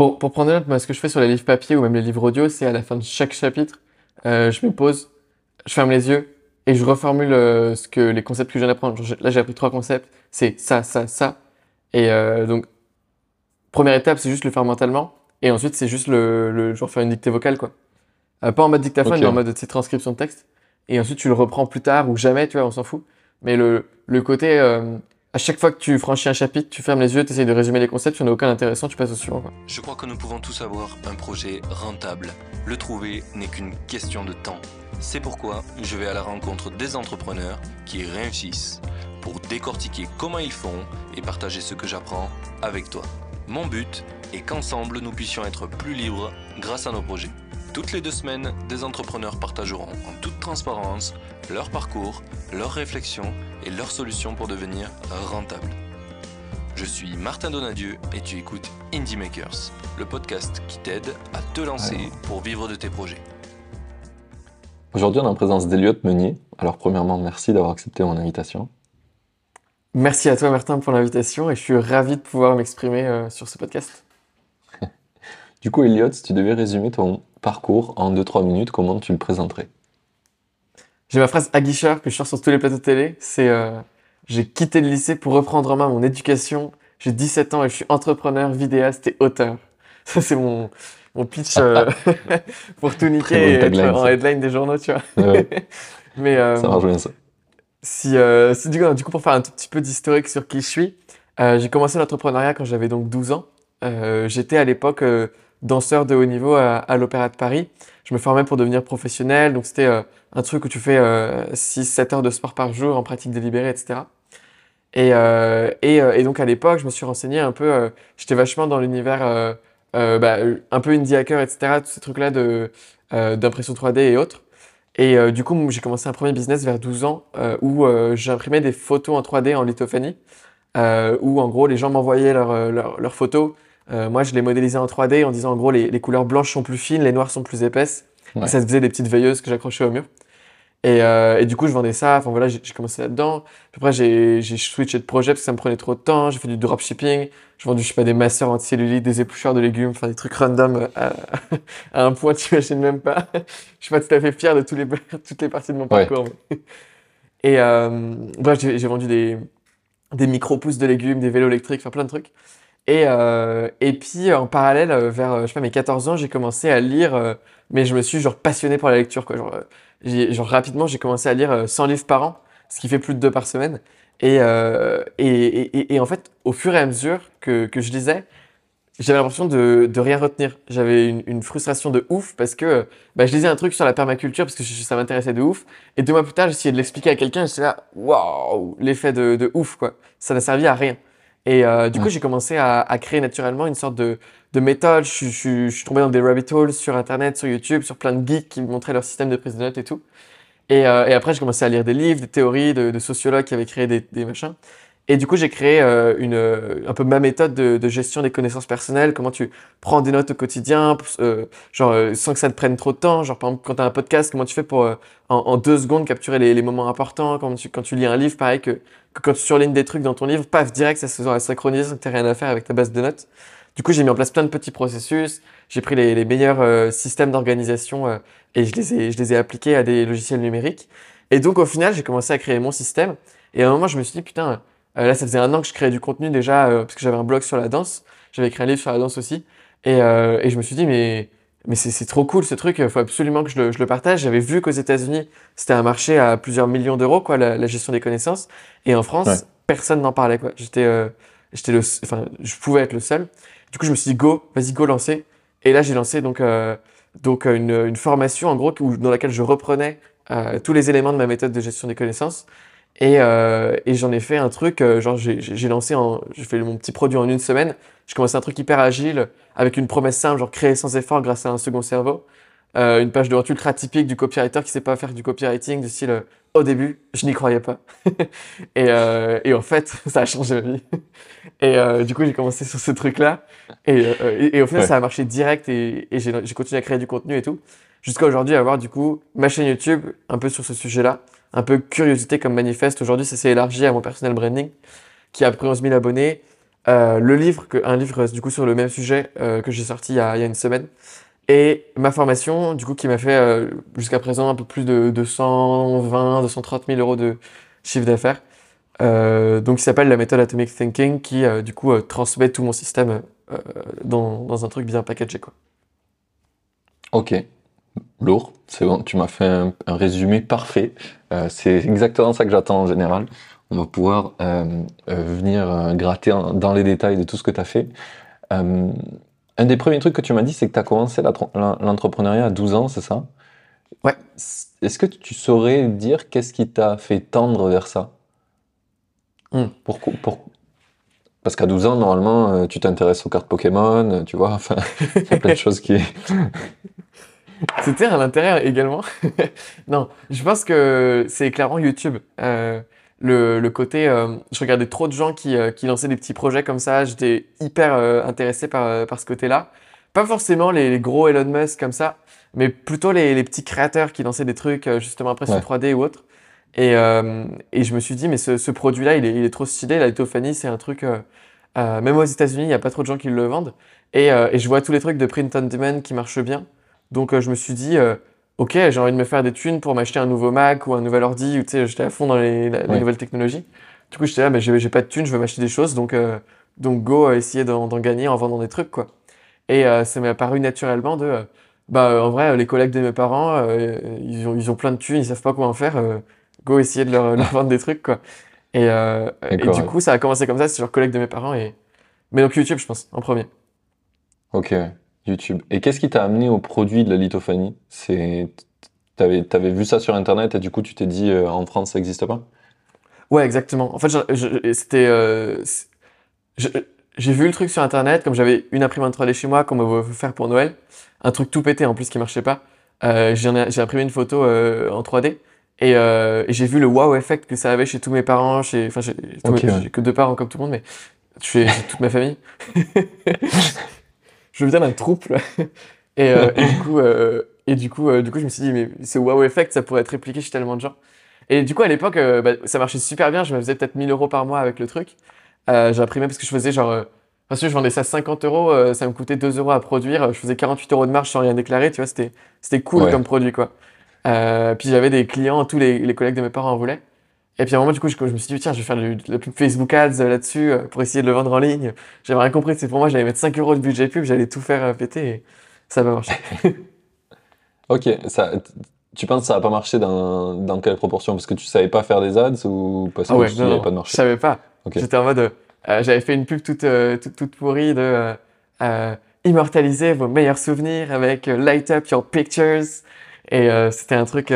Pour, pour prendre note, moi, ce que je fais sur les livres papier ou même les livres audio, c'est à la fin de chaque chapitre, euh, je me pose, je ferme les yeux et je reformule euh, ce que les concepts que je viens d'apprendre. Là, j'ai appris trois concepts. C'est ça, ça, ça. Et euh, donc, première étape, c'est juste le faire mentalement. Et ensuite, c'est juste le, le genre faire une dictée vocale, quoi. Pas en mode dictaphone, mais en mode de transcription de texte. Et ensuite, tu le reprends plus tard ou jamais, tu vois, on s'en fout. Mais le, le côté, à chaque fois que tu franchis un chapitre, tu fermes les yeux, tu essayes de résumer les concepts, si on aucun intéressant, tu passes au suivant. Je crois que nous pouvons tous avoir un projet rentable. Le trouver n'est qu'une question de temps. C'est pourquoi je vais à la rencontre des entrepreneurs qui réussissent pour décortiquer comment ils font et partager ce que j'apprends avec toi. Mon but est qu'ensemble nous puissions être plus libres grâce à nos projets. Toutes les deux semaines, des entrepreneurs partageront en toute transparence leur parcours, leurs réflexions et leurs solutions pour devenir rentables. Je suis Martin Donadieu et tu écoutes Indie Makers, le podcast qui t'aide à te lancer pour vivre de tes projets. Aujourd'hui, on est en présence d'Eliott Meunier. Alors, premièrement, merci d'avoir accepté mon invitation. Merci à toi, Martin, pour l'invitation et je suis ravi de pouvoir m'exprimer euh, sur ce podcast. Du coup, Eliott, si tu devais résumer ton parcours en 2-3 minutes, comment tu le présenterais? J'ai ma phrase aguicheur que je sors sur tous les plateaux de télé. C'est euh, j'ai quitté le lycée pour reprendre en main mon éducation. J'ai 17 ans et je suis entrepreneur, vidéaste et auteur. Ça, c'est mon, mon pitch euh, pour tout niquer et être en headline des journaux, tu vois. Ouais, Mais euh, Ça marche bien, ça. si, euh, si du, coup, du coup, pour faire un tout petit peu d'historique sur qui je suis, j'ai commencé l'entrepreneuriat quand j'avais donc 12 ans. J'étais à l'époque danseur de haut niveau à, à l'Opéra de Paris. Je me formais pour devenir professionnel, donc c'était euh, un truc où tu fais 6-7 heures de sport par jour en pratique délibérée, etc. Et, euh, et, euh, et donc à l'époque, je me suis renseigné un peu, euh, j'étais vachement dans l'univers euh, euh, bah, un peu indie hacker, etc., tous ces trucs-là de, euh, d'impression 3D et autres. Et euh, du coup, j'ai commencé un premier business vers 12 ans euh, où euh, j'imprimais des photos en 3D en lithophanie, euh, où en gros les gens m'envoyaient euh, leurs photos. Euh, moi, je les modélisais en 3D en disant en gros les, les couleurs blanches sont plus fines, les noires sont plus épaisses. Ouais. Et ça se faisait des petites veilleuses que j'accrochais au mur. Et, euh, et du coup, je vendais ça. Enfin voilà, j'ai commencé là-dedans. Après, j'ai switché de projet parce que ça me prenait trop de temps. J'ai fait du dropshipping. J'ai vendu, je sais pas, des masseurs anticellulites, des éplucheurs de légumes, enfin des trucs random à, à un point tu imagines même pas. je suis pas tout à fait fier de tous les, toutes les parties de mon parcours. Et euh, bref, j'ai j'ai vendu des, des micro-pousses de légumes, des vélos électriques, enfin plein de trucs. Et, euh, et puis en parallèle, euh, vers euh, je sais pas, mes 14 ans, j'ai commencé à lire, euh, mais je me suis genre passionné pour la lecture. Quoi. Genre, euh, genre rapidement, j'ai commencé à lire euh, 100 livres par an, ce qui fait plus de deux par semaine. Et, euh, et, et, et- en fait, au fur et à mesure que, que je lisais, j'avais l'impression de, de rien retenir. J'avais une, une frustration de ouf parce que bah, je lisais un truc sur la permaculture parce que ça m'intéressait de ouf. Et deux mois plus tard, j'essayais de l'expliquer à quelqu'un et j'étais là, waouh, l'effet de, de ouf, quoi. Ça n'a servi à rien. Et euh, du coup, j'ai commencé à, à créer naturellement une sorte de, de méthode. Je, suis- je, suis- je suis tombé dans des rabbit holes sur Internet, sur YouTube, sur plein de geeks qui me montraient leur système de prise de notes et tout. Et, euh, et après, j'ai commencé à lire des livres, des théories de, de sociologues qui avaient créé des, des machins. Et du coup, j'ai créé euh, une, euh, un peu ma méthode de, de gestion des connaissances personnelles. Comment tu prends des notes au quotidien, euh, genre euh, sans que ça te prenne trop de temps. Genre, par exemple, quand tu as un podcast, comment tu fais pour euh, en, en deux secondes capturer les, les moments importants? Quand tu, quand tu lis un livre, pareil que, que quand tu surlignes des trucs dans ton livre, paf, direct, ça se synchronise sans que tu rien à faire avec ta base de notes. Du coup, j'ai mis en place plein de petits processus. J'ai pris les, les meilleurs euh, systèmes d'organisation et je les, ai, je les ai appliqués à des logiciels numériques. Et donc, au final, j'ai commencé à créer mon système. Et à un moment, je me suis dit, putain, euh, là, ça faisait un an que je créais du contenu déjà, euh, parce que j'avais un blog sur la danse. J'avais écrit un livre sur la danse aussi. Et, euh, et je me suis dit, mais, mais c'est trop cool ce truc, il faut absolument que je le, je le partage. J'avais vu qu'aux États-Unis, c'était un marché à plusieurs millions d'euros, quoi, la, la gestion des connaissances. Et en France, Ouais. personne n'en parlait, quoi. J'étais euh, j'étais le, enfin, je pouvais être le seul. Du coup, je me suis dit, go, vas-y, go, lancer. Et là, j'ai lancé donc, euh, donc une, une formation, en gros, où- dans laquelle je reprenais euh, tous les éléments de ma méthode de gestion des connaissances. Et, euh, et j'en ai fait un truc, euh, genre j'ai lancé, j'ai fait mon petit produit en une semaine. J'ai commencé un truc hyper agile, avec une promesse simple, genre créer sans effort grâce à un second cerveau. Euh, une page de vente ultra typique du copywriter qui sait pas faire du copywriting, du style euh, au début, je n'y croyais pas. et, euh, et en fait, ça a changé ma vie. et euh, du coup, j'ai commencé sur ce truc-là. Et, euh, et, et au final, Ouais. ça a marché direct et, j'ai continué à créer du contenu et tout. Jusqu'à aujourd'hui, avoir du coup ma chaîne YouTube un peu sur ce sujet-là. Un peu curiosité comme manifeste. Aujourd'hui, ça s'est élargi à mon personnel branding qui a pris 11 000 abonnés. euh, le livre, que, un livre du coup sur le même sujet euh, que j'ai sorti il y, a, il y a une semaine, et ma formation, du coup, qui m'a fait euh, jusqu'à présent un peu plus de 220, 230 000 euros de chiffre d'affaires. Euh, donc, qui s'appelle la méthode Atomic Thinking, qui euh, du coup euh, transmet tout mon système dans, dans un truc bien packagé, quoi. Ok, lourd, c'est bon, tu m'as fait un, un résumé parfait. Euh, c'est exactement ça que j'attends en général. On va pouvoir euh, euh, venir gratter en- dans les détails de tout ce que tu as fait. Un des premiers trucs que tu m'as dit, c'est que tu as commencé l'entrepreneuriat à 12 ans, c'est ça? Ouais. Est-ce que tu saurais dire qu'est-ce qui t'a fait tendre vers ça? Hmm. Pourquoi, pour- Parce qu'à 12 ans, normalement, tu t'intéresses aux cartes Pokémon, tu vois, enfin, il y a plein de choses qui... C'était un intérêt également. non, je pense que c'est clairement YouTube. Euh, le, le côté, euh, je regardais trop de gens qui, euh, qui lançaient des petits projets comme ça. J'étais hyper intéressé par, par ce côté-là. Pas forcément les, les gros Elon Musk comme ça, mais plutôt les, les petits créateurs qui lançaient des trucs justement après sur Ouais. 3D ou autre. Et, et je me suis dit, mais ce, ce produit-là, il est, il est trop stylé. La lithophanie, c'est un truc, même aux États-Unis, il n'y a pas trop de gens qui le vendent. Et, et je vois tous les trucs de print on demand qui marchent bien. Donc euh, je me suis dit, euh, ok, j'ai envie de me faire des thunes pour m'acheter un nouveau Mac ou un nouvel ordi, ou tu sais, j'étais à fond dans les, la- les nouvelles technologies. Du coup, j'étais là, mais j'ai pas de thunes, je veux m'acheter des choses, donc, euh, donc go essayer d'en gagner en vendant des trucs, quoi. Et euh, ça m'est apparu naturellement de, bah euh, en vrai, les collègues de mes parents, euh, ils ont, ils ont plein de thunes, ils savent pas comment faire, euh, go essayer de leur, leur vendre des trucs, quoi. Et, euh, et du ouais. coup, ça a commencé comme ça, c'est leurs collègues de mes parents, et... mais donc YouTube, je pense, en premier. Ok, YouTube. Et qu'est-ce qui t'a amené au produit de la lithophanie? C'est, t'avais, vu ça sur Internet et du coup tu t'es dit euh, en France ça n'existe pas? Ouais, exactement. En fait, c'était. euh, j'ai vu le truc sur internet, comme j'avais une imprimante 3D chez moi qu'on fait faire pour Noël, un truc tout pété en plus qui marchait pas. Euh, j'ai imprimé une photo en 3D et, euh, et j'ai vu le wow effect que ça avait chez tous mes parents, chez. Enfin, j'ai tous Ok, mes- ouais. j'ai que deux parents comme tout le monde, mais chez, chez toute ma famille. je dire un trouble. Et, euh, et du coup, euh, et du coup, euh, du coup, je me suis dit, mais ce wow effect, ça pourrait être répliqué chez tellement de gens. Et du coup, à l'époque, bah, ça marchait super bien. Je me faisais peut-être 1000 euros par mois avec le truc. J'imprimais parce que je faisais genre. Parce que je vendais ça 50 euros, ça me coûtait 2 euros à produire. Je faisais 48 euros de marge sans rien déclarer, tu vois, c'était c'était cool Ouais. comme produit, quoi. Puis j'avais des clients, tous les, les collègues de mes parents en voulaient. Et puis à un moment, du coup, je, je me suis dit, tiens, je vais faire de la pub Facebook Ads euh, là-dessus euh, pour essayer de le vendre en ligne. J'avais rien compris, c'est pour moi, j'allais mettre 5 euros de budget pub, j'allais tout faire euh, péter et ça va marcher. Ok, ça, tu penses que ça n'a pas marché dans, dans quelle proportion? Parce que tu savais pas faire des ads ou parce que Ah ouais, non, non, pas de je marché? savais pas. Ok. J'étais en mode, euh, j'avais fait une pub toute, euh, toute, toute pourrie de euh, immortaliser vos meilleurs souvenirs avec Light Up Your Pictures. Et c'était un truc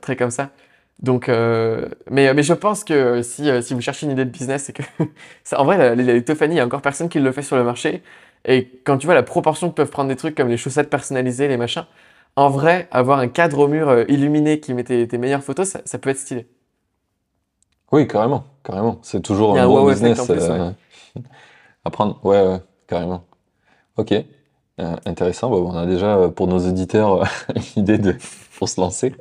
très comme ça. Donc, euh, mais, mais je pense que si, euh, si vous cherchez une idée de business, c'est que, ça, en vrai, la, la, lithophanie, il y a encore personne qui le fait sur le marché. Et quand tu vois la proportion que peuvent prendre des trucs comme les chaussettes personnalisées, les machins, en vrai, avoir un cadre au mur euh, illuminé qui met tes, tes meilleures photos, ça, ça peut être stylé. Oui, carrément, carrément. C'est toujours un un bon wow business plus, euh, à prendre. Ouais, ouais, carrément. Ok, Euh, intéressant. Bon, on a déjà euh, pour nos éditeurs une idée de pour se lancer.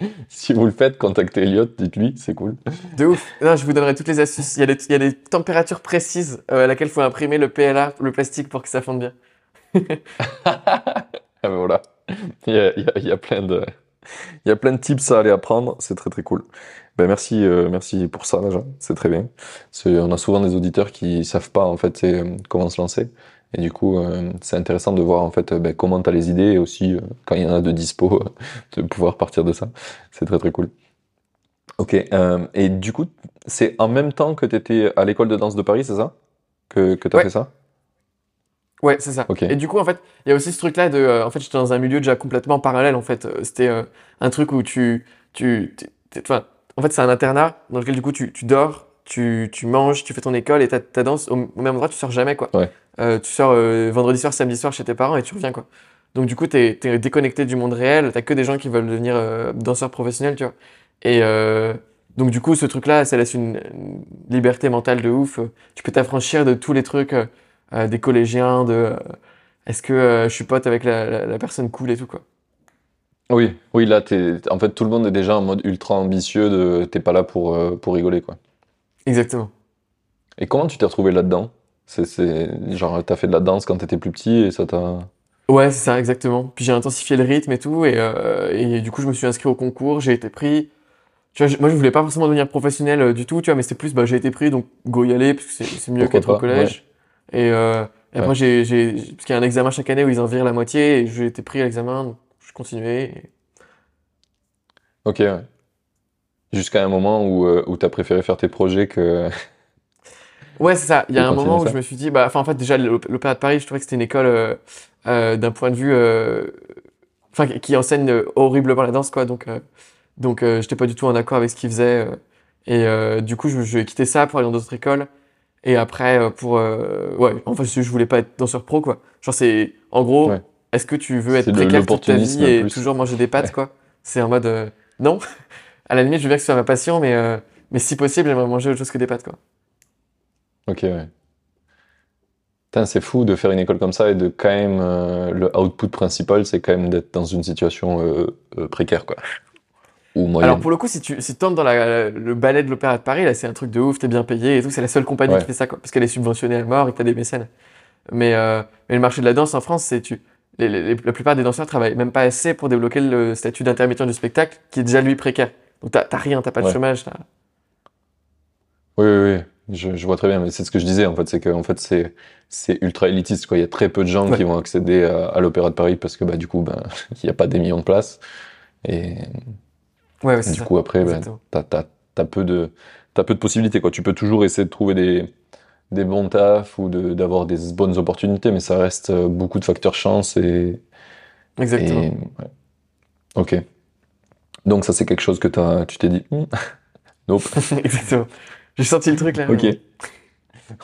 Si vous le faites, contactez Elliot, dites-lui, c'est cool. De ouf. Non, je vous donnerai toutes les astuces. Il y a des, il y a des températures précises euh, à laquelle il faut imprimer le PLA, le plastique, pour que ça fonde bien. Ah ben voilà, il y a, il y a- il y a plein de, il y a plein de tips à aller apprendre, c'est très très cool. Ben merci, euh, merci pour ça déjà, c'est très bien. Qu'on a souvent des auditeurs qui savent pas en fait euh, comment se lancer. Et du coup, euh, c'est intéressant de voir en fait euh, ben, comment tu as les idées et aussi euh, quand il y en a de dispo, de pouvoir partir de ça. C'est très très cool. Ok, et du coup, c'est en même temps que tu étais à l'école de danse de Paris, c'est ça? Que, que tu as Ouais. fait ça? Ouais, c'est ça. Ok. Et du coup, en fait, il y a aussi ce truc-là de. euh, en fait, j'étais dans un milieu déjà complètement parallèle. En fait, c'était euh, un truc où tu, tu, enfin, en fait, c'est un internat dans lequel du coup tu, tu dors, tu, tu manges, tu fais ton école et ta, ta danse au, au même endroit. Tu sors jamais, quoi. Ouais. Euh, tu sors euh, vendredi soir, samedi soir chez tes parents et tu reviens, quoi. Donc du coup, t'es, t'es déconnecté du monde réel. T'as que des gens qui veulent devenir euh, danseurs professionnels, tu vois. Et donc du coup, ce truc-là, ça laisse une, une liberté mentale de ouf. Tu peux t'affranchir de tous les trucs des collégiens, de est-ce que je suis pote avec la, la- la personne cool et tout quoi. Oui, oui, là, t'es, en fait, tout le monde est déjà en mode ultra ambitieux, de, t'es pas là pour, pour rigoler, quoi. Exactement. Et comment tu t'es retrouvé là-dedans? C'est, genre, t'as fait de la danse quand t'étais plus petit et ça t'a. Ouais, c'est ça, exactement. Puis j'ai intensifié le rythme et tout, et, euh, et du coup, je me suis inscrit au concours, j'ai été pris. Tu vois, moi, je voulais pas forcément devenir professionnel euh, du tout, tu vois, mais c'était plus, bah, j'ai été pris, donc go y aller, parce que c'est mieux qu'être au collège. Et, euh, et après, Ouais. j'ai, j'ai, parce qu'il y a un examen chaque année où ils en virent la moitié, et j'ai été pris à l'examen, donc je continuais. et- Ok, ouais. Jusqu'à un moment où, euh, où t'as préféré faire tes projets que. Ouais, c'est ça. Il y a un moment où ça. je me suis dit, bah, enfin, en fait, déjà, l'Op- l'Opéra de Paris, je trouvais que c'était une école, euh, euh, d'un point de vue, enfin, qui- enseigne horriblement la danse, quoi. Donc, donc, j'étais pas du tout en accord avec ce qu'ils faisaient. et du coup, je, vais quitter ça pour aller dans d'autres écoles. Et après, pour, euh, ouais, enfin, je, je voulais pas être danseur pro, quoi. Genre, c'est, en gros, Ouais. est-ce que tu veux être précaire toute ta vie et plus. toujours manger des pâtes, Ouais. quoi? C'est en mode, euh, non? À la limite, je veux bien que ce soit ma passion, mais, euh, mais si possible, j'aimerais manger autre chose que des pâtes, quoi. Ok, ouais. Putain, c'est fou de faire une école comme ça et de quand même. euh, le output principal, c'est quand même d'être dans une situation euh, précaire, quoi. Ou moyenne. Alors pour le coup, si tu si entres dans la- le ballet de l'Opéra de Paris, là c'est un truc de ouf, t'es bien payé et tout, c'est la seule compagnie Ouais. qui fait ça, quoi, parce qu'elle est subventionnée à mort et que t'as des mécènes. Mais, euh, mais le marché de la danse en France, c'est tu, les, les- la plupart des danseurs travaillent même pas assez pour débloquer le statut d'intermittent du spectacle, qui est déjà lui précaire. Donc t'as rien, t'as pas de Ouais. chômage. Oui, oui, oui. Je, je vois très bien, mais c'est ce que je disais, en fait, c'est que en fait, c'est, c'est ultra élitiste, quoi. Il y a très peu de gens Ouais. qui vont accéder à, à l'Opéra de Paris parce que, bah, du coup, ben, il n'y a pas des millions de places. Et Ouais, ouais, c'est du ça. coup, après, ben, t'as, t'as, peu de, t'as peu de possibilités, quoi. Tu peux toujours essayer de trouver des, des bons tafs ou de, d'avoir des bonnes opportunités, mais ça reste euh, beaucoup de facteurs chance et, Exactement. et. Ok. Donc, ça, c'est quelque chose que tu t'es dit, Hmm, nope. Exactement. J'ai senti le truc là. Ok.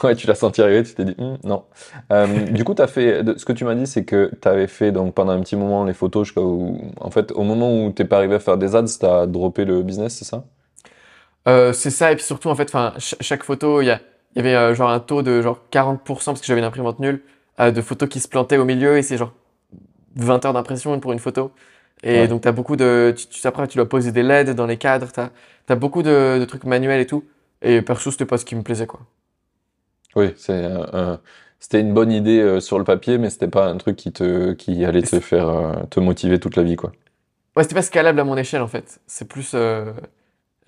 Ouais, tu l'as senti arriver, tu t'es dit, Hmm, non. Euh, du coup, t'as fait, de- ce que tu m'as dit, c'est que tu avais fait donc, pendant un petit moment les photos, jusqu'à où, en fait, au moment où t'es pas arrivé à faire des ads, t'as droppé le business, c'est ça? Euh, c'est ça, et puis surtout, en fait, ch- chaque photo, il y, avait euh, genre un taux de genre 40%, parce que j'avais une imprimante nulle, de photos qui se plantaient au milieu, et c'est genre 20 heures d'impression pour une photo. Et Ouais. donc, t'as beaucoup de. Tu, tu- après, tu dois poser des LED dans les cadres, t'as as beaucoup de, de trucs manuels et tout. Et perso, c'était pas ce qui me plaisait, quoi. Oui, c'est c'était une bonne idée euh, sur le papier, mais c'était pas un truc qui te, qui allait te faire, euh, te motiver toute la vie, quoi. Ouais, c'était pas scalable à mon échelle, en fait. C'est plus. euh,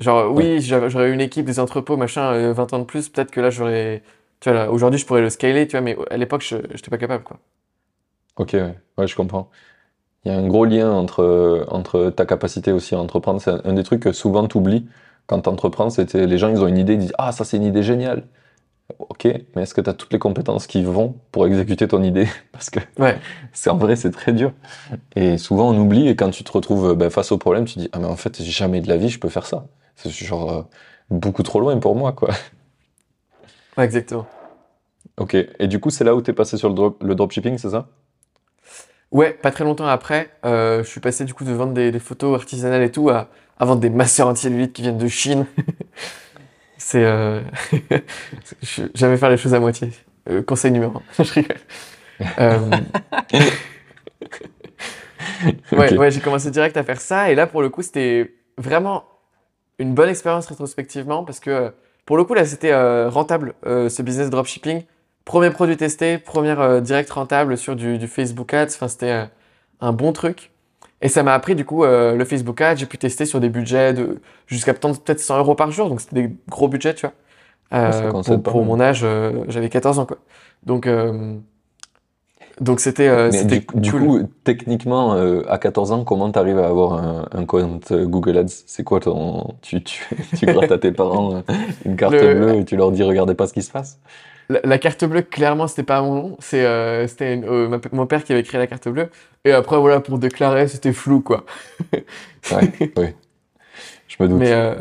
Genre, oui, j'avais- j'aurais eu une équipe, des entrepôts, machin, euh, 20 ans de plus, peut-être que là, j'aurais. Tu vois, aujourd'hui, je pourrais le scaler, tu vois, mais à l'époque, je j'étais pas capable, quoi. Ok, ouais, ouais, je comprends. Il y a un gros lien entre, entre ta capacité aussi à entreprendre. C'est un, un des trucs que souvent tu oublies quand tu entreprends. C'était les gens, ils ont une idée, ils disent Ah, ça, c'est une idée géniale. Ok, mais est-ce que tu as toutes les compétences qui vont pour exécuter ton idée? Parce que Ouais. c'est en vrai, c'est très dur. Et souvent, on oublie. Et quand tu te retrouves ben, face au problème, tu te dis Ah, mais en fait, jamais de la vie, je peux faire ça. C'est genre euh, beaucoup trop loin pour moi, quoi. Ouais, exactement. Ok, et du coup, c'est là où tu es passé sur le, drop, le dropshipping, c'est ça? Ouais, pas très longtemps après, euh, je suis passé du coup de vendre des, des photos artisanales et tout à, à vendre des masseurs anti-cellulite qui viennent de Chine. C'est. Euh... Jamais faire les choses à moitié. Euh, conseil numéro un. je rigole. Euh, Ouais, ouais, j'ai commencé direct à faire ça et là pour le coup c'était vraiment une bonne expérience rétrospectivement parce que pour le coup là c'était rentable ce business dropshipping. Premier produit testé, première euh, direct rentable sur du, du Facebook Ads, enfin c'était euh, un bon truc. Et ça m'a appris du coup euh, le Facebook Ads, j'ai pu tester sur des budgets de jusqu'à peut-être peut-être 100 euros par jour, donc c'était des gros budgets tu vois. Euh, pour mon âge, euh, j'avais 14 ans quoi. Donc euh, donc c'était Mais c'était du, coup, techniquement, à 14 ans, comment t'arrives à avoir un, un compte Google Ads? C'est quoi ton... Tu, tu, tu grattes à tes parents une carte Le- bleue et tu leur dis regardez pas ce qui se passe? La, la carte bleue, clairement, c'était pas mon nom. C'est, euh, c'était une- euh, ma- mon père qui avait créé la carte bleue. Et après, voilà, pour déclarer, c'était flou, quoi. Ouais, oui. Je me doute. Mais, euh,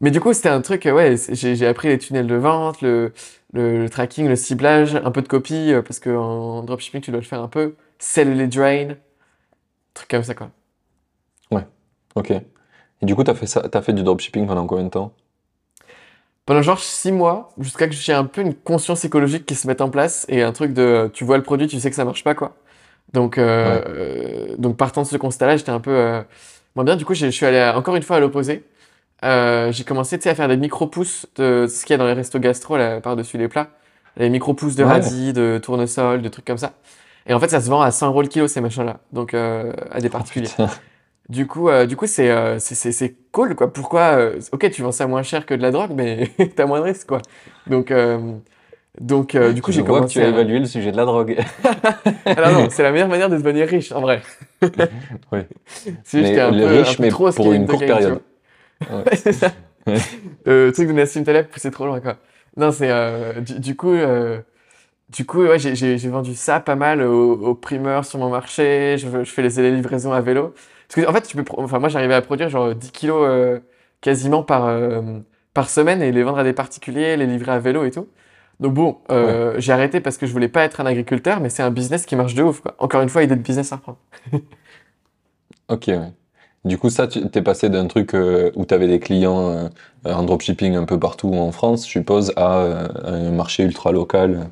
mais du coup, c'était un truc, ouais, j'ai, j'ai appris les tunnels de vente, le, le, le tracking, le ciblage, un peu de copie, parce qu'en dropshipping, tu dois le faire un peu. Sell les drain, truc comme ça, quoi. Ok. Et du coup, t'as fait ça, t'as fait du dropshipping pendant combien de temps? Pendant genre six mois, jusqu'à que j'ai un peu une conscience écologique qui se mette en place et un truc de, tu vois le produit, tu sais que ça marche pas, quoi. Donc, euh, Ouais. euh, donc partant de ce constat-là, j'étais un peu euh, moins bien. Du coup, je suis allé à- encore une fois à l'opposé. Euh, j'ai commencé tu sais, à faire des micro-pousses de ce qu'il y a dans les restos gastro là, par-dessus les plats. les micro-pousses de Ouais. radis, de tournesol, de trucs comme ça. Et en fait, ça se vend à 100 euros le kilo, ces machins-là. Donc, euh, à des particuliers. Putain. Du coup, euh, du coup, c'est euh, c'est- cool, quoi. Pourquoi euh, Ok, tu vends ça moins cher que de la drogue, mais t'as moins de risques, quoi. Donc, euh, donc du coup, j'ai vois que tu commencé. as à- évalué le sujet de la drogue. Alors non, c'est la meilleure manière de devenir riche, en vrai. Oui. C'est juste un peu, un riches, peu mais trop pour une courte période. Ouais. C'est ça. Le truc de Nassim Taleb poussé trop loin, quoi. Non, c'est du, du coup, du coup, ouais, j'ai- vendu ça pas mal aux, aux primeurs sur mon marché. Je, je fais les, les livraisons à vélo. Parce que en fait, tu peux, pro- enfin, moi, j'arrivais à produire genre 10 kilos euh, quasiment par euh, par semaine et les vendre à des particuliers, les livrer à vélo et tout. Donc bon, euh, j'ai arrêté parce que je voulais pas être un agriculteur, mais c'est un business qui marche de ouf, quoi. Encore une fois, idée de business à reprendre. Ok, ouais. Du coup, ça, tu t'es passé d'un truc euh, où tu avais des clients euh, en dropshipping un peu partout en France, je suppose, à euh, un marché ultra local.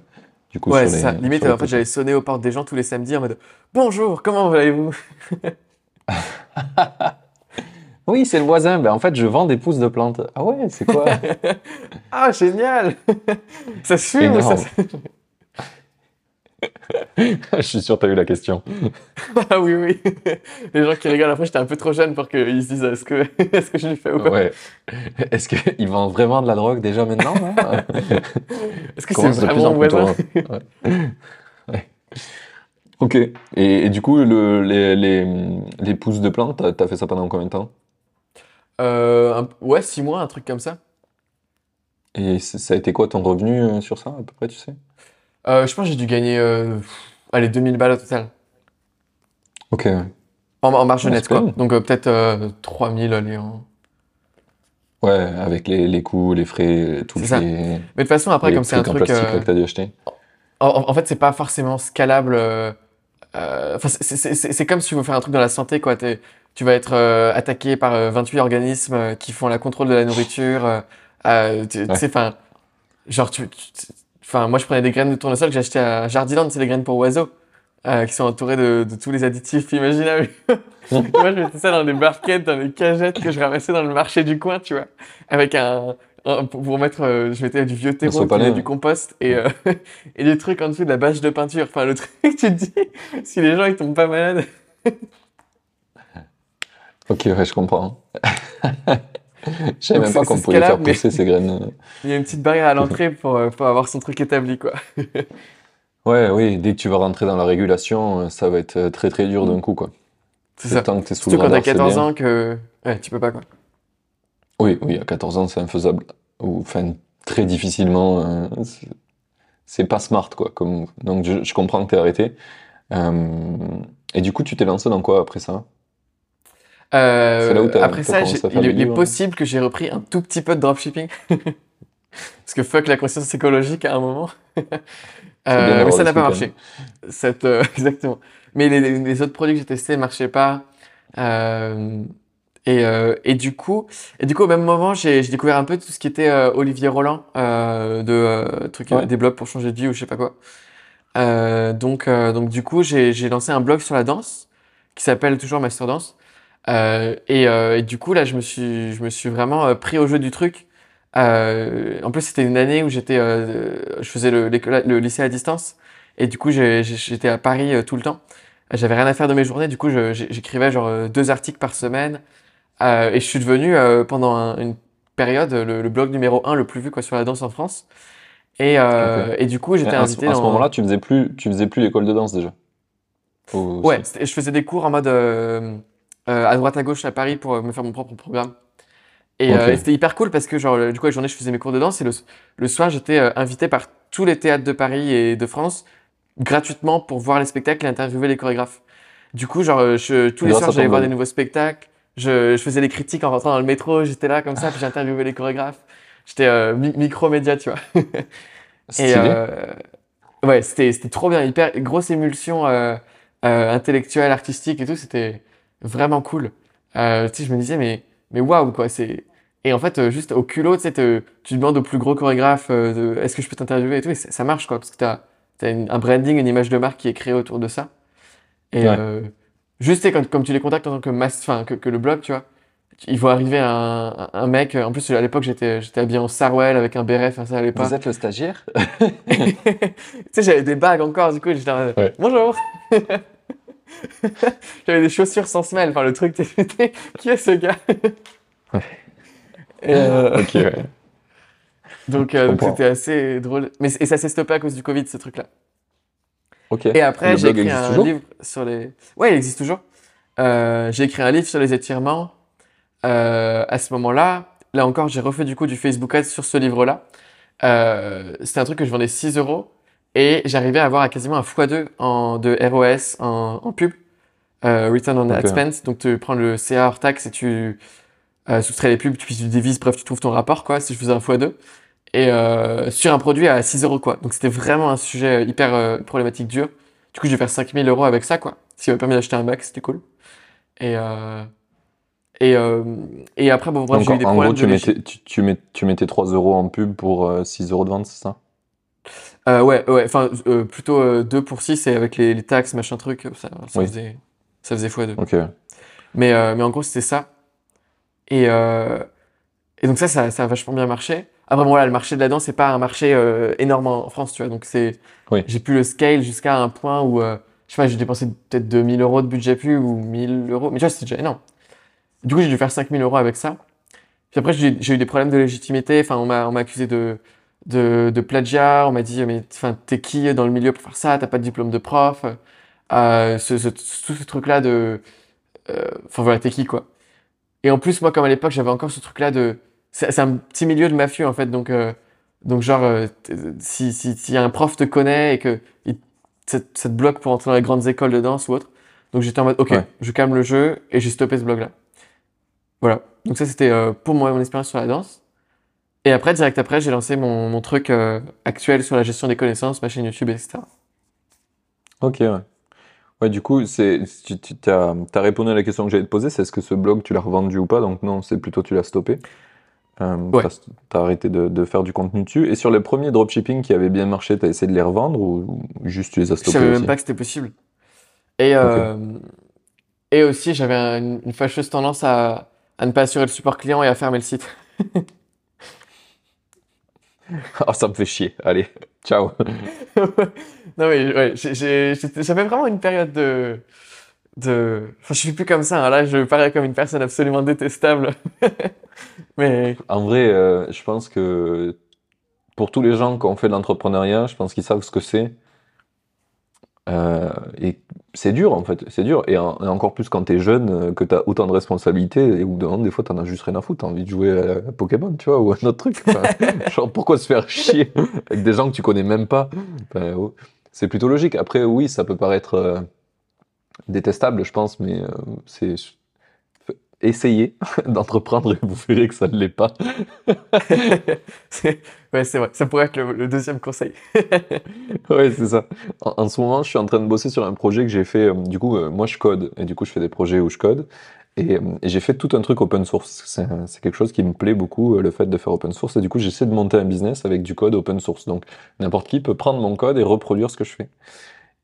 Du coup, Ouais, sur c'est les, ça. Limite, sur en fait, j'allais sonner aux portes des gens tous les samedis en mode Bonjour, comment allez-vous? Oui, c'est le voisin. Ben, en fait, je vends des pousses de plantes. Ah ouais, c'est quoi? Ah, génial! Ça se fume ou ça Énorme. se- Je suis sûr que tu as eu la question. Ah oui, oui. Les gens qui rigolent, après, j'étais un peu trop jeune pour qu'ils se disent est-ce que, est-ce que je lui fais ou pas? Ouais. Est-ce qu'ils vendent vraiment de la drogue déjà maintenant? hein Est-ce que c'est Commence de plus vraiment en mon plus voisin? tôt, hein. Ouais. Ouais. Ok. Et, et du coup, le, les, les, les pousses de plantes, t'as fait ça pendant combien de temps? Euh, un- ouais, six mois, un truc comme ça. Et ça a été quoi ton revenu euh, sur ça, à peu près, tu sais? Euh, je pense que j'ai dû gagner, euh, allez, 2000 balles au total. Ok. En, en marge Ouais, nette, quoi. Donc, peut-être euh, 3000, allez. en- Ouais, avec les, les coûts, les frais, tous C'est ça. les, Mais de toute façon, après, comme c'est un en truc. plastique là, que t'as dû acheter. En, en- en fait, c'est pas forcément scalable. Euh, c'est- comme si tu veux faire un truc dans la santé, quoi. Tu vas être euh, attaqué par euh, 28 organismes euh, qui font la contrôle de la nourriture. euh, euh, tu Ouais. sais, enfin, genre, tu, enfin, moi, je prenais des graines de tournesol que j'ai achetées à Jardiland, c'est des graines pour oiseaux, euh, qui sont entourées de, de tous les additifs imaginables. moi, je mettais ça dans des barquettes, dans des cagettes que je ramassais dans le marché du coin, tu vois, avec un- pour pour mettre, euh, je mettais du vieux terreau, du ouais. compost et, euh, et des trucs en dessous de la bâche de peinture. Enfin, le truc, tu te dis, si les gens ils tombent pas malades. Ok, ouais, je comprends. Je savais même pas qu'on pouvait faire pousser ces graines. Il y a une petite barrière à l'entrée pour, euh, pour avoir son truc établi, quoi. Ouais, oui, dès que tu vas rentrer dans la régulation, euh, ça va être euh, très très dur d'un coup, quoi. C'est ça. temps que t'es sous le Surtout quand t'as radar, c'est 14 bien. ans que. Ouais, tu peux pas, quoi. Oui, oui, à 14 ans, c'est infaisable. Ou, enfin, très difficilement. euh, c'est- c'est pas smart, quoi. Comme... Donc, je, je comprends que t'es arrêté. Euh, Et du coup, tu t'es lancé dans quoi après ça? Euh, C'est là où t'as- après t'as ça, commencé j'ai- à faire il, est- du il est livre. possible que j'ai repris un tout petit peu de dropshipping. Parce que fuck la conscience écologique à un moment. bien Euh, mais d'avoir ça n'a pas trucs, marché. Cette, euh, exactement. Mais les, les- les autres produits que j'ai testés ne marchaient pas. Euh, et, euh, et du coup, et du coup, au même moment, j'ai découvert un peu tout ce qui était euh, Olivier Roland, euh, de euh, trucs, Ouais. des blogs pour changer de vie ou je sais pas quoi. Euh, donc, euh, donc du coup, j'ai lancé un blog sur la danse qui s'appelle toujours Master Dance. Euh, et, euh, et du coup, là, je me suis, je me suis vraiment euh, pris au jeu du truc. Euh, en plus, c'était une année où j'étais, euh, je faisais le, le lycée à distance. Et du coup, j'étais à Paris euh, tout le temps. J'avais rien à faire de mes journées. Du coup, j'écrivais genre euh, deux articles par semaine. Euh, et je suis devenu, euh, pendant un- une période, le, le blog numéro un le plus vu quoi, sur la danse en France. Et, euh, et du coup, j'étais invité à ce dans... moment-là, tu faisais plus, tu faisais plus l'école de danse déjà. Ou- Ouais, je faisais des cours en mode à droite à gauche à Paris pour me faire mon propre programme. Et, c'était hyper cool parce que genre du coup la journée je faisais mes cours de danse et le, le soir j'étais invité par tous les théâtres de Paris et de France gratuitement pour voir les spectacles et interviewer les chorégraphes. Du coup genre je, tous les soirs j'allais voir des nouveaux spectacles, je, je faisais les critiques en rentrant dans le métro, j'étais là comme ça puis j'interviewais les chorégraphes. J'étais euh, mi- micro-média tu vois. Et euh, ouais, c'était c'était trop bien, hyper grosse émulsion euh, euh, intellectuelle, artistique et tout, c'était vraiment cool. Euh, tu sais, je me disais mais mais waouh quoi, c'est et en fait euh, juste au culot, tu sais, te- tu demandes au plus gros chorégraphe euh, est-ce que je peux t'interviewer et tout, et ça marche quoi, parce que t'as as un branding, une image de marque qui est créée autour de ça. Et Ouais. Euh, juste tu sais, quand, comme tu les contactes en tant que mas- enfin que, que le blog, tu vois. il faut arriver un, un mec. En plus, à l'époque, j'étais, j'étais habillé en Sarwell avec un béret, enfin, ça allait pas. Vous êtes le stagiaire? Tu sais, j'avais des bagues encore, du coup, j'étais en mode, Ouais. bonjour. j'avais des chaussures sans semelle, enfin, le truc, t'es- qui est ce gars? Ouais. Et, euh, Ok, ouais. donc, euh, c'était assez drôle. Mais, et ça s'est stoppé à cause du Covid, ce truc-là. Et après, j'ai écrit un livre sur les. Ouais, il existe toujours. Euh, j'ai écrit un livre sur les étirements. Euh, à ce moment-là, là encore, j'ai refait du coup du Facebook Ads sur ce livre-là. Euh, c'était un truc que je vendais 6 euros et j'arrivais à avoir à quasiment un x2 en, de ROS en, en pub, Return on Ok. Ad. Donc, tu prends le CA hors taxe et tu soustrais les pubs, puis tu divises, bref, tu trouves ton rapport, quoi, si je faisais un x2. Et euh, sur un produit à 6 euros, quoi. Donc, c'était vraiment un sujet hyper euh, problématique dur. Du coup, je vais faire 5000 euros avec ça, quoi. Ce qui m'a permis d'acheter un Mac, c'était cool. Et, euh, et, euh, et après, bon, bref, j'ai eu en, des en problèmes gros, tu de mettais, tu, tu, mets- tu mettais 3 euros en pub pour euh, 6 euros de vente, c'est ça? Euh, ouais, ouais, enfin, euh, plutôt euh, 2 pour 6 et avec les, les taxes, machin truc, ça, ça Oui. faisait, ça faisait x2. Ok. Mais, euh, mais en gros, c'était ça. Et, euh, et donc ça, ça, ça a vachement bien marché. Après, bon, voilà, le marché de la danse, c'est pas un marché euh, énorme en France, tu vois. Donc c'est, Oui. j'ai pu le scale jusqu'à un point où, euh, je sais pas, j'ai dépensé peut-être 2000 euros de budget pub ou 1000 euros. Mais tu vois, c'est déjà énorme. Du coup, j'ai dû faire 5000 euros avec ça. Puis après, j'ai j'ai eu des problèmes de légitimité. Enfin, on m'a on m'a accusé de, de, de plagiat. On m'a dit, mais enfin, t'es qui dans le milieu pour faire ça? T'as pas de diplôme de prof? Euh, ce, ce, tout ce truc-là de. euh, Enfin, voilà, t'es qui, quoi? Et en plus, moi, comme à l'époque, j'avais encore ce truc-là de. C'est un petit milieu de mafieux, en fait. Donc, euh, donc genre, euh, si, si, si un prof te connaît et que il, ça, te- ça te bloque pour entrer dans les grandes écoles de danse ou autre. Donc, j'étais en mode, OK, Ouais. je calme le jeu et j'ai stoppé ce blog-là. Voilà. Donc, ça, c'était euh, pour moi mon expérience sur la danse. Et après, direct après, j'ai lancé mon, mon truc actuel sur la gestion des connaissances, ma chaîne YouTube, etc. Ok, ouais. Ouais, du coup, c'est, tu, tu t'as, t'as répondu à la question que j'allais te poser, c'est est-ce que ce blog, tu l'as revendu ou pas? Donc non, c'est plutôt tu l'as stoppé. Euh, Ouais. arrêté de, de faire du contenu dessus. Et sur les premiers dropshipping qui avaient bien marché, t'as essayé de les revendre ou, ou juste tu les as Je stoppés savais aussi? même pas que c'était possible. Et, euh, et aussi, j'avais un- une, une fâcheuse tendance à, à ne pas assurer le support client et à fermer le site. Ah, ça me fait chier. Allez, ciao. non, mais ouais, j'avais vraiment une période de. De... Enfin, je suis plus comme ça. hein. Là, je parais comme une personne absolument détestable. mais En vrai, euh, je pense que pour tous les gens qui ont fait de l'entrepreneuriat, je pense qu'ils savent ce que c'est. Euh, et c'est dur en fait, c'est dur. Et, en- et encore plus quand t'es jeune, euh, que t'as autant de responsabilités, et au bout d'un moment, des fois, t'en as juste rien à foutre. T'as envie de jouer à, à Pokémon, tu vois, ou à un autre truc. Enfin, genre, pourquoi se faire chier avec des gens que tu connais même pas? Enfin, oh, C'est plutôt logique. Après, oui, ça peut paraître euh, détestable, je pense, mais euh, c'est essayez d'entreprendre et vous verrez que ça ne l'est pas. c'est ouais, c'est vrai. Ça pourrait être le, le deuxième conseil. Ouais, c'est ça. En, en ce moment, je suis en train de bosser sur un projet que j'ai fait. euh, du coup, euh, moi, je code. Et du coup, je fais des projets où je code. Et, euh, et j'ai fait tout un truc open source. C'est quelque chose qui me plaît beaucoup, le fait de faire open source. Et du coup, j'essaie de monter un business avec du code open source. Donc, n'importe qui peut prendre mon code et reproduire ce que je fais.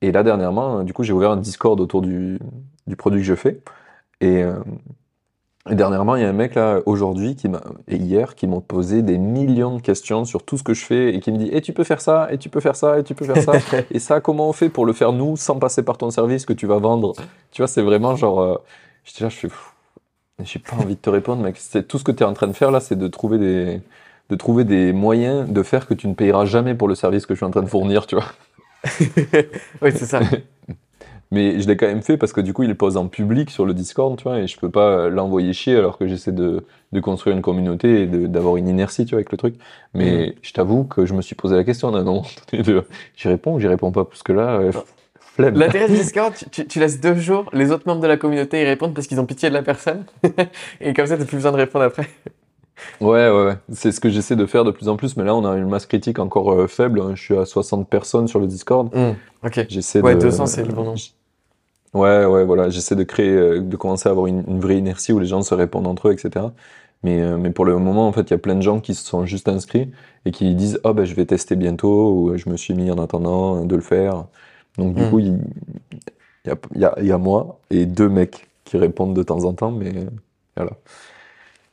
Et là, dernièrement, euh, du coup, j'ai ouvert un Discord autour du, du produit que je fais. Et, euh, et dernièrement, il y a un mec là, aujourd'hui, qui m'a, et hier, qui m'ont posé des millions de questions sur tout ce que je fais et qui me dit, et tu peux faire ça, et tu peux faire ça, et tu peux faire ça. Et ça, comment on fait pour le faire nous, sans passer par ton service que tu vas vendre? Tu vois, c'est vraiment genre. Euh, J'étais là, je fais. J'ai pas envie de te répondre, mec. C'est tout ce que tu es en train de faire là, c'est de trouver des de trouver des moyens de faire que tu ne payeras jamais pour le service que je suis en train de fournir, tu vois. Oui, c'est ça. Mais je l'ai quand même fait parce que du coup, il pose en public sur le Discord, tu vois, et je peux pas l'envoyer chier alors que j'essaie de, de construire une communauté et d'avoir une inertie, tu vois, avec le truc. Mais je t'avoue que je me suis posé la question à un moment donné de j'y réponds ou j'y réponds pas, parce que là, euh, flemme. L'intérêt du Discord, tu, tu- tu laisses deux jours, les autres membres de la communauté y répondent parce qu'ils ont pitié de la personne. et comme ça, t'as plus besoin de répondre après. Ouais, ouais, ouais. C'est ce que j'essaie de faire de plus en plus, mais là, on a une masse critique encore euh, faible. hein. Je suis à 60 personnes sur le Discord. Ok. J'essaie Ouais, de... 200, c'est le bon nombre. Ouais, ouais, voilà. J'essaie de créer, euh, de commencer à avoir une, une vraie inertie où les gens se répondent entre eux, etc. Mais, euh, mais pour le moment, en fait, il y a plein de gens qui se sont juste inscrits et qui disent, ah, ben, je vais tester bientôt, ou je me suis mis en attendant de le faire. Donc, du Mm. coup, il il y a, il y a, il y a moi et deux mecs qui répondent de temps en temps, mais euh, voilà.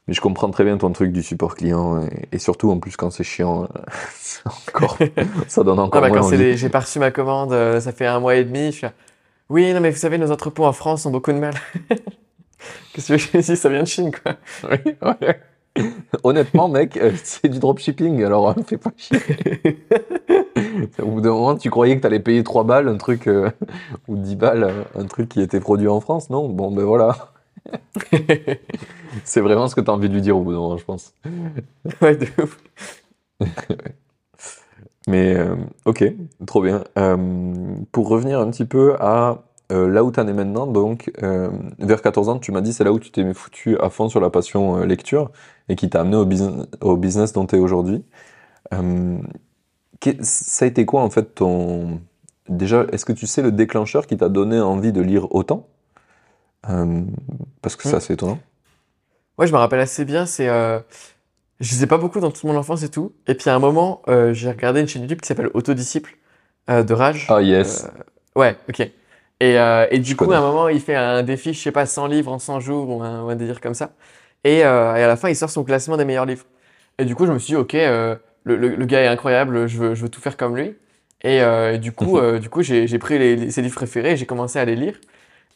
Mais je comprends très bien ton truc du support client et, et surtout en plus quand c'est chiant, euh, encore, ça donne encore bah, moins quand des- j'ai pas reçu ma commande, euh, ça fait un mois et demi, je suis là, oui, non, mais vous savez, nos entrepôts en France ont beaucoup de mal. Qu'est-ce que je dis, ça vient de Chine, quoi. Oui, ouais. Honnêtement, mec, euh, c'est du dropshipping, alors euh, fais pas chier. Au bout d'un moment, tu croyais que t'allais payer 3 balles, un truc, euh, ou 10 balles, un truc qui était produit en France, non? Bon, ben voilà. C'est vraiment ce que t'as envie de lui dire au bout d'un moment, je pense. ouais, de ouf. Mais euh, ok, trop bien. Euh, pour revenir un petit peu à euh, là où tu en es maintenant, donc vers 14 ans, tu m'as dit c'est là où tu t'es foutu à fond sur la passion lecture et qui t'a amené au, business au business dont tu es aujourd'hui. Ça a été quoi en fait ton... Déjà, est-ce que tu sais le déclencheur qui t'a donné envie de lire autant? Euh, Parce que ça, Mm. c'est étonnant. Ouais, je me rappelle assez bien, c'est... Euh... Je lisais pas beaucoup dans toute mon enfance et tout. Et puis à un moment, euh, j'ai regardé une chaîne YouTube qui s'appelle Autodisciple euh, de Rage. Ah yes, Euh, ouais, ok. Et, et du coup, connais. à un moment, il fait un défi, je sais pas, 100 livres en 100 jours ou un, ou un délire comme ça. Et, et à la fin, il sort son classement des meilleurs livres. Et du coup, je me suis dit, ok, le, le- le gars est incroyable, je veux, je veux tout faire comme lui. Et, et du coup, euh, du coup j'ai j'ai pris les, les- ses livres préférés et j'ai commencé à les lire.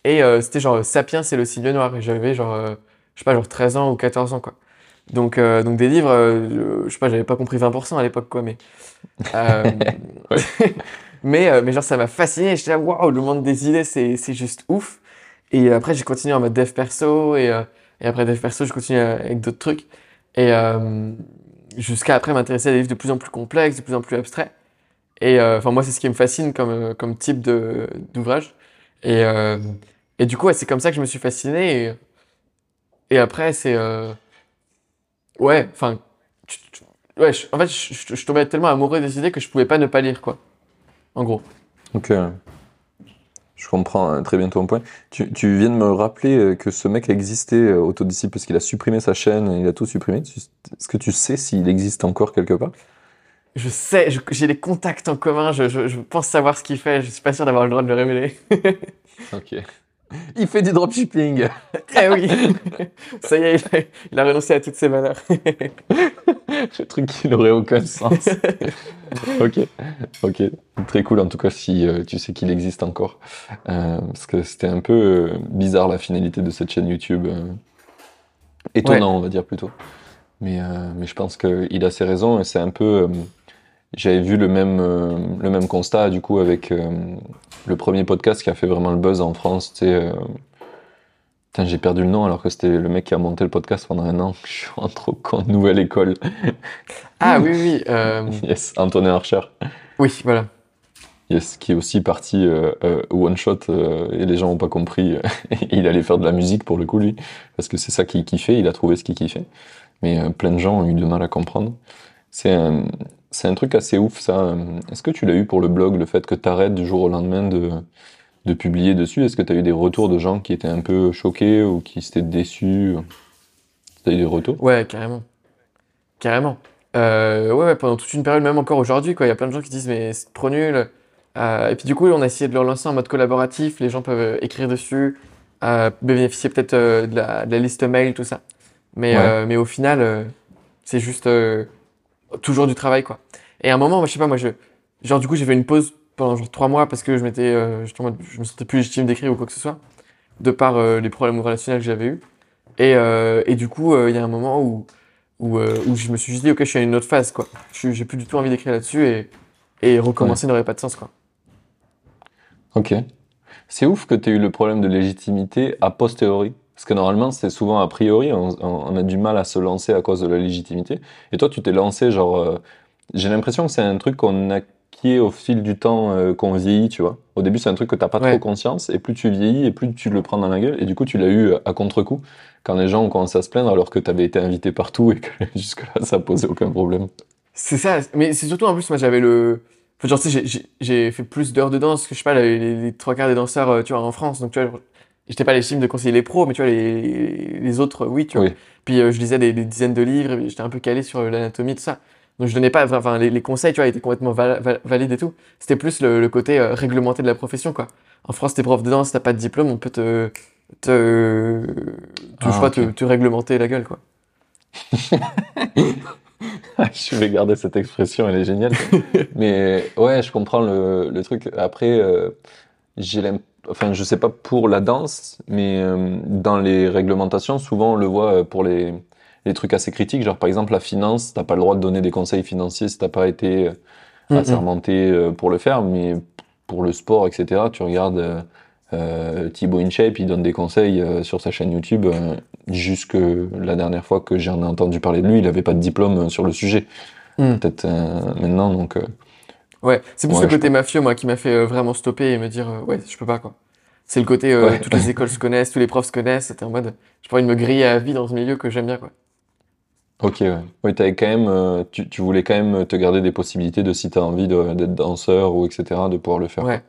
Et euh, c'était genre Sapiens et le signe noir. Et j'avais genre, euh, je sais pas, genre 13 ans ou 14 ans, quoi. Donc, euh, donc des livres, je sais pas, j'avais pas compris 20% à l'époque, quoi, mais. mais, mais genre, ça m'a fasciné. J'étais là, waouh, le monde des idées, c'est c'est juste ouf. Et après, j'ai continué en mode dev perso. Et, et après dev perso, je continue avec d'autres trucs. Et jusqu'à après m'intéresser à des livres de plus en plus complexes, de plus en plus abstraits. Et enfin, moi, c'est ce qui me fascine comme, comme type de- d'ouvrage. Et, euh, et du coup, ouais, c'est comme ça que je me suis fasciné. Et, et après, c'est. euh, Ouais, enfin. Ouais, je- en fait, je, tombais tellement amoureux des idées que je pouvais pas ne pas lire, quoi. En gros. Ok. Je comprends euh, très bien ton point. Tu, tu viens de me rappeler euh, que ce mec existait, Autodisciple, parce qu'il a supprimé sa chaîne, il a tout supprimé. Est-ce que tu sais s'il existe encore quelque part? Je sais, j'ai des contacts en commun, je, je- je pense savoir ce qu'il fait, je suis pas sûr d'avoir le droit de le révéler. Ok. Il fait du dropshipping. eh oui Ça y est, il a, il a renoncé à toutes ses valeurs. Le truc qui n'aurait aucun sens. ok. Ok. Très cool en tout cas si euh, tu sais qu'il existe encore. Euh, parce que c'était un peu euh, bizarre la finalité de cette chaîne YouTube. étonnant on va dire plutôt. Mais, mais je pense qu'il a ses raisons et c'est un peu... j'avais vu le même, euh, le même constat du coup avec euh, le premier podcast qui a fait vraiment le buzz en France. Euh, Putain, j'ai perdu le nom alors que c'était le mec qui a monté le podcast pendant un an. Je suis en trop con, nouvelle école. Ah oui, oui, euh, Yes, Antonin Archer. oui, voilà. Yes, qui est aussi parti euh, euh, one shot et les gens n'ont pas compris. il allait faire de la musique pour le coup lui, parce que c'est ça qu'il kiffait. Il a trouvé ce qu'il kiffait, mais plein de gens ont eu de mal à comprendre. C'est un, c'est un truc assez ouf ça. Est-ce que tu l'as eu pour le blog, le fait que tu arrêtes du jour au lendemain de de publier dessus? Est-ce que tu as eu des retours de gens qui étaient un peu choqués ou qui s'étaient déçus? T'as eu des retours? Ouais, carrément. Carrément. Euh, ouais, ouais, pendant toute une période, même encore aujourd'hui, quoi. Il y a plein de gens qui disent, mais c'est trop nul. Euh, et puis du coup, on a essayé de le relancer en mode collaboratif. Les gens peuvent euh, écrire dessus, euh, bénéficier peut-être de, la, de la liste mail, tout ça. Mais, Ouais. mais au final, c'est juste toujours du travail, quoi. Et à un moment, moi, je sais pas, moi, je, genre, du coup, j'ai fait une pause pendant genre trois mois parce que je m'étais, euh, je me sentais plus légitime d'écrire ou quoi que ce soit, de par euh, les problèmes relationnels que j'avais eus. Et, euh, et du coup, il y a un moment où, où, où je me suis juste dit, ok, je suis à une autre phase, quoi. J'ai plus du tout envie d'écrire là-dessus et, et recommencer n'aurait pas de sens, quoi. Ok. C'est ouf que tu aies eu le problème de légitimité a posteriori. Parce que normalement, c'est souvent a priori, on, a du mal à se lancer à cause de la légitimité. Et toi, tu t'es lancé, genre, euh, j'ai l'impression que c'est un truc qu'on acquiert au fil du temps, euh, qu'on vieillit, tu vois. Au début, c'est un truc que t'as pas Ouais. trop conscience, et plus tu vieillis, et plus tu le prends dans la gueule, et du coup, tu l'as eu à contre-coup, quand les gens ont commencé à se plaindre alors que t'avais été invité partout et que jusque-là, ça posait aucun problème. C'est ça, mais c'est surtout en plus, moi j'avais le. Enfin, genre, tu sais, j'ai- fait plus d'heures de danse que je sais pas, les, les- les trois quarts des danseurs, euh, tu vois, en France. Donc, tu vois, j'étais pas légitime de conseiller les pros, mais tu vois, les, les autres, oui, tu vois. Oui. Puis euh, je lisais des, des dizaines de livres, j'étais un peu calé sur l'anatomie, tout ça. Donc, je donnais pas. Enfin, les, les conseils, tu vois, étaient complètement val- val- valides et tout. C'était plus le, le côté euh, réglementé de la profession, quoi. En France, t'es prof de danse, t'as pas de diplôme, on peut te. te. te Ah, te, te réglementer la gueule, quoi. je vais garder cette expression, elle est géniale. Mais ouais, je comprends le, le truc. Après, euh, j'ai l'impression enfin je sais pas pour la danse, mais euh, dans les réglementations, souvent on le voit euh, pour les, les trucs assez critiques, genre par exemple la finance, t'as pas le droit de donner des conseils financiers si t'as pas été euh, assermenté pour le faire, mais pour le sport, etc., tu regardes euh, Thibaut InShape, il donne des conseils euh, sur sa chaîne YouTube. Euh, jusque la dernière fois que j'en ai entendu parler de lui, il avait pas de diplôme sur le sujet. Mhm. Peut-être maintenant, donc Ouais, c'est plus Ouais, le côté mafieux, moi, qui m'a fait euh, vraiment stopper et me dire, euh, ouais, je peux pas, quoi. C'est le côté, euh, Ouais. toutes les écoles se connaissent, tous les profs se connaissent, c'était en mode, j'ai pas envie de me griller à vie dans ce milieu que j'aime bien, quoi. Ok, ouais. Oui, t'avais quand même, euh, tu, tu voulais quand même te garder des possibilités de si t'as envie d'être danseur ou etc., de pouvoir le faire. Ouais.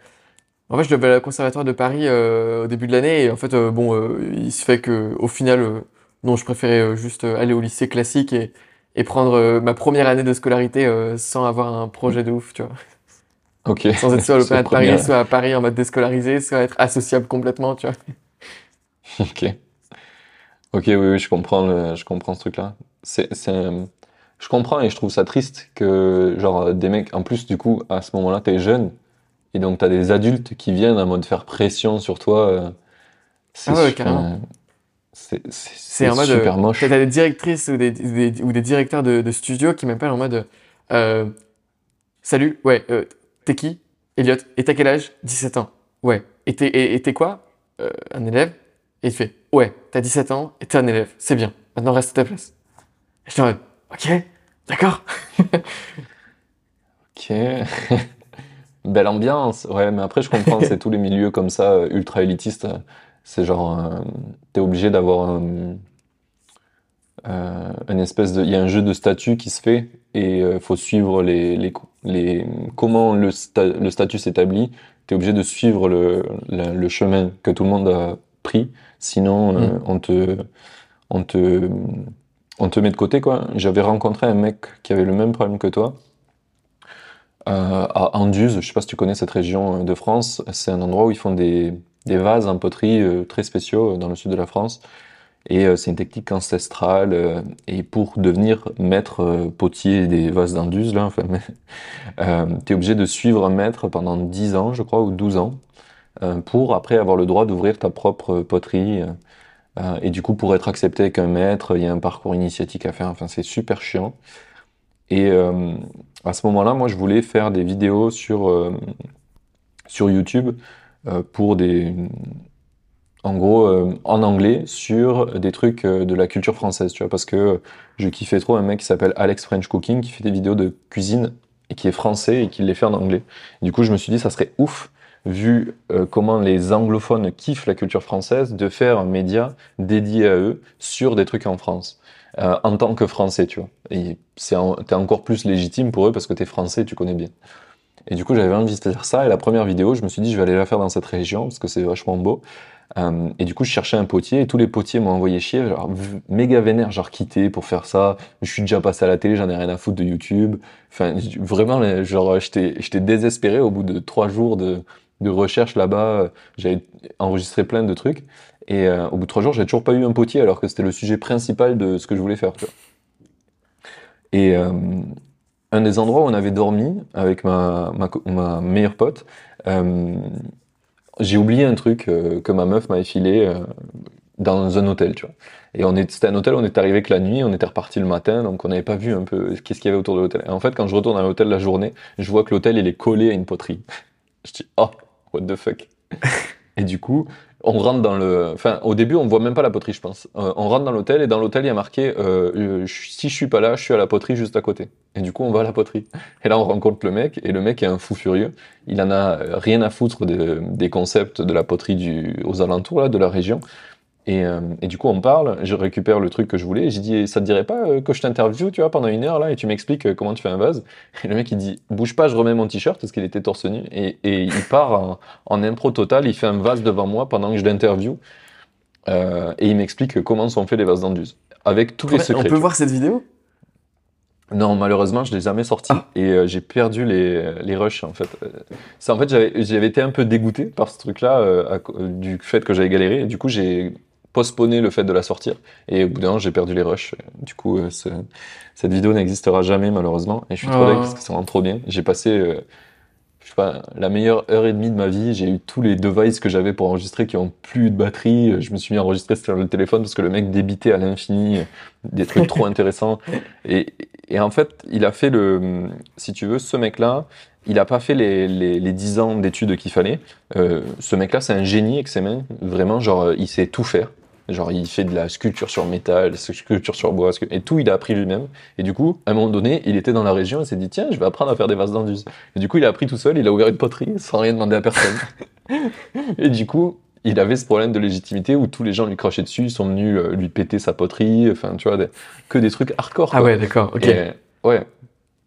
En fait, je devais aller au conservatoire de Paris euh, au début de l'année et en fait, bon, euh, il se fait que au final, non, je préférais juste aller au lycée classique et, et prendre euh, ma première année de scolarité euh, sans avoir un projet de ouf, tu vois. Ok. Sans être soit à l'Opéra de Paris, première. soit à Paris en mode déscolarisé, soit être associable complètement, tu vois. Ok. Ok, oui, oui, je comprends le- je comprends ce truc-là. C'est, je comprends et je trouve ça triste que, genre, des mecs, en plus, du coup, à ce moment-là, t'es jeune et donc t'as des adultes qui viennent en mode faire pression sur toi. euh, c'est Ah ouais, carrément. C'est, en mode, super moche. T'as des directrices ou des, des- ou des directeurs de, de studio qui m'appellent en mode euh, Salut, ouais, euh, t'es qui? Elliot. Et t'as quel âge? 17 ans. Ouais. Et t'es quoi? Euh, Un élève? Et il fait Ouais, t'as 17 ans et t'es un élève. C'est bien. Maintenant reste à ta place. Et j'étais en mode Ok, d'accord. Ok. Belle ambiance. Ouais, mais après, je comprends, c'est tous les milieux comme ça, euh, ultra élitistes. C'est genre, euh, t'es obligé d'avoir un, euh, une espèce de. Il y a un jeu de statut qui se fait et euh, faut suivre les, les, les, comment le, sta- le statut s'établit. T'es obligé de suivre le, le, le chemin que tout le monde a pris. Sinon, euh, Mm. on te, on te, on te met de côté, quoi. J'avais rencontré un mec qui avait le même problème que toi euh, à Anduze, je sais pas si tu connais cette région de France, c'est un endroit où ils font des, des vases en poterie euh, très spéciaux euh, dans le sud de la France. Et euh, c'est une technique ancestrale. et pour devenir maître potier des vases d'Anduze, là, enfin, tu es obligé de suivre un maître pendant 10 ans, je crois, ou 12 ans, pour après avoir le droit d'ouvrir ta propre poterie. et du coup, pour être accepté avec un maître, il y a un parcours initiatique à faire. Enfin, c'est super chiant. Et à ce moment-là, moi, je voulais faire des vidéos sur, sur YouTube pour des, en gros, euh, en anglais sur des trucs euh, de la culture française, tu vois, parce que je kiffais trop un mec qui s'appelle Alex French Cooking, qui fait des vidéos de cuisine et qui est français et qui les fait en anglais. du coup, je me suis dit, ça serait ouf, vu euh, comment les anglophones kiffent la culture française, de faire un média dédié à eux sur des trucs en France euh, en tant que Français, tu vois. Et c'est t'es encore plus légitime pour eux parce que t'es Français, tu connais bien. Et du coup, j'avais envie de faire ça. Et la première vidéo, je me suis dit, je vais aller la faire dans cette région parce que c'est vachement beau. Euh, et du coup, je cherchais un potier et tous les potiers m'ont envoyé chier, genre méga vénère, genre quitté pour faire ça. Je suis déjà passé à la télé, j'en ai rien à foutre de YouTube. Enfin, vraiment, genre, j'étais, j'étais désespéré au bout de trois jours de, de recherche là-bas. J'avais enregistré plein de trucs. Et euh, au bout de trois jours, j'ai toujours pas eu un potier alors que c'était le sujet principal de ce que je voulais faire. Tu vois. Et euh, un des endroits où on avait dormi avec ma, ma, co- ma meilleure pote, euh, j'ai oublié un truc euh, que ma meuf m'avait filé euh, dans un hôtel, tu vois. Et on est, c'était un hôtel, on est arrivé que la nuit, on était reparti le matin, donc on n'avait pas vu un peu qu'est-ce qu'il y avait autour de l'hôtel. Et en fait, quand je retourne à l'hôtel la journée, je vois que l'hôtel il est collé à une poterie. Je dis oh what the fuck. Et du coup, on rentre dans le. Enfin, au début, on voit même pas la poterie, je pense. Euh, on rentre dans l'hôtel et dans l'hôtel, il y a marqué euh, euh, si je suis pas là, je suis à la poterie juste à côté. Et du coup, on va à la poterie. Et là, on rencontre le mec et le mec est un fou furieux. Il en a rien à foutre de- des concepts de la poterie du, aux alentours là, de la région. Et, euh, et du coup, on parle, je récupère le truc que je voulais. J'ai dit, ça te dirait pas euh, que je t'interviewe, tu vois, pendant une heure là, et tu m'expliques euh, comment tu fais un vase? Et le mec, il dit, bouge pas, je remets mon t-shirt parce qu'il était torse nu. Et, et il part en, en impro total, il fait un vase devant moi pendant que je l'interview. Euh, et il m'explique comment sont faits les vases d'Anduze. Avec tous les on secrets. peut tu vois. voir cette vidéo? Non, malheureusement, je l'ai jamais sorti Ah. et euh, j'ai perdu les, les rushs en fait. En fait j'avais été un peu dégoûté par ce truc-là euh, du fait que j'avais galéré et du coup j'ai postponé le fait de la sortir. Et au bout d'un an, j'ai perdu les rushs. Du coup, euh, ce- cette vidéo n'existera jamais, malheureusement. Et je suis trop Oh. deg parce que c'est vraiment trop bien. J'ai passé, euh, je sais pas, la meilleure heure et demie de ma vie. J'ai eu tous les devices que j'avais pour enregistrer qui ont plus de batterie. Je me suis mis à enregistrer sur le téléphone parce que le mec débitait à l'infini euh, des trucs trop intéressants. Et, et en fait, il a fait le, si tu veux, ce mec-là, il a pas fait les, les, les 10 ans d'études qu'il fallait. Euh, ce mec-là, c'est un génie avec ses mains. Vraiment, genre, il sait tout faire. Genre, il fait de la sculpture sur métal, sculpture sur bois, et tout, il a appris lui-même. Et du coup, à un moment donné, il était dans la région et s'est dit, tiens, je vais apprendre à faire des vases d'Anduze. Et du coup, il a appris tout seul, il a ouvert une poterie sans rien demander à personne. et du coup, il avait ce problème de légitimité où tous les gens lui crachaient dessus, ils sont venus euh, lui péter sa poterie, enfin, tu vois, des- que des trucs hardcore. Ah ouais, d'accord, ok. Et, ouais,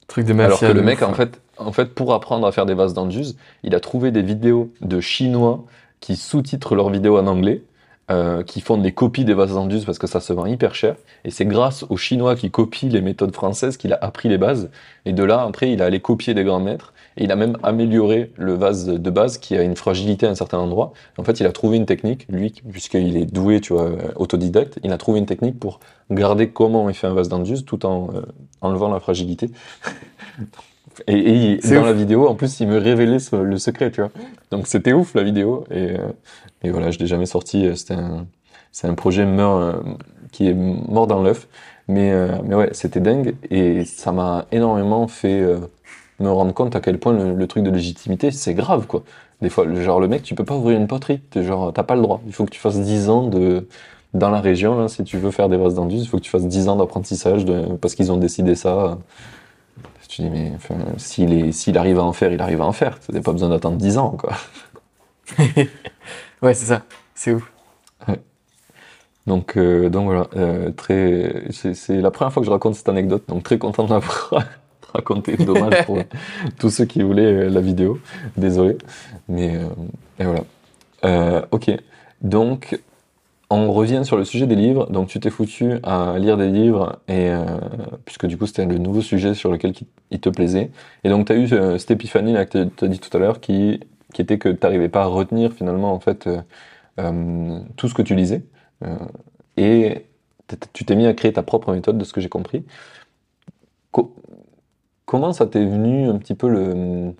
Truc de alors que le mec, en fait, en fait, pour apprendre à faire des vases d'Anduze, il a trouvé des vidéos de Chinois qui sous-titrent leurs vidéos en anglais, euh, qui font des copies des vases d'Anduze parce que ça se vend hyper cher. Et c'est grâce aux Chinois qui copient les méthodes françaises qu'il a appris les bases. Et de là, après, il a allé copier des grands maîtres. Et il a même amélioré le vase de base qui a une fragilité à un certain endroit. En fait, il a trouvé une technique, lui, puisqu'il est doué, tu vois, euh, autodidacte, il a trouvé une technique pour garder comment il fait un vase d'Anduze tout en euh, enlevant la fragilité. Et, et il- dans ouf. la vidéo, en plus, il me révélait ce- le secret, tu vois. Donc c'était ouf la vidéo. Et, euh, et voilà, je l'ai jamais sorti. C'était un, c'est un projet meur- euh, qui est mort dans l'œuf. Mais, euh, mais ouais, c'était dingue. Et ça m'a énormément fait euh, me rendre compte à quel point le, truc de légitimité, c'est grave, quoi. Des fois, genre, le mec, tu peux pas ouvrir une poterie. T'es genre, t'as pas le droit. Il faut que tu fasses 10 ans de. Dans la région, là, si tu veux faire des vases d'Anduze, il faut que tu fasses 10 ans d'apprentissage parce qu'ils ont décidé ça. Tu dis, mais s'il s'il arrive à en faire, il arrive à en faire. T'as pas besoin d'attendre 10 ans, quoi. Ouais, c'est ça. C'est ouf. Donc, euh, donc voilà, euh, très, c'est, c'est la première fois que je raconte cette anecdote, donc très content de l'avoir raconté. Dommage pour tous ceux qui voulaient euh, la vidéo. Désolé, mais et voilà. Ok, donc on revient sur le sujet des livres. Donc tu t'es foutu à lire des livres et euh, puisque du coup c'était le nouveau sujet sur lequel il te plaisait. Et donc tu as eu euh, cette épiphanie là que tu as dit tout à l'heure qui qui était que tu n'arrivais pas à retenir finalement en fait euh, euh, tout ce que tu lisais. Euh, et tu t'es mis à créer ta propre méthode de ce que j'ai compris. Co- comment ça t'est venu un petit peu le...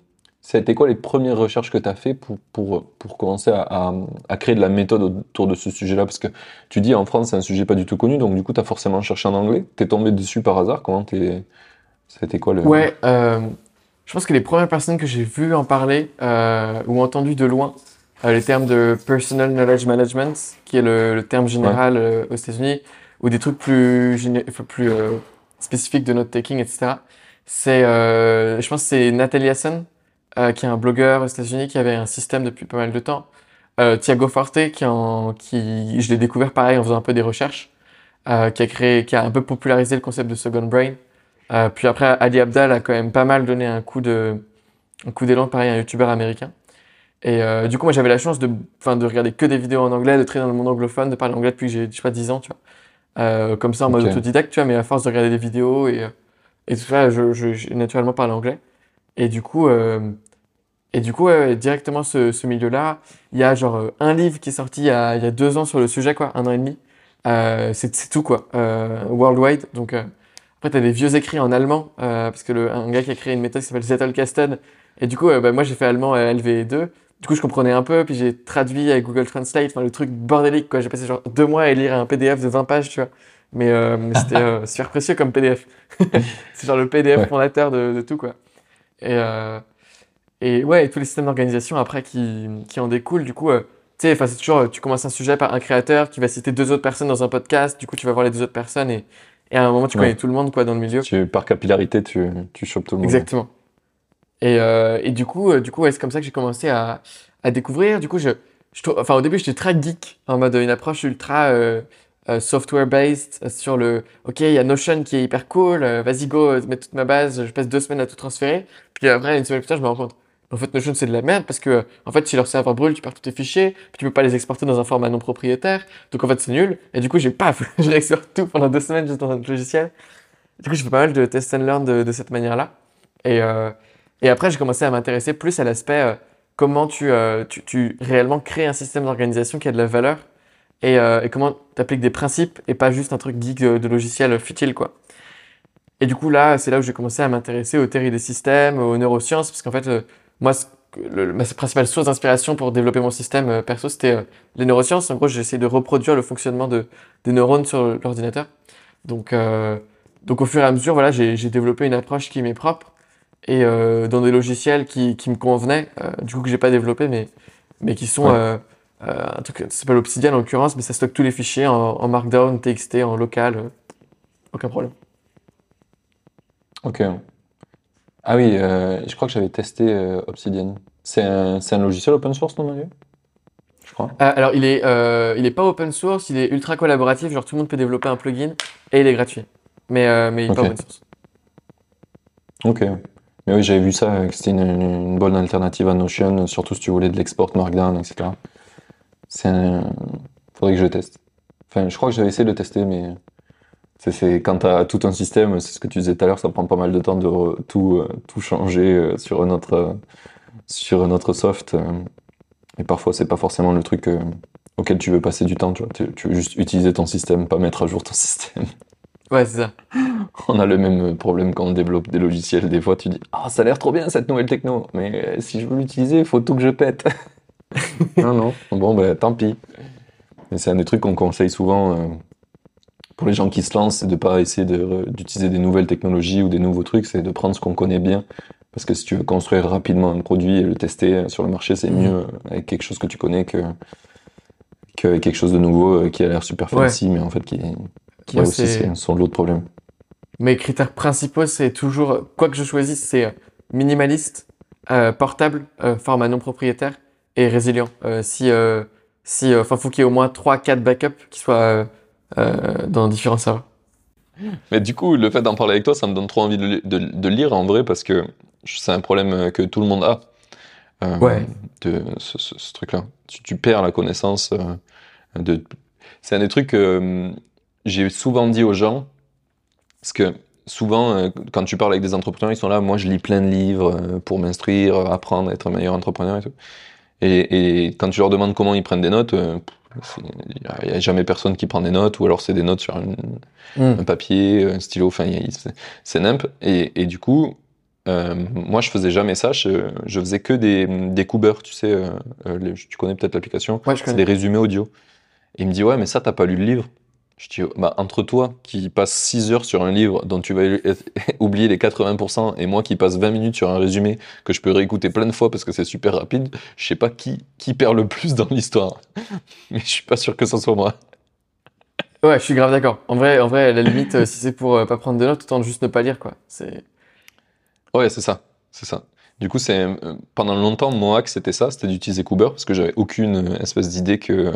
Été quoi les premières recherches que tu as fait pour, pour, pour commencer à, créer de la méthode autour de ce sujet-là? Parce que tu dis en France c'est un sujet pas du tout connu, donc du coup tu as forcément cherché en anglais. T'es tombé dessus par hasard Comment t'es... Ça a été quoi le... je pense que les premières personnes que j'ai vues en parler euh, ou entendu de loin euh, les termes de personal knowledge management, qui est le, le terme général euh, aux États-Unis, ou des trucs plus, enfin, plus euh, spécifiques de note taking, etc. C'est, euh, je pense, que c'est Natalie Hassan, euh, qui est un blogueur aux États-Unis qui avait un système depuis pas mal de temps. Euh, Thiago Forte, qui, en, qui, je l'ai découvert pareil en faisant un peu des recherches, euh, qui a créé, qui a un peu popularisé le concept de second brain. Euh, puis après, Ali Abdal a quand même pas mal donné un coup de, un coup d'élan, pareil, un youtubeur américain. Et euh, du coup, moi, j'avais la chance de, de regarder que des vidéos en anglais, de traîner dans le monde anglophone, de parler anglais depuis que j'ai, je sais pas, 10 ans, tu vois. Euh, comme ça, en mode autodidacte, tu vois, mais à force de regarder des vidéos et, et tout ça, je, je, j'ai naturellement parlé anglais. Et du coup, et du coup, ouais, directement ce, ce milieu-là, il y a genre un livre qui est sorti il y a, il y a deux ans sur le sujet, quoi, un an et demi. C'est c'est tout, quoi. Worldwide. Donc, après, t'as des vieux écrits en allemand, euh, parce que le, un gars qui a créé une méthode qui s'appelle Zettelkasten. Et du coup, euh, bah, moi, j'ai fait allemand euh, LV2. Du coup, je comprenais un peu, puis j'ai traduit avec Google Translate, enfin, le truc bordélique, quoi. J'ai passé genre deux mois à lire un PDF de 20 pages, tu vois. Mais, euh, mais c'était euh, super précieux comme PDF. c'est genre le PDF Ouais. fondateur de, de tout, quoi. Et, et ouais, et tous les systèmes d'organisation après qui, qui en découlent, du coup, tu sais, c'est toujours, tu commences un sujet par un créateur qui va citer deux autres personnes dans un podcast, du coup, tu vas voir les deux autres personnes et, et à un moment, tu Ouais. connais tout le monde, quoi, dans le milieu. Tu, par capillarité, tu, tu chopes tout le monde. Exactement. Et, euh, et du coup, euh, du coup, ouais, c'est comme ça que j'ai commencé à, à découvrir. Du coup, je, je enfin, au début, j'étais très geek, en mode une approche ultra euh, software-based sur le, ok, il y a Notion qui est hyper cool, vas-y go, mets toute ma base, je passe deux semaines à tout transférer. Puis après, une semaine plus tard, je me rends compte, en fait, Notion, c'est de la merde parce que, en fait, si leur serveur brûle, tu perds tous tes fichiers, puis tu peux pas les exporter dans un format non propriétaire. Donc, en fait, c'est nul. Et du coup, j'ai paf, je réexporte tout pendant deux semaines juste dans un logiciel. Du coup, j'ai fait pas mal de test and learn de, cette manière-là. Et, euh, et après, j'ai commencé à m'intéresser plus à l'aspect euh, comment tu, euh, tu, tu réellement crées un système d'organisation qui a de la valeur et, euh, et comment t'appliques des principes et pas juste un truc geek de, de logiciel futile, quoi. Et du coup, là, c'est là où j'ai commencé à m'intéresser aux théories des systèmes, aux neurosciences, parce qu'en fait, euh, moi, le- ma principale source d'inspiration pour développer mon système euh, perso, c'était euh, les neurosciences. En gros, j'ai essayé de reproduire le fonctionnement de, des neurones sur l'ordinateur. Donc, euh, donc, au fur et à mesure, voilà, j'ai développé une approche qui m'est propre et dans des logiciels qui, qui me convenaient, du coup, que j'ai pas développé, mais, mais qui sont Ouais. un truc ça s'appelle Obsidian en l'occurrence, mais ça stocke tous les fichiers en, en Markdown, TXT, en local, aucun problème. Ok. Ah oui, euh, je crois que j'avais testé euh, Obsidian. C'est un, c'est un logiciel open source, non? Je crois. Euh, alors, il est, euh, il est pas open source, il est ultra collaboratif, genre tout le monde peut développer un plugin et il est gratuit. Mais, mais il est pas Ok. open source. Ok. Mais oui, j'avais vu ça, que c'était une, une bonne alternative à Notion, surtout si tu voulais de l'export Markdown, etc. C'est un... Faudrait que je teste. Enfin, je crois que j'avais essayé de le tester, mais c'est, quand t'as tout un système, c'est ce que tu disais tout à l'heure, ça prend pas mal de temps de re- tout, euh, tout changer euh, sur un autre, euh, sur un autre soft. et parfois, c'est pas forcément le truc auquel tu veux passer du temps, tu vois. Tu, tu veux juste utiliser ton système, pas mettre à jour ton système. Ouais, c'est ça. On a le même problème quand on développe des logiciels. Des fois, tu dis Ah, ça a l'air trop bien cette nouvelle techno, mais si je veux l'utiliser, il faut tout que je pète. non, non. Bon, ben tant pis. C'est un des trucs qu'on conseille souvent pour les gens qui se lancent c'est de pas essayer de- d'utiliser des nouvelles technologies ou des nouveaux trucs, c'est de prendre ce qu'on connaît bien. Parce que si tu veux construire rapidement un produit et le tester euh, sur le marché, c'est mieux euh, avec quelque chose que tu connais que qu'avec quelque chose de nouveau euh, qui a l'air super Ouais. fancy, mais en fait qui, qui aussi son lot de problèmes. Mes critères principaux, c'est toujours, quoi que je choisisse, c'est minimaliste, euh, portable, euh, format non propriétaire et résilient. Euh, si, si, enfin, faut qu'il y ait au moins 3-4 backups qui soient euh, dans différents serveurs. Mais du coup, le fait d'en parler avec toi, ça me donne trop envie de, de, de lire en vrai parce que c'est un problème euh, que tout le monde a. euh, Ouais. De ce, ce- ce truc-là. Tu, tu perds la connaissance de. C'est un des trucs que j'ai souvent dit aux gens parce que souvent, quand tu parles avec des entrepreneurs, ils sont là. Moi, je lis plein de livres pour m'instruire, apprendre à être un meilleur entrepreneur et tout. Et, et quand tu leur demandes comment ils prennent des notes, il n'y a, jamais personne qui prend des notes ou alors c'est des notes sur une, un papier, un stylo, enfin, c'est- nimp. Et, et du coup, euh, moi, je faisais jamais ça. Je, je faisais que des, des Cooper, tu sais, euh, euh, les- tu connais peut-être l'application. Ouais, C'est des résumés audio. Et il me dit, ouais, mais ça, t'as pas lu le livre. Je dis, bah, entre toi qui passe 6 heures sur un livre dont tu vas oublier les 80% et moi qui passe 20 minutes sur un résumé que je peux réécouter plein de fois parce que c'est super rapide, je sais pas qui, qui perd le plus dans l'histoire. Mais je suis pas sûr que ce soit moi. Ouais, je suis grave d'accord. En vrai, en vrai, à la limite, euh, si c'est pour euh, pas prendre de notes, autant juste ne pas lire, quoi. C'est. Ouais, c'est ça, c'est ça. Du coup, c'est euh, pendant longtemps mon hack c'était ça, c'était d'utiliser Cooper parce que j'avais aucune euh, espèce d'idée que euh,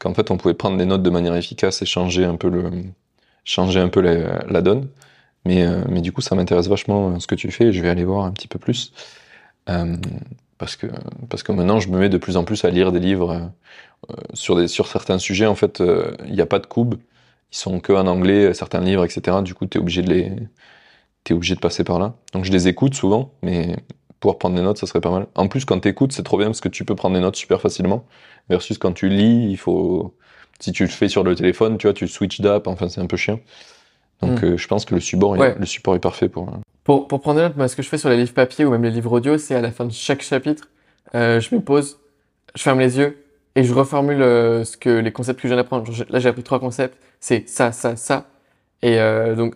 qu'en fait on pouvait prendre des notes de manière efficace et changer un peu le changer un peu la, la donne. Mais euh, mais du coup, ça m'intéresse vachement euh, ce que tu fais et je vais aller voir un petit peu plus Euh, parce que parce que maintenant je me mets de plus en plus à lire des livres euh, euh, sur des sur certains sujets. En fait, euh, il n'y a pas de coupe, ils sont que en anglais certains livres, etc. Du coup, t'es obligé de les t'es obligé de passer par là. Donc je les écoute souvent, mais pouvoir prendre des notes, ça serait pas mal. En plus, quand t'écoutes, c'est trop bien parce que tu peux prendre des notes super facilement. Versus quand tu lis, il faut. Si tu le fais sur le téléphone, tu vois, tu switches d'app, enfin c'est un peu chiant. Donc Mm. euh, je pense que le support, est, le support est parfait pour. euh, Pour, pour prendre des notes, moi, ce que je fais sur les livres papier ou même les livres audio, c'est à la fin de chaque chapitre, euh, je me pose, je ferme les yeux et je reformule euh, ce que, les concepts que je viens d'apprendre. Là, j'ai appris trois concepts. C'est ça, ça, ça. Et donc,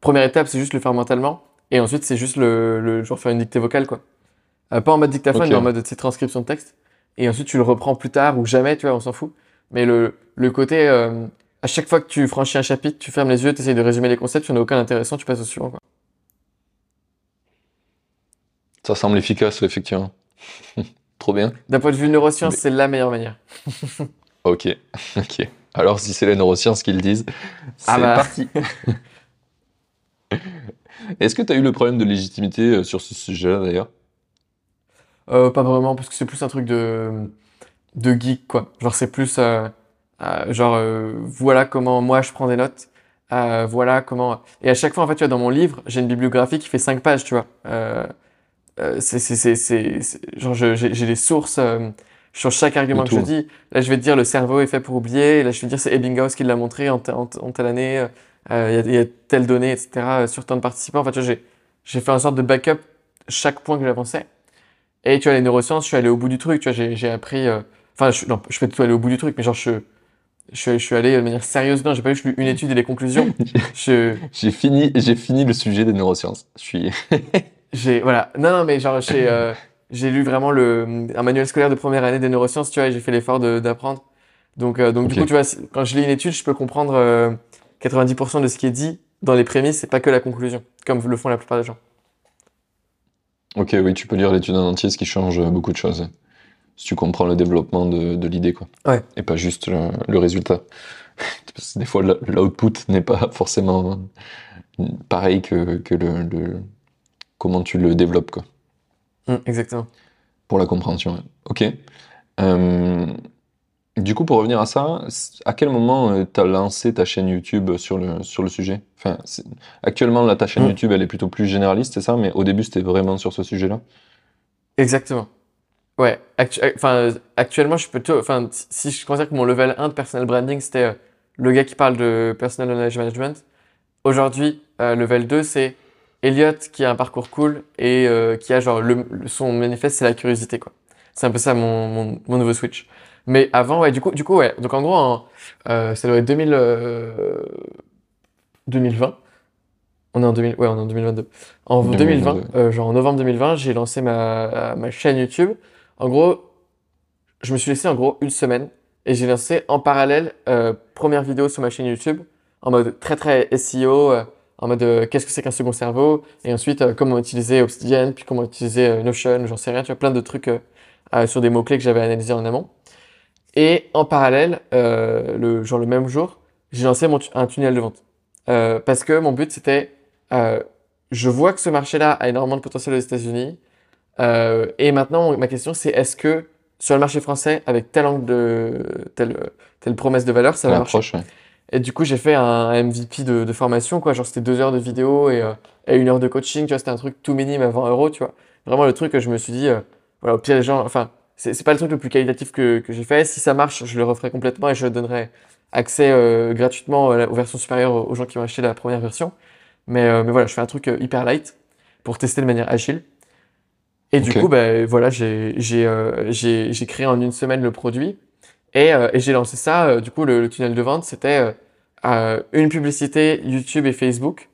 première étape, c'est juste le faire mentalement. Et ensuite, c'est juste le, le genre faire une dictée vocale, quoi. Euh, pas en mode dictaphone, mais en mode de transcription de texte. Et ensuite, tu le reprends plus tard ou jamais, tu vois, on s'en fout. Mais le, le côté, euh, à chaque fois que tu franchis un chapitre, tu fermes les yeux, tu essayes de résumer les concepts, tu n'en as aucun intéressant, tu passes au suivant, quoi. Ça semble efficace, effectivement. trop bien. D'un point de vue neurosciences, Mais- c'est la meilleure manière. Ok, ok. Alors si c'est les neurosciences qui le disent, c'est Ah bah. parti. Est-ce que tu as eu le problème de légitimité euh, sur ce sujet-là d'ailleurs? Euh, pas vraiment, parce que c'est plus un truc de, de geek, quoi. Genre, c'est plus, euh, euh, genre, voilà comment moi je prends des notes. Voilà comment. Et à chaque fois, en fait, tu vois, dans mon livre, j'ai une bibliographie qui fait 5 pages, tu vois. C'est, genre, j'ai, des sources. sur chaque argument que je dis. Là, je vais te dire le cerveau est fait pour oublier. Là, je vais te dire c'est Ebbinghaus qui l'a montré en telle année. Euh, Il y, a- il y a telle donnée, etc. euh, sur tant de participants. En fait, tu vois, j'ai j'ai fait en sorte de backup chaque point que j'avançais. Et tu vois, les neurosciences, je suis allé au bout du truc. Tu vois, j'ai j'ai appris. euh, Enfin, je, non, je fais tout aller au bout du truc, mais genre, je, je, suis- je suis allé de manière sérieuse. Non, j'ai pas lu une étude et les conclusions. Je, J'ai fini, j'ai fini le sujet des neurosciences. Je suis. j'ai, voilà. Non, non, mais genre, j'ai euh, j'ai lu vraiment le, un manuel scolaire de première année des neurosciences, tu vois, et j'ai fait l'effort de- d'apprendre. Donc, euh, donc du coup, tu vois, quand je lis une étude, je peux comprendre euh, 90% de ce qui est dit dans les prémices, c'est pas que la conclusion, comme le font la plupart des gens. Ok, oui, tu peux lire l'étude en entier, ce qui change beaucoup de choses. Si tu comprends le développement de, de l'idée, quoi. Ouais. Et pas juste le, le résultat. Parce que des fois, l'output n'est pas forcément pareil que, que le, le- comment tu le développes, quoi. Mm, exactement. Pour la compréhension. ouais. Ok. Euh, du coup, pour revenir à ça, à quel moment tu as lancé ta chaîne YouTube sur le, sur le sujet? Enfin, actuellement, là, ta chaîne Mm. YouTube, elle est plutôt plus généraliste, c'est ça? Mais au début, c'était vraiment sur ce sujet-là? Exactement. Ouais, actu- euh, enfin, euh, actuellement, je peux plutôt, enfin, si- je considère que mon level 1 de personal branding, c'était euh, le gars qui parle de personal knowledge management. Aujourd'hui, euh, level 2, c'est Elliot qui a un parcours cool et euh, qui a genre, le, le- son manifeste, c'est la curiosité, quoi. C'est un peu ça mon, mon, mon nouveau switch. Mais avant, ouais, du coup, du coup, ouais. Donc en gros, en, euh, ça doit être 2000, euh, 2020. On est en 2000, ouais, on est en 2022. En 2020, 2022. euh, genre en novembre 2020, j'ai lancé ma, ma chaîne YouTube. En gros, je me suis laissé en gros une semaine et j'ai lancé en parallèle euh, première vidéo sur ma chaîne YouTube en mode très très SEO, euh, en mode euh, qu'est-ce que c'est qu'un second cerveau? Et ensuite euh, comment utiliser Obsidian, puis comment utiliser euh, Notion, j'en sais rien, tu vois, plein de trucs euh, euh, sur des mots-clés que j'avais analysés en amont. Et en parallèle, euh, le, genre le même jour, j'ai lancé mon tu- un tunnel de vente. Euh, parce que mon but c'était, euh, je vois que ce marché-là a énormément de potentiel aux États-Unis. Euh, et maintenant, ma question c'est est-ce que sur le marché français, avec tel angle de telle, telle promesse de valeur, ça va marcher ouais. Et du coup, j'ai fait un MVP de, de formation, quoi. Genre, c'était deux heures de vidéo et, euh, et une heure de coaching, tu vois. C'était un truc tout minime à 20 euros, tu vois. Vraiment le truc que je me suis dit, euh, voilà, au pire, les gens, enfin, c'est pas le truc le plus qualitatif que, que j'ai fait. Si ça marche, je le referai complètement et je donnerai accès euh, gratuitement la- aux versions supérieures aux gens qui ont acheté la première version. Mais, euh, mais voilà, je fais un truc euh, hyper light pour tester de manière agile. Et du coup, ben voilà, j'ai j'ai euh, j'ai j'ai créé en une semaine le produit et, euh, et j'ai lancé ça. euh, du coup, le, le tunnel de vente, c'était euh, euh, une publicité YouTube et Facebook.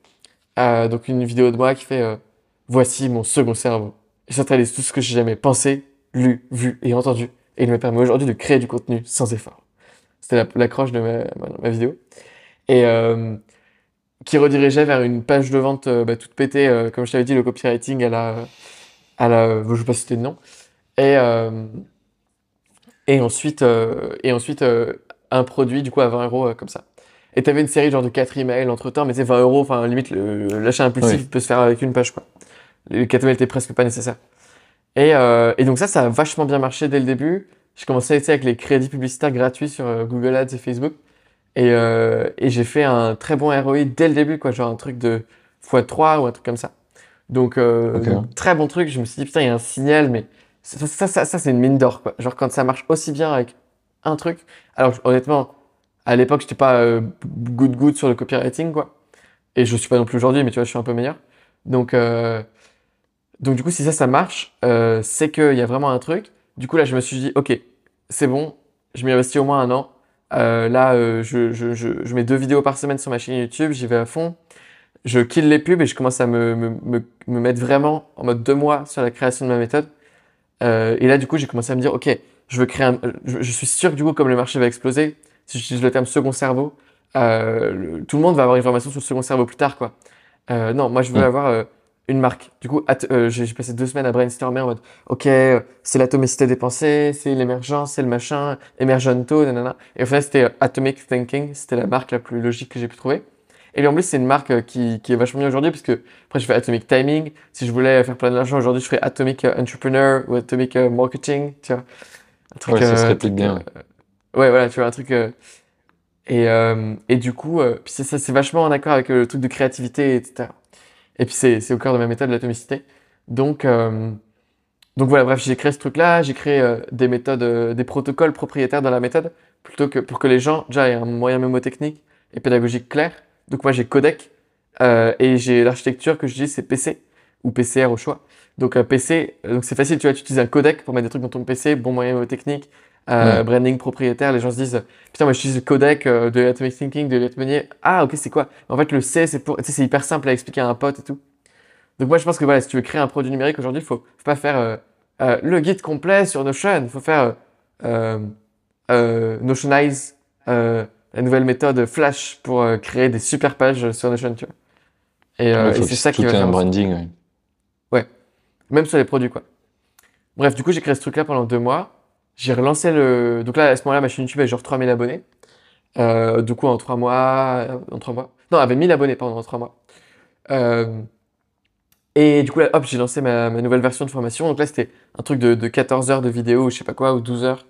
Euh, donc une vidéo de moi qui fait euh, Voici mon second cerveau. Et centralise tout ce que j'ai jamais pensé, lu, vu et entendu. Et il me permet aujourd'hui de créer du contenu sans effort. C'était la- l'accroche de ma, ma, ma vidéo. Et euh, qui redirigeait vers une page de vente euh, bah, toute pétée. euh, comme je t'avais dit, le copywriting à la. À la je ne vais pas citer de nom. Et, euh, et ensuite, euh, et ensuite euh, un produit du coup à 20 euros comme ça. Et t'avais une série genre de 4 emails entre temps, mais c'est 20 euros, enfin limite l'achat impulsif Oui. peut se faire avec une page quoi. Les 4 emails étaient presque pas nécessaires. Et, euh, et donc ça, ça a vachement bien marché dès le début. J'ai commencé tu sais, avec les crédits publicitaires gratuits sur euh, Google Ads et Facebook. Et, euh, et j'ai fait un très bon ROI dès le début, quoi, genre un truc de x3 ou un truc comme ça. Donc, euh, donc, très bon truc. Je me suis dit, putain, il y a un signal, mais ça, ça, ça, ça, c'est une mine d'or, quoi. Genre quand ça marche aussi bien avec un truc. Alors honnêtement, à l'époque, j'étais pas euh, good good sur le copywriting, quoi. Et je suis pas non plus aujourd'hui, mais tu vois, je suis un peu meilleur. Donc, euh, donc du coup, si ça, ça marche, euh, c'est qu'il y a vraiment un truc. Du coup, là, je me suis dit, ok, c'est bon, je m'y investis au moins un an. Euh, là, euh, je, je, je, je mets deux vidéos par semaine sur ma chaîne YouTube, j'y vais à fond. Je kill les pubs et je commence à me, me, me, me mettre vraiment en mode deux mois sur la création de ma méthode. Euh, et là, du coup, j'ai commencé à me dire, ok, je veux créer un... Je, suis sûr que du coup, comme le marché va exploser, si j'utilise le terme second cerveau, le- tout le monde va avoir une formation sur le second cerveau plus tard, quoi. Non, moi, je veux avoir une marque. Du coup, euh, j'ai passé deux semaines à brainstormer en mode, ok, euh, c'est l'atomicité des pensées, c'est l'émergence, c'est le machin, emergento, nanana. Et au final, c'était euh, Atomic Thinking, c'était la marque la plus logique que j'ai pu trouver. Et en plus, c'est une marque qui, qui est vachement bien aujourd'hui, parce que après, je fais Atomic Timing. Si je voulais faire plein d'argent aujourd'hui, je ferais Atomic Entrepreneur ou Atomic Marketing, tu vois. Un truc, Ouais, ça se réplique bien, ouais, voilà, tu vois, un truc. et, et du coup, ça, c'est vachement en accord avec le truc de créativité, etc. Et puis c'est au cœur de ma méthode, l'atomicité. Donc, euh, donc voilà, bref, j'ai créé ce truc-là, j'ai créé euh, des méthodes, euh, des protocoles propriétaires dans la méthode, plutôt que pour que les gens, déjà, aient un moyen mémotechnique et pédagogique clair. Donc moi, j'ai Codec, et j'ai l'architecture que je dis, c'est PC, ou PCR au choix. Donc PC, donc c'est facile, tu vois, tu utilises un codec pour mettre des trucs dans ton PC, bon moyen mémotechnique, euh, Ouais. branding propriétaire, les gens se disent, putain, moi j'utilise le codec euh, de Atomic Thinking, de Elliott Meunier. Ah, ok, c'est quoi? En fait, le C, c'est pour, tu sais, c'est hyper simple à expliquer à un pote et tout. Donc moi, je pense que voilà, si tu veux créer un produit numérique aujourd'hui, il faut, faut pas faire euh, euh, le guide complet sur Notion, il faut faire euh, euh, Notionize, euh, la nouvelle méthode Flash pour créer des super pages sur Notion, tu vois. Et, euh, Ouais, et c'est ça qui va faire un branding. ouais. même sur les produits, quoi. Bref, du coup, j'ai créé ce truc-là pendant deux mois. J'ai relancé le. Donc là, à ce moment-là, ma chaîne YouTube avait genre 3000 abonnés. Euh, du coup, en trois mois. euh, En trois mois. Non, elle avait 1000 abonnés, en trois mois. Euh, Et du coup, là, hop, j'ai lancé ma, ma nouvelle version de formation. Donc là, c'était un truc de, de 14 heures de vidéo, ou je sais pas quoi, ou 12 heures.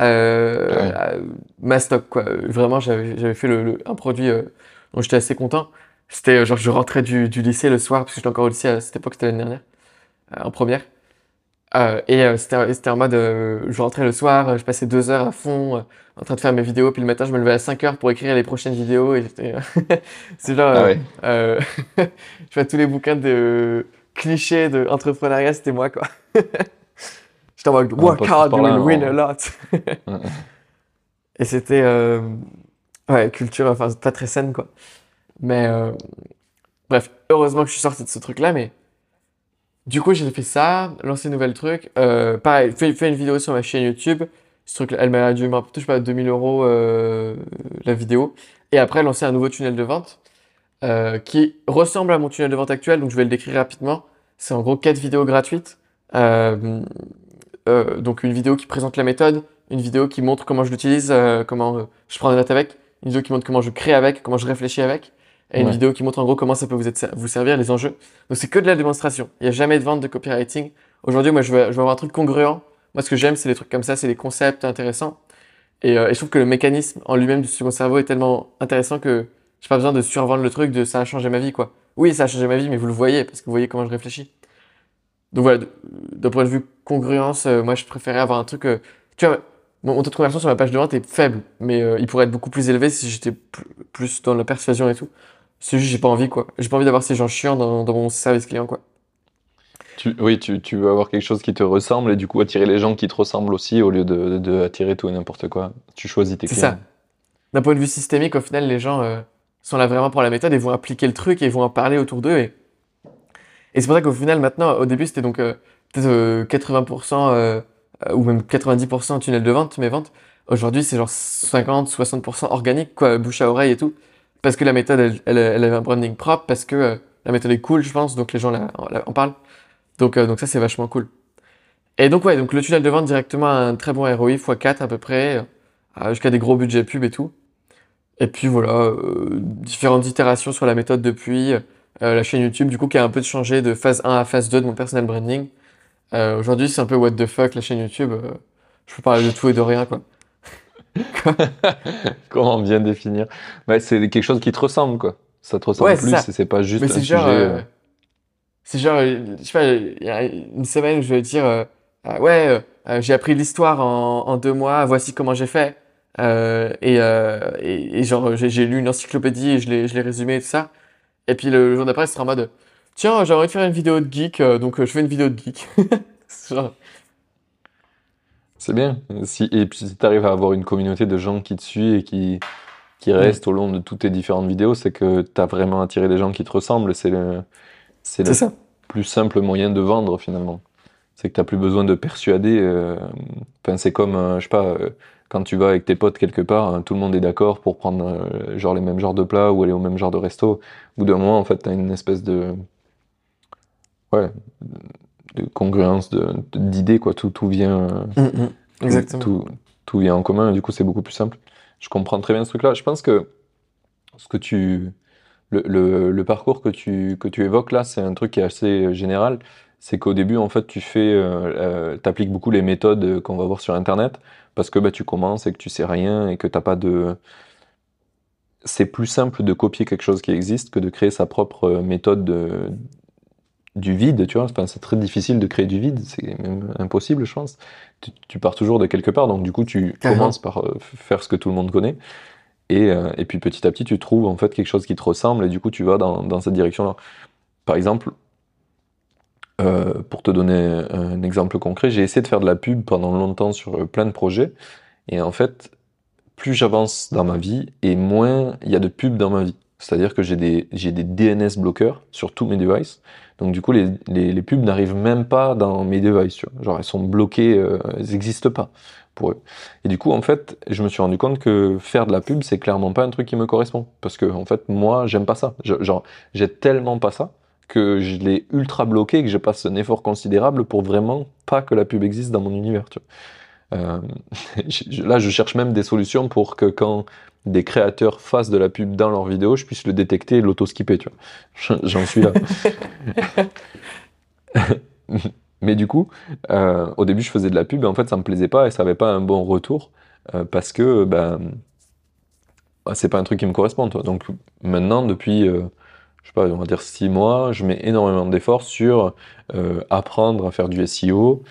Euh, Ouais. euh, Mastoc, quoi. Vraiment, j'avais fait le, le- un produit dont j'étais assez content. C'était genre, je rentrais du, du lycée le soir, parce que j'étais encore au lycée à cette époque, c'était l'année dernière, en première. Euh, et euh, c'était c'était en mode, euh, je rentrais le soir, euh, je passais deux heures à fond euh, en train de faire mes vidéos, puis le matin, je me levais à 5 heures pour écrire les prochaines vidéos. Et j'étais. C'est genre. Ah ouais. je fais tous les bouquins de clichés de entrepreneuriat, c'était moi, quoi. J'étais en mode, On work hard, you là, will win a lot. Ouais. Et c'était. euh, Ouais, culture, enfin, pas très saine, quoi. Mais. euh, Bref, heureusement que je suis sorti de ce truc-là, mais. Du coup, j'ai fait ça, lancé un nouvel truc. Euh, pareil, fait, fait une vidéo sur ma chaîne YouTube. Ce truc, elle m'a dû je sais pas, 2000 euros euh, la vidéo. Et après, lancer un nouveau tunnel de vente euh, qui ressemble à mon tunnel de vente actuel. Donc, je vais le décrire rapidement. C'est en gros quatre vidéos gratuites. Donc, une vidéo qui présente la méthode, une vidéo qui montre comment je l'utilise, comment je prends des notes avec, une vidéo qui montre comment je crée avec, comment je réfléchis avec, et une Ouais. vidéo qui montre en gros comment ça peut vous, être, vous servir, les enjeux. Donc, c'est que de la démonstration. Il n'y a jamais de vente de copywriting. Aujourd'hui, moi, je veux, je veux avoir un truc congruent. Moi, ce que j'aime, c'est les trucs comme ça, c'est les concepts intéressants. Et, euh, et je trouve que le mécanisme en lui-même du second cerveau est tellement intéressant que j'ai pas besoin de survendre le truc de ça a changé ma vie, quoi. Oui, ça a changé ma vie, mais vous le voyez, parce que vous voyez comment je réfléchis. Donc voilà, d'un point de vue congruence, euh, moi, je préférais avoir un truc. euh, tu vois, mon, taux de conversion sur ma page de vente est faible, mais euh, il pourrait être beaucoup plus élevé si j'étais pl- plus dans la persuasion et tout. C'est juste, j'ai pas envie, quoi. J'ai pas envie d'avoir ces gens chiants dans, dans mon service client, quoi. Tu, oui, tu, tu veux avoir quelque chose qui te ressemble et du coup attirer les gens qui te ressemblent aussi au lieu de, de attirer tout et n'importe quoi. Tu choisis tes C'est clients. ça. D'un point de vue systémique, au final, les gens euh, sont là vraiment pour la méthode et vont appliquer le truc et vont en parler autour d'eux. Et, et c'est pour ça qu'au final, maintenant, au début, c'était donc euh, peut-être euh, 80% euh, ou même 90% tunnel de vente, mes ventes. Aujourd'hui, c'est genre 50-60% organique, quoi, bouche à oreille et tout. Parce que la méthode, elle, elle, elle avait un branding propre, parce que euh, la méthode est cool, je pense, donc les gens la- la- en parlent. Donc, euh, donc ça, c'est vachement cool. Et donc, ouais, donc le tunnel de vente directement a un très bon ROI, x4 à peu près, euh, jusqu'à des gros budgets pub et tout. Et puis voilà, euh, différentes itérations sur la méthode depuis, euh, la chaîne YouTube, du coup, qui a un peu changé de phase 1 à phase 2 de mon personal branding. Aujourd'hui, c'est un peu what the fuck, la chaîne YouTube. je peux parler de tout et de rien, quoi. Comment bien définir? Bah, c'est quelque chose qui te ressemble, quoi. Ça te ressemble Ouais, c'est plus ça. et c'est pas juste Mais un c'est sujet. genre, euh, euh, c'est genre, euh, je sais pas, il y a une semaine où je vais dire, euh, ah ouais, euh, j'ai appris l'histoire en, en deux mois, voici comment j'ai fait. Et, et, et genre, j'ai lu une encyclopédie et je l'ai résumé et tout ça. Et puis le jour d'après, ce sera en mode, tiens, j'ai envie de faire une vidéo de geek, donc je fais une vidéo de geek. C'est genre, C'est bien. Si, et puis si tu arrives à avoir une communauté de gens qui te suivent et qui, qui restent au long de toutes tes différentes vidéos, c'est que tu as vraiment attiré des gens qui te ressemblent. C'est le, c'est le ça. plus simple moyen de vendre finalement. C'est que tu n'as plus besoin de persuader. euh, Enfin, c'est comme, euh, je sais pas, euh, quand tu vas avec tes potes quelque part, hein, tout le monde est d'accord pour prendre genre les mêmes genres de plats ou aller au même genre de resto. Au bout d'un moment, en fait, tu as une espèce de. Ouais, de congruence, de, de- d'idées, quoi. Tout, tout vient. euh, Mm, mm. tout- Exactement. Tout, tout vient en commun et du coup c'est beaucoup plus simple. Je comprends très bien ce truc-là. Je pense que ce que tu, le, le- le parcours que tu, que tu évoques là, c'est un truc qui est assez euh, général. C'est qu'au début, en fait, tu fais, euh, appliques beaucoup les méthodes euh, qu'on va voir sur Internet parce que bah, tu commences et que tu sais rien et que t'as pas de. C'est plus simple de copier quelque chose qui existe que de créer sa propre euh, méthode de, du vide, tu vois. Enfin, c'est très difficile de créer du vide, c'est même impossible, je pense. Tu, tu pars toujours de quelque part, donc du coup, tu Carrément. commences par euh, faire ce que tout le monde connaît. Et, euh, et puis petit à petit, tu trouves en fait quelque chose qui te ressemble, et du coup, tu vas dans, dans cette direction-là. Par exemple, euh, pour te donner un exemple concret, j'ai essayé de faire de la pub pendant longtemps sur plein de projets, et en fait, plus j'avance dans ma vie, et moins il y a de pubs dans ma vie. C'est-à-dire que j'ai des, j'ai des DNS bloqueurs sur tous mes devices. Donc du coup, les, les, pubs n'arrivent même pas dans mes devices. Tu vois. Genre, elles sont bloquées, euh, elles n'existent pas pour eux. Et du coup, en fait, je me suis rendu compte que faire de la pub, c'est clairement pas un truc qui me correspond. Parce que, en fait, moi, j'aime pas ça. Genre, j'ai tellement pas ça que je l'ai ultra bloqué et que je passe un effort considérable pour vraiment pas que la pub existe dans mon univers. Tu vois. Euh, là, je cherche même des solutions pour que quand des créateurs fassent de la pub dans leurs vidéos, je puisse le détecter et l'auto-skipper, tu vois. J'en suis là. Mais du coup, euh, au début, je faisais de la pub et en fait, ça me plaisait pas et ça avait pas un bon retour euh, parce que ben, bah, c'est pas un truc qui me correspond. Donc maintenant, depuis, euh, je sais pas, on va dire six mois, je mets énormément d'efforts sur euh, apprendre à faire du SEO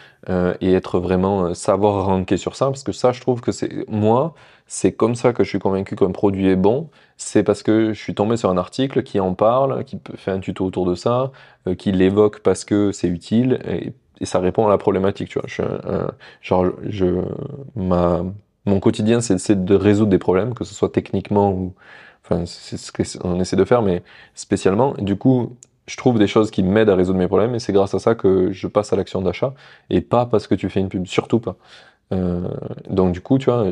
et être vraiment savoir ranker sur ça parce que ça, je trouve que c'est moi, c'est comme ça que je suis convaincu qu'un produit est bon. C'est parce que je suis tombé sur un article qui en parle, qui fait un tuto autour de ça, euh, qui l'évoque parce que c'est utile et, ça répond à la problématique. Tu vois, je un- genre, je, ma, mon quotidien, c'est de résoudre des problèmes, que ce soit techniquement ou, enfin, c'est ce qu'on essaie de faire, mais spécialement. Du coup, je trouve des choses qui m'aident à résoudre mes problèmes et c'est grâce à ça que je passe à l'action d'achat et pas parce que tu fais une pub, surtout pas. Euh, donc du coup, tu vois,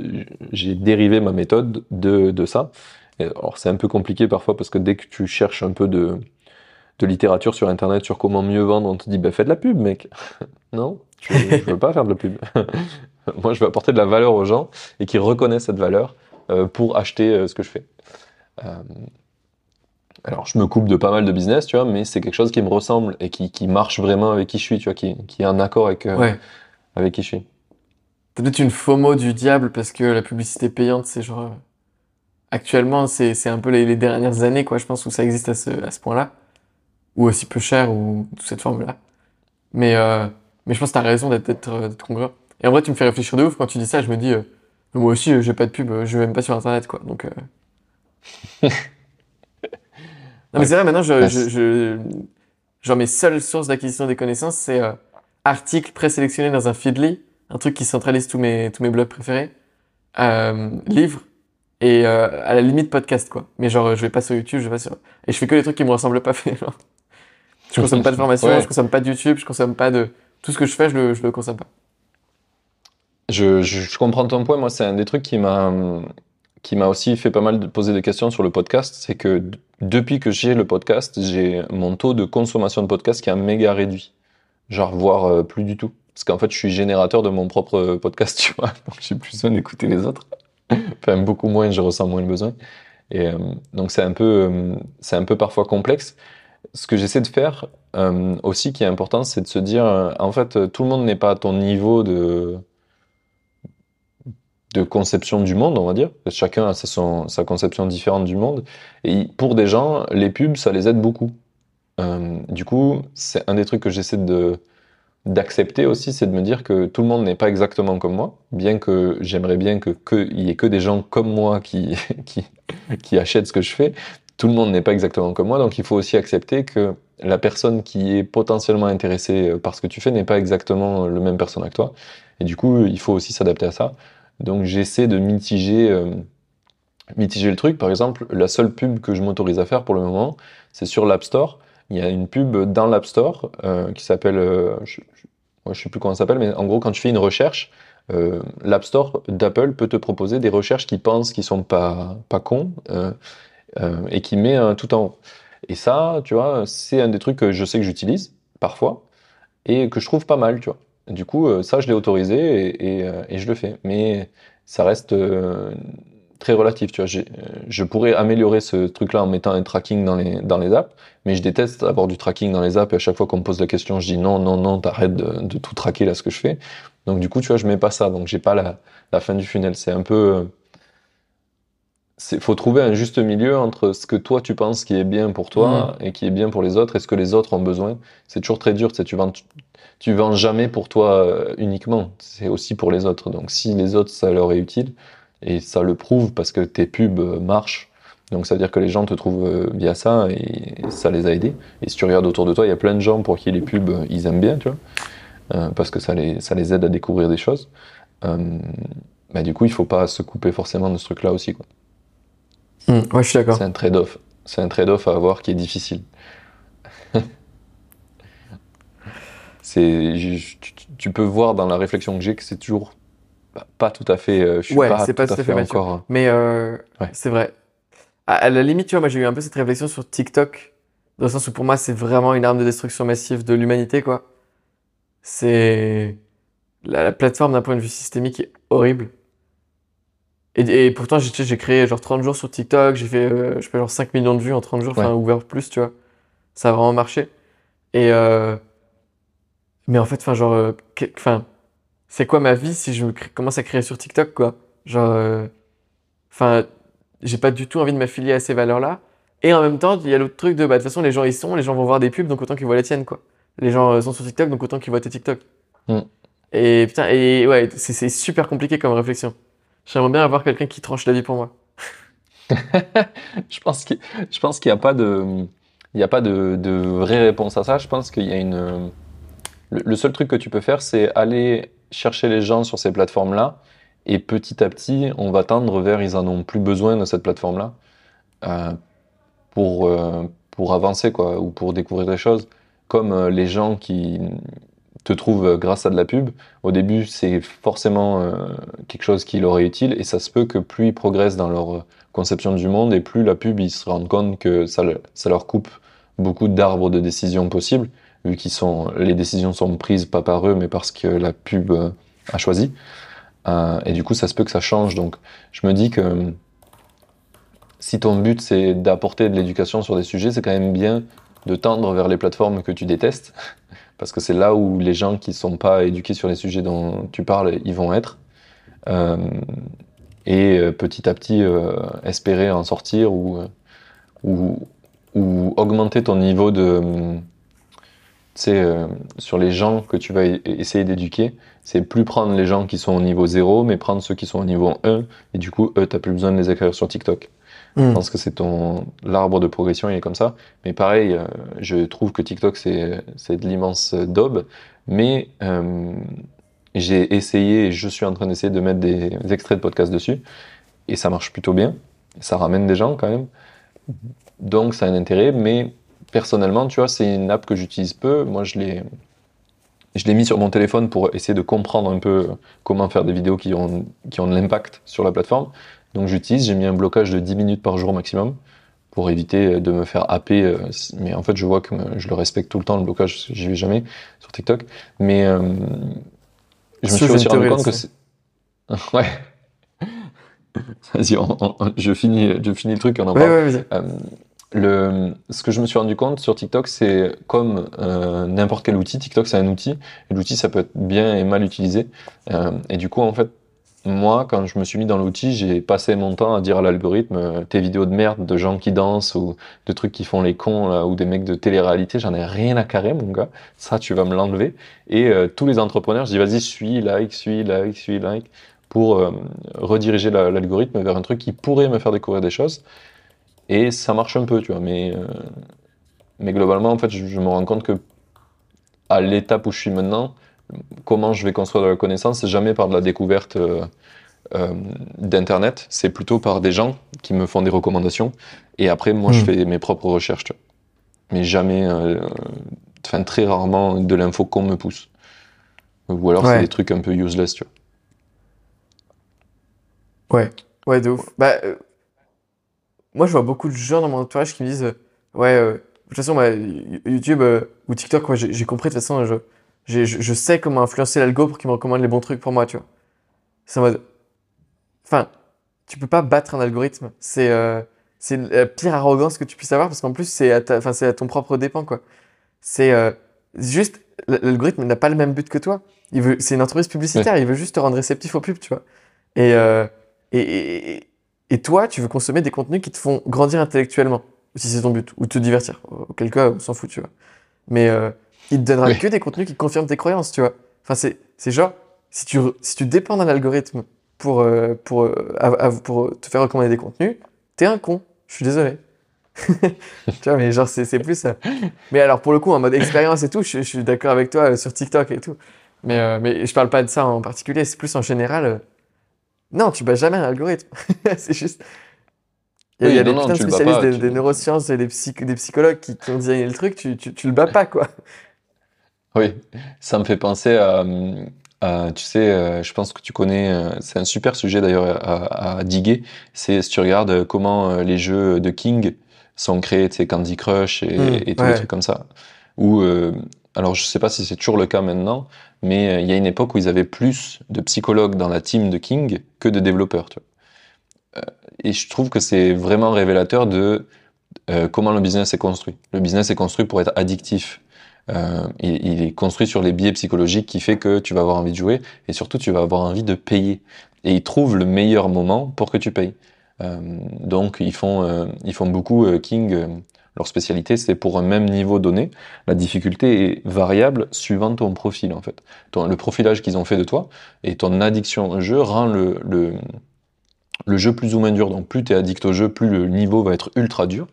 j'ai dérivé ma méthode de, de ça. Et alors c'est un peu compliqué parfois parce que dès que tu cherches un peu de, de littérature sur Internet sur comment mieux vendre, on te dit bah fais de la pub, mec. non, tu, je veux pas faire de la pub. Moi, je veux apporter de la valeur aux gens et qu'ils reconnaissent cette valeur euh, pour acheter euh, ce que je fais. Alors, je me coupe de pas mal de business, tu vois, mais c'est quelque chose qui me ressemble et qui, qui marche vraiment avec qui je suis, tu vois, qui, qui est en accord avec, Ouais. avec qui je suis. T'as peut-être une FOMO du diable parce que la publicité payante, c'est genre. euh, Actuellement, c'est c'est un peu les, les dernières années, quoi, je pense, où ça existe à ce, à ce point-là. Ou aussi peu cher, ou toute cette forme-là. Mais, euh, mais je pense que t'as raison d'être euh, d'être congruent. Et en vrai, tu me fais réfléchir de ouf quand tu dis ça. Je me dis, euh, moi aussi, euh, j'ai pas de pub, je vais même pas sur Internet, quoi. Donc. euh. non, mais c'est vrai, maintenant, je, je, je- genre, mes seules sources d'acquisition des connaissances, c'est euh, articles présélectionnés dans un Feedly, un truc qui centralise tous mes, tous mes blogs préférés, euh, livres, et euh, à la limite podcast, quoi. Mais genre, je vais pas sur YouTube, je vais pas sur... Et je fais que les trucs qui me ressemblent pas. genre. Je consomme pas de formation, Ouais. je consomme pas de YouTube, je consomme pas de... Tout ce que je fais, je le, je le consomme pas. Je, je, je comprends ton point. Moi, c'est un des trucs qui m'a qui m'a aussi fait pas mal de poser des questions sur le podcast. C'est que depuis que j'ai le podcast, j'ai mon taux de consommation de podcast qui a méga réduit. Genre, voire euh, plus du tout. Parce qu'en fait, je suis générateur de mon propre podcast, tu vois. Donc, j'ai plus besoin d'écouter les autres. enfin, beaucoup moins, je ressens moins le besoin. Et euh, donc, c'est un peu, euh, c'est un peu parfois complexe. Ce que j'essaie de faire euh, aussi, qui est important, c'est de se dire, en fait, tout le monde n'est pas à ton niveau de de conception du monde, on va dire. Chacun a sa, conception différente du monde. Et pour des gens, les pubs, ça les aide beaucoup. Du coup, c'est un des trucs que j'essaie de d'accepter aussi, c'est de me dire que tout le monde n'est pas exactement comme moi, bien que j'aimerais bien que qu'il y ait que des gens comme moi qui, qui, achètent ce que je fais. Tout le monde n'est pas exactement comme moi, donc il faut aussi accepter que la personne qui est potentiellement intéressée par ce que tu fais n'est pas exactement le même personnage que toi. Et du coup, il faut aussi s'adapter à ça. Donc j'essaie de mitiger, euh, mitiger le truc. Par exemple, la seule pub que je m'autorise à faire pour le moment, c'est sur l'App Store. Il y a une pub dans l'App Store euh, qui s'appelle, euh, je, je sais plus comment ça s'appelle, mais en gros, quand tu fais une recherche, euh, l'App Store d'Apple peut te proposer des recherches qui pensent qu'ils sont pas pas cons et qui met tout en haut. Et ça, tu vois, c'est un des trucs que je sais que j'utilise parfois et que je trouve pas mal, tu vois. Du coup, ça, je l'ai autorisé et, et, je le fais. Mais ça reste très relatif, tu vois. Euh, Je pourrais améliorer ce truc-là en mettant un tracking dans les, dans les apps, mais je déteste avoir du tracking dans les apps et à chaque fois qu'on me pose la question, je dis non, non, non, t'arrêtes de, de tout traquer là, ce que je fais. Donc du coup, tu vois, je mets pas ça, donc j'ai pas la, la fin du funnel. C'est un peu... euh, c'est faut trouver un juste milieu entre ce que toi tu penses qui est bien pour toi et qui est bien pour les autres et ce que les autres ont besoin. C'est toujours très dur, tu sais, tu vends, tu vends jamais pour toi euh, uniquement, c'est aussi pour les autres. Donc si les autres ça leur est utile et ça le prouve parce que tes pubs euh, marchent, donc ça veut dire que les gens te trouvent euh, via ça et ça les a aidés. Et si tu regardes autour de toi, il y a plein de gens pour qui les pubs euh, ils aiment bien, tu vois, euh, parce que ça les ça les aide à découvrir des choses. Euh, bah, du coup, il faut pas se couper forcément de ce truc-là aussi, quoi. Hmm, ouais, je suis d'accord. C'est un trade-off. C'est un trade-off à avoir qui est difficile. c'est, je- tu, tu peux voir dans la réflexion que j'ai que c'est toujours pas, pas tout à fait. euh, je suis Ouais, pas c'est pas tout à fait mature. encore. Mais euh, Ouais. c'est vrai. À, à la limite, tu vois, moi j'ai eu un peu cette réflexion sur TikTok, dans le sens où pour moi c'est vraiment une arme de destruction massive de l'humanité, quoi. C'est. La, la plateforme d'un point de vue systémique est horrible. Et, et pourtant, j'ai créé genre 30 jours sur TikTok, j'ai fait, euh, je sais pas, genre 5 millions de vues en 30 jours, enfin, Ouais. ouvert plus, tu vois. Ça a vraiment marché. Et. euh, Mais en fait, enfin, genre. euh, Enfin. C'est quoi ma vie si je me crée- commence à créer sur TikTok, quoi? Genre. euh, Enfin, j'ai pas du tout envie de m'affilier à ces valeurs-là. Et en même temps, il y a l'autre truc de, bah, de toute façon, les gens y sont, les gens vont voir des pubs, donc autant qu'ils voient les tiennes, quoi. Les gens euh, sont sur TikTok, donc autant qu'ils voient tes TikTok. Mm. Et putain, et ouais, c'est super compliqué comme réflexion. J'aimerais bien avoir quelqu'un qui tranche la vie pour moi. Je pense qu'il, n'y a pas de, il n'y a pas de, de vraie réponse à ça. Je pense qu'il y a une, le, le seul truc que tu peux faire, c'est aller chercher les gens sur ces plateformes-là, et petit à petit, on va tendre vers, ils en ont plus besoin de cette plateforme-là, euh, pour, euh, pour avancer, quoi, ou pour découvrir des choses. Comme euh, les gens qui te trouvent grâce à de la pub, au début, c'est forcément quelque chose qui leur est utile, et ça se peut que plus ils progressent dans leur conception du monde, et plus la pub, ils se rendent compte que ça, ça leur coupe beaucoup d'arbres de décision possibles, vu qu'ils sont, les décisions sont prises pas par eux, mais parce que la pub euh, a choisi. Euh, et du coup, ça se peut que ça change. Donc, je me dis que euh, si ton but c'est d'apporter de l'éducation sur des sujets, c'est quand même bien de tendre vers les plateformes que tu détestes, parce que c'est là où les gens qui sont pas éduqués sur les sujets dont tu parles, ils vont être. Et petit à petit espérer en sortir ou, ou, augmenter ton niveau de sais, euh, sur les gens que tu vas essayer d'éduquer, c'est plus prendre les gens qui sont au niveau 0, mais prendre ceux qui sont au niveau 1, et du coup, eux, t'as plus besoin de les accueillir sur TikTok. Je Hmm. pense que c'est ton l'arbre de progression, il est comme ça. Mais pareil, euh, je trouve que TikTok, c'est c'est de l'immense daube, mais euh, j'ai essayé, et je suis en train d'essayer de mettre des extraits de podcasts dessus, et ça marche plutôt bien. Ça ramène des gens quand même. Donc ça a un intérêt, mais personnellement, tu vois, c'est une app que j'utilise peu. Moi, je l'ai, je l'ai mis sur mon téléphone pour essayer de comprendre un peu comment faire des vidéos qui ont, qui ont de l'impact sur la plateforme. Donc j'utilise, j'ai mis un blocage de 10 minutes par jour maximum pour éviter de me faire happer. euh, Mais en fait, je vois que je le respecte tout le temps, le blocage, j'y vais jamais sur TikTok. Mais euh, je me suis aussi rendu compte que c'est... Ouais. Vas-y, on- on- je, finis, je finis le truc et on en Ouais, parle. ouais. Euh, le, ce que je me suis rendu compte sur TikTok, c'est comme euh, n'importe quel outil, TikTok c'est un outil, et l'outil ça peut être bien et mal utilisé. Euh, et du coup, en fait, moi, quand je me suis mis dans l'outil, j'ai passé mon temps à dire à l'algorithme euh, tes vidéos de merde de gens qui dansent ou de trucs qui font les cons là, ou des mecs de télé-réalité, j'en ai rien à carrer, mon gars. Ça, tu vas me l'enlever. Et euh, tous les entrepreneurs, je dis vas-y, suis, like, suis, like, suis, like, pour euh, rediriger la- l'algorithme vers un truc qui pourrait me faire découvrir des choses. Et ça marche un peu, tu vois. Mais, euh, mais globalement, en fait, je, je me rends compte que à l'étape où je suis maintenant, comment je vais construire de la connaissance, c'est jamais par de la découverte euh, euh, d'Internet, c'est plutôt par des gens qui me font des recommandations. Et après, moi, je Mm. fais mes propres recherches, tu vois. Mais jamais, enfin, très rarement de l'info qu'on me pousse. Ou alors, Ouais. c'est des trucs un peu useless, tu vois. Ouais, ouais, de ouf. Bah, moi, je vois beaucoup de gens dans mon entourage qui me disent, euh, ouais, euh, de toute façon, YouTube euh, ou TikTok, ouais, j'ai compris, de toute façon, je, je, je sais comment influencer l'algo pour qu'il me recommande les bons trucs pour moi, tu vois. C'est en mode, enfin, tu peux pas battre un algorithme. C'est euh, c'est la pire arrogance que tu puisses avoir parce qu'en plus, c'est à, ta- enfin, c'est à ton propre dépens, quoi. C'est euh, juste, l'algorithme n'a pas le même but que toi. Il veut, c'est une entreprise publicitaire, il veut juste te rendre réceptif aux pubs, tu vois. Et, euh, et, et, Et toi, tu veux consommer des contenus qui te font grandir intellectuellement, si c'est ton but, ou te divertir. Auquel cas, on s'en fout, tu vois. Mais euh, il te donnera Oui. que des contenus qui confirment tes croyances, tu vois. Enfin, c'est, c'est genre, si tu, si tu dépends d'un algorithme pour, euh, pour, euh, pour te faire recommander des contenus, t'es un con. Je suis désolé. tu vois, mais genre, c'est, c'est plus ça. Mais alors, pour le coup, en mode expérience et tout, je, je suis d'accord avec toi sur TikTok et tout. Mais, mais je parle pas de ça en particulier, c'est plus en général. Euh, Non, tu bats jamais un algorithme. c'est juste. Il y a, Oui, il y a non, des non, putains de spécialistes pas, des, tu- des neurosciences et des, psych- des psychologues qui, qui ont designé le truc, tu, tu, tu le bats pas, quoi. Oui, ça me fait penser à, à, tu sais, euh, je pense que tu connais, euh, c'est un super sujet d'ailleurs à, à diguer, c'est si tu regardes euh, comment euh, les jeux de King sont créés, tu sais, Candy Crush et, Mm, et tous ouais. les trucs comme ça. Ou, euh, alors je sais pas si c'est toujours le cas maintenant, mais euh, il y a une époque où ils avaient plus de psychologues dans la team de King que de développeurs. Euh, et je trouve que c'est vraiment révélateur de euh, comment le business est construit. Le business est construit pour être addictif. Il, est construit sur les biais psychologiques qui fait que tu vas avoir envie de jouer et surtout tu vas avoir envie de payer. Et ils trouvent le meilleur moment pour que tu payes. Donc ils font, ils font beaucoup King. Leur spécialité, c'est pour un même niveau donné. La difficulté est variable suivant ton profil en fait. Ton, le profilage qu'ils ont fait de toi et ton addiction au jeu rend le, le, le jeu plus ou moins dur. Donc plus tu es addict au jeu, plus le niveau va être ultra dur.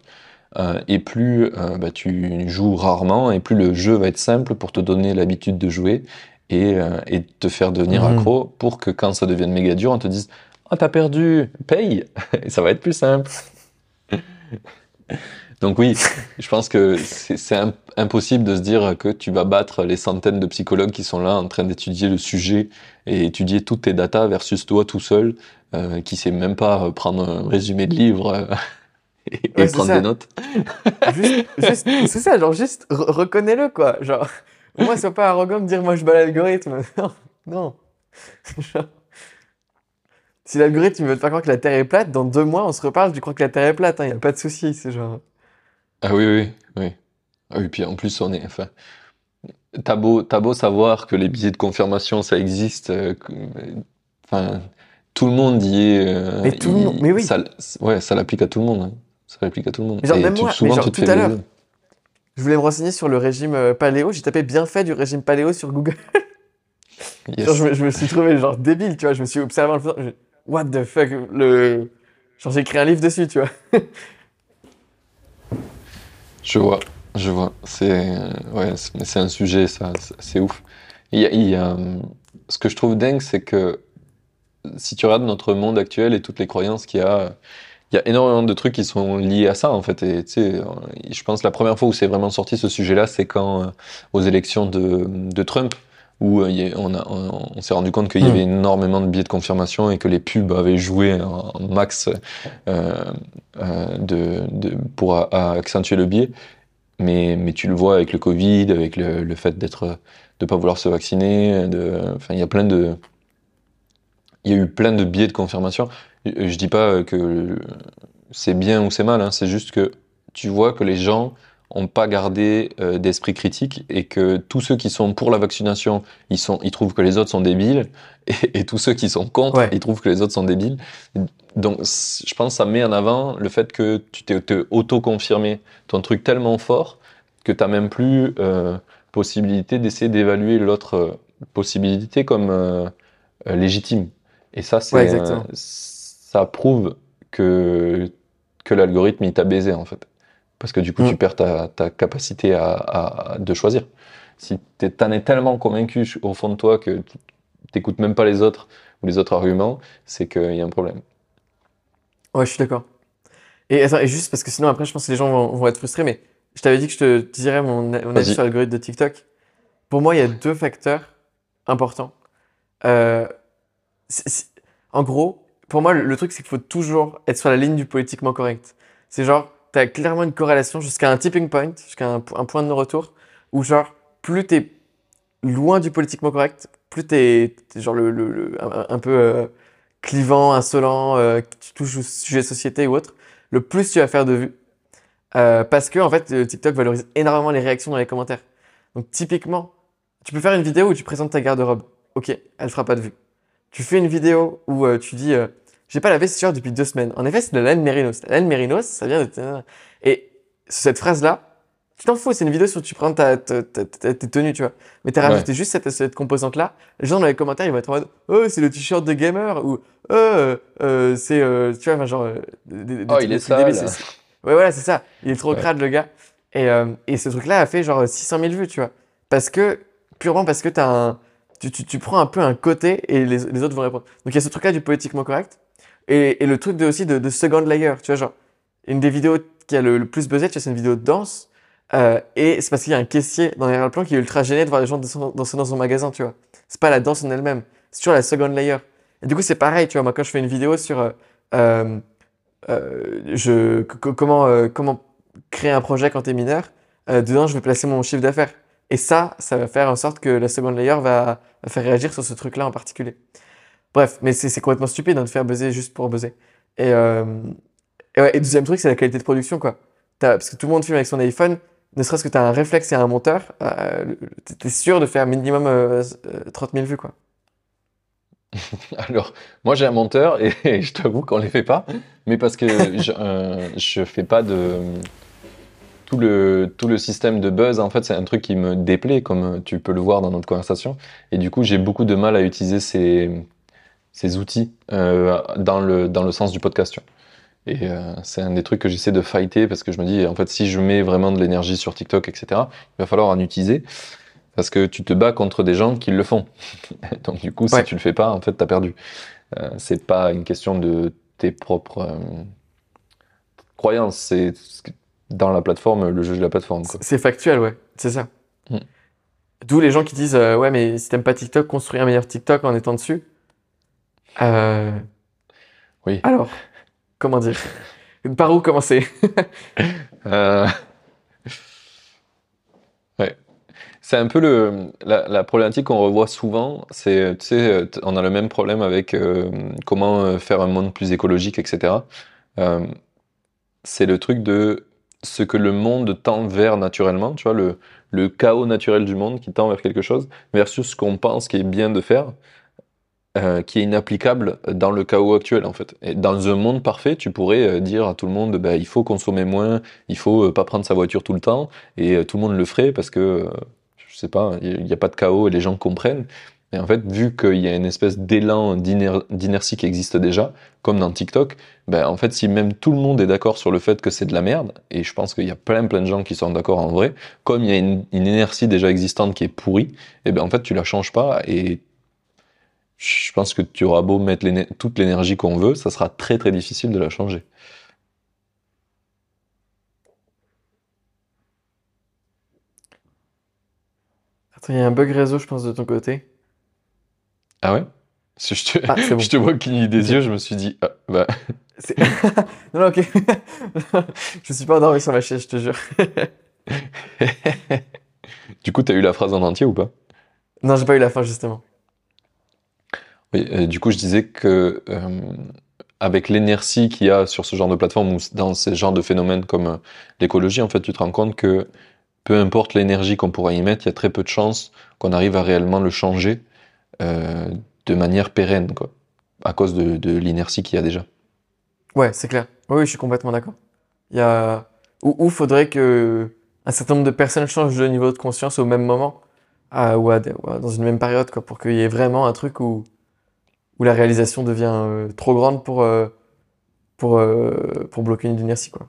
Euh, et plus euh, bah, tu joues rarement, et plus le jeu va être simple pour te donner l'habitude de jouer et, euh, et te faire devenir Mhm. accro pour que quand ça devienne méga dur, on te dise Ah, t'as perdu, paye Et ça va être plus simple. Donc, oui, je pense que c'est c'est im- impossible de se dire que tu vas battre les centaines de psychologues qui sont là en train d'étudier le sujet et étudier toutes tes datas versus toi tout seul euh, qui sait même pas prendre un résumé de livre euh, et, Ouais, prendre ça. des notes. C'est ça, genre, juste re- reconnais-le, quoi. Genre, moi, sois pas arrogant de dire, moi, je bats l'algorithme. Non, non. Genre, si l'algorithme veut te faire croire que la Terre est plate, dans deux mois, on se reparle, tu crois que la Terre est plate, il y a pas de souci, c'est genre. Ah oui, oui, oui. Ah oui, puis en plus, on est. Enfin, t'as beau, t'as beau savoir que les billets de confirmation, ça existe. euh, que- enfin, tout le monde y est. euh, Mais tout le monde- mais oui. Ça, ouais, ça l'applique à tout le monde. hein. Ça l'applique à tout le monde. Genre, Et même tu- moi, souvent, genre, tu te tout fais à l'heure, baiser. Je voulais me renseigner sur le régime euh, paléo, j'ai tapé bienfait du régime paléo sur Google. Yes. Genre, je, me, je me suis trouvé genre débile, tu vois. Je me suis observé en le faisant. je- What the fuck le... Genre, j'ai écrit un livre dessus, tu vois. Je vois, je vois. C'est euh, ouais, c'est un sujet, ça, c'est- ouf. Il y a, il y a, hum, ce que je trouve dingue, c'est que si tu regardes notre monde actuel et toutes les croyances qu'il y a, il y a énormément de trucs qui sont liés à ça, en fait. Et tu sais, euh, je pense que la première fois où c'est vraiment sorti ce sujet-là, c'est quand, euh, aux élections de Trump, où euh, on, a- on, on s'est rendu compte qu'il y Mm. avait énormément de biais de confirmation et que les pubs avaient joué en en max euh, euh, de, de, pour a- a- accentuer le biais. Mais, mais tu le vois avec le Covid, avec le, le fait d'être, de pas vouloir se vacciner, enfin, il y a plein de, il y a eu plein de biais de confirmation. Je je dis pas que c'est bien ou c'est mal, hein, c'est juste que tu vois que les gens ont pas gardé euh, d'esprit critique et que tous ceux qui sont pour la vaccination, ils sont, ils trouvent que les autres sont débiles et, et tous ceux qui sont contre, Ouais. ils trouvent que les autres sont débiles. Donc, je pense que ça met en avant le fait que tu t'es auto-confirmé ton truc tellement fort que t'as même plus euh, possibilité d'essayer d'évaluer l'autre euh, possibilité comme euh, légitime. Et ça, c'est Ouais, ça prouve que que l'algorithme il t'a baisé en fait, parce que du coup Mm. tu perds ta, ta capacité à, à- de choisir. Si t'en es tellement convaincu au fond de toi que t'écoutes même pas les autres ou les autres arguments, c'est qu'il y a un problème. Ouais, je suis d'accord. Et, attends, et juste parce que sinon, après, je pense que les gens vont, vont être frustrés, mais je t'avais dit que je te dirais mon, mon avis sur l'algorithme de TikTok. Pour moi, il y a deux facteurs importants. Euh, en gros, pour moi, le, le truc, c'est qu'il faut toujours être sur la ligne du politiquement correct. C'est genre, tu clairement une corrélation jusqu'à un tipping point, jusqu'à un, po- un point de non-retour, où genre, plus t'es loin du politiquement correct, plus t'es es genre le, le- un, peu euh, clivant, insolent, euh, tu touches au sujet société ou autre, le plus tu vas faire de vues. Euh, parce que en fait, euh, TikTok valorise énormément les réactions dans les commentaires. Donc typiquement, tu peux faire une vidéo où tu présentes ta garde-robe. Ok, elle fera pas de vues. Tu fais une vidéo où tu dis j'ai pas lavé ce t-shirt depuis deux semaines. En effet, c'est de la laine mérinos. La laine mérinos, ça vient de. Et cette phrase-là, tu t'en fous, c'est une vidéo sur tu prends ta, ta, ta- ta- tes tenues, tu vois. Mais t'as Ouais. rajouté juste cette, cette composante-là. Les gens dans les commentaires, ils vont être en mode Oh, c'est le t-shirt de gamer ou Oh, euh, euh, c'est. euh, tu vois, enfin, genre. euh, des- des- Oh, il est sale. Ouais, voilà, c'est ça. Il est trop Ouais. crade, le gars. Et, euh, et ce truc-là a fait genre 600 000 vues, tu vois. Parce que, purement parce que t'as un. Tu, tu, tu prends un peu un côté et les, les autres vont répondre. Donc il y a ce truc-là du politiquement correct. Et, le truc de, aussi de, second layer, tu vois, genre, une des vidéos qui a le, plus buzzé, tu vois, c'est une vidéo de danse. euh, et c'est parce qu'il y a un caissier dans l'arrière-plan qui est ultra gêné de voir les gens danser dans son magasin, tu vois. C'est pas la danse en elle-même, c'est toujours la second layer. Et du coup, c'est pareil, tu vois, moi, quand je fais une vidéo sur euh, euh, comment, comment créer un projet quand t'es mineur, dedans, je vais placer mon chiffre d'affaires. Et ça, ça va faire en sorte que la second layer va faire réagir sur ce truc-là en particulier. Bref, mais c'est complètement stupide hein, de faire buzzer juste pour buzzer. Et, euh, deuxième truc, c'est la qualité de production, quoi. Parce que tout le monde filme avec son iPhone, ne serait-ce que tu as un réflexe et un monteur, euh, t'es- t'es sûr de faire minimum euh, euh, 30 000 vues, quoi. Alors, moi j'ai un monteur et, je t'avoue qu'on les fait pas, mais parce que je, euh, je fais pas de tout le tout le système de buzz. En fait, c'est un truc qui me déplaît, comme tu peux le voir dans notre conversation. Et du coup, j'ai beaucoup de mal à utiliser ces ces outils euh, dans le dans le sens du podcast. tu. Et euh, c'est un des trucs que j'essaie de fighter parce que je me dis, en fait, si je mets vraiment de l'énergie sur TikTok, etc., il va falloir en utiliser parce que tu te bats contre des gens qui le font. Donc du coup, si tu le fais pas, en fait, t'as perdu. Euh, c'est pas une question de tes propres euh, croyances, c'est dans la plateforme, le jeu de la plateforme. C'est- factuel, ouais, c'est ça. Mm. D'où les gens qui disent Ouais, mais si t'aimes pas TikTok, construis un meilleur TikTok en étant dessus. Euh, Oui. Alors, comment dire? Par où commencer? Euh, Ouais. C'est un peu le, la, la problématique qu'on revoit souvent. C'est, tu sais, on a le même problème avec euh, comment faire un monde plus écologique, etc. C'est le truc de ce que le monde tend vers naturellement, tu vois, le, le chaos naturel du monde qui tend vers quelque chose, versus ce qu'on pense qui est bien de faire, euh, qui est inapplicable dans le chaos actuel, en fait. Et dans un monde parfait, tu pourrais euh, dire à tout le monde, bah, il faut consommer moins, il faut euh, pas prendre sa voiture tout le temps, et euh, tout le monde le ferait parce que, je sais pas, il n'y a pas de chaos et les gens comprennent. Et en fait, vu qu'il y a une espèce d'élan d'iner- d'inertie qui existe déjà, comme dans TikTok, ben, en fait, si même tout le monde est d'accord sur le fait que c'est de la merde, et je pense qu'il y a plein plein de gens qui sont d'accord en vrai, comme il y a une, inertie déjà existante qui est pourrie, et ben en fait, tu la changes pas, et je pense que tu auras beau mettre toute l'énergie qu'on veut, ça sera très très difficile de la changer. Attends, il y a un bug réseau, je pense, de ton côté. Ah ouais? Si je te, Ah, bon. je te vois cligner des yeux, je me suis dit, ah, bah, non, non, ok. je suis pas endormi sur ma chaise, je te jure. du coup, t'as eu la phrase en entier ou pas? Non, j'ai pas eu la fin, justement. Oui, euh, du coup, je disais que euh, avec l'inertie qu'il y a sur ce genre de plateforme ou dans ce genre de phénomènes comme euh, l'écologie, en fait, tu te rends compte que peu importe l'énergie qu'on pourra y mettre, il y a très peu de chances qu'on arrive à réellement le changer de manière pérenne, quoi, à cause de, l'inertie qu'il y a déjà. Ouais, c'est clair. Oui, je suis complètement d'accord. Il y a... Ou, faudrait que un certain nombre de personnes changent de niveau de conscience au même moment, à- ou, dans une même période, quoi, pour qu'il y ait vraiment un truc où, où la réalisation devient euh, trop grande pour, euh, pour, euh, pour bloquer une inertie, quoi.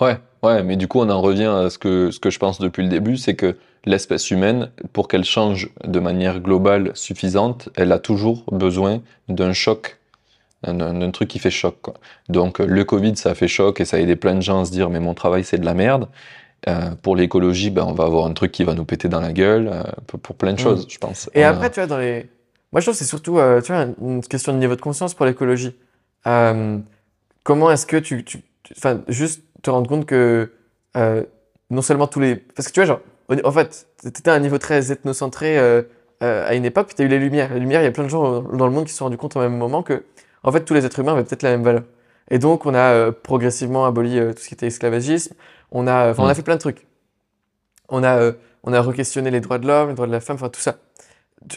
Ouais, ouais, mais du coup, on en revient à ce que, ce que je pense depuis le début, c'est que l'espèce humaine, pour qu'elle change de manière globale suffisante, elle a toujours besoin d'un choc, d'un- truc qui fait choc, quoi. Donc, le Covid, ça a fait choc et ça a aidé plein de gens à se dire, mais mon travail, c'est de la merde. Euh, pour l'écologie, ben, on va avoir un truc qui va nous péter dans la gueule, euh, pour, pour plein de Mm. choses, je pense. Et On a- après, tu vois, dans les... Moi, je trouve que c'est surtout, euh, tu vois, une question de niveau de conscience pour l'écologie. Euh, comment est-ce que tu... tu- juste te rendre compte que euh, non seulement tous les... Parce que tu vois, genre, en fait, t'étais à un niveau très ethnocentré à une époque, puis t'as eu les Lumières. Les Lumières, il y a plein de gens dans le monde qui se sont rendus compte au même moment que, en fait, tous les êtres humains avaient peut-être la même valeur. Et donc, on a progressivement aboli tout ce qui était esclavagisme. On a, enfin, on a Mm. fait plein de trucs. On a, on a re-questionné les droits de l'homme, les droits de la femme, enfin tout ça.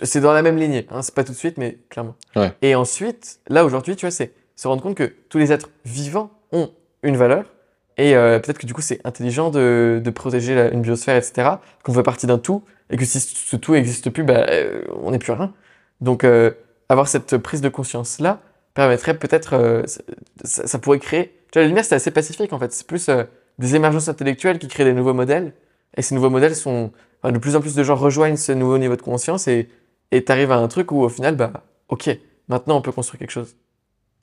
C'est dans la même lignée, hein, c'est pas tout de suite, mais clairement. Ouais. Et ensuite, là aujourd'hui, tu vois, c'est se rendre compte que tous les êtres vivants ont une valeur. Et euh, peut-être que du coup, c'est intelligent de, de protéger la- une biosphère, etc. Qu'on fait partie d'un tout. Et que si ce tout n'existe plus, bah, euh, on n'est plus rien. Donc, euh, avoir cette prise de conscience-là permettrait peut-être. ça, ça pourrait créer. Tu vois, la lumière, c'est assez pacifique en fait. C'est plus des émergences intellectuelles qui créent des nouveaux modèles. Et ces nouveaux modèles sont. Enfin, de plus en plus de gens rejoignent ce nouveau niveau de conscience et et t'arrives à un truc où au final, bah, ok, maintenant on peut construire quelque chose.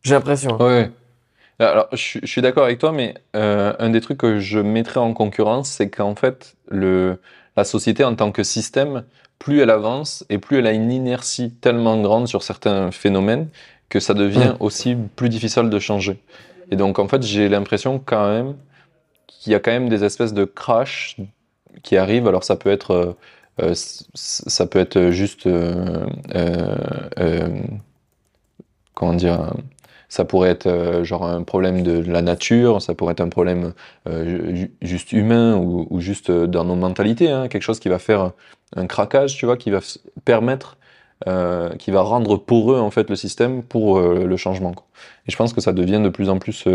J'ai l'impression. hein. Ouais. Alors, je, suis- je suis d'accord avec toi, mais euh, un des trucs que je mettrais en concurrence, c'est qu'en fait, le, la société en tant que système, plus elle avance et plus elle a une inertie tellement grande sur certains phénomènes que ça devient aussi plus difficile de changer. Et donc, en fait, j'ai l'impression quand même qu'il y a quand même des espèces de crash qui arrivent. Alors, ça peut être, euh, euh, ça peut être juste, euh, comment dire, ça pourrait être genre un problème de la nature, ça pourrait être un problème ju- juste humain ou, juste dans nos mentalités, hein, quelque chose qui va faire un craquage, tu vois, qui va permettre, qui va rendre poreux en fait le système pour le changement. Et je pense que ça devient de plus en plus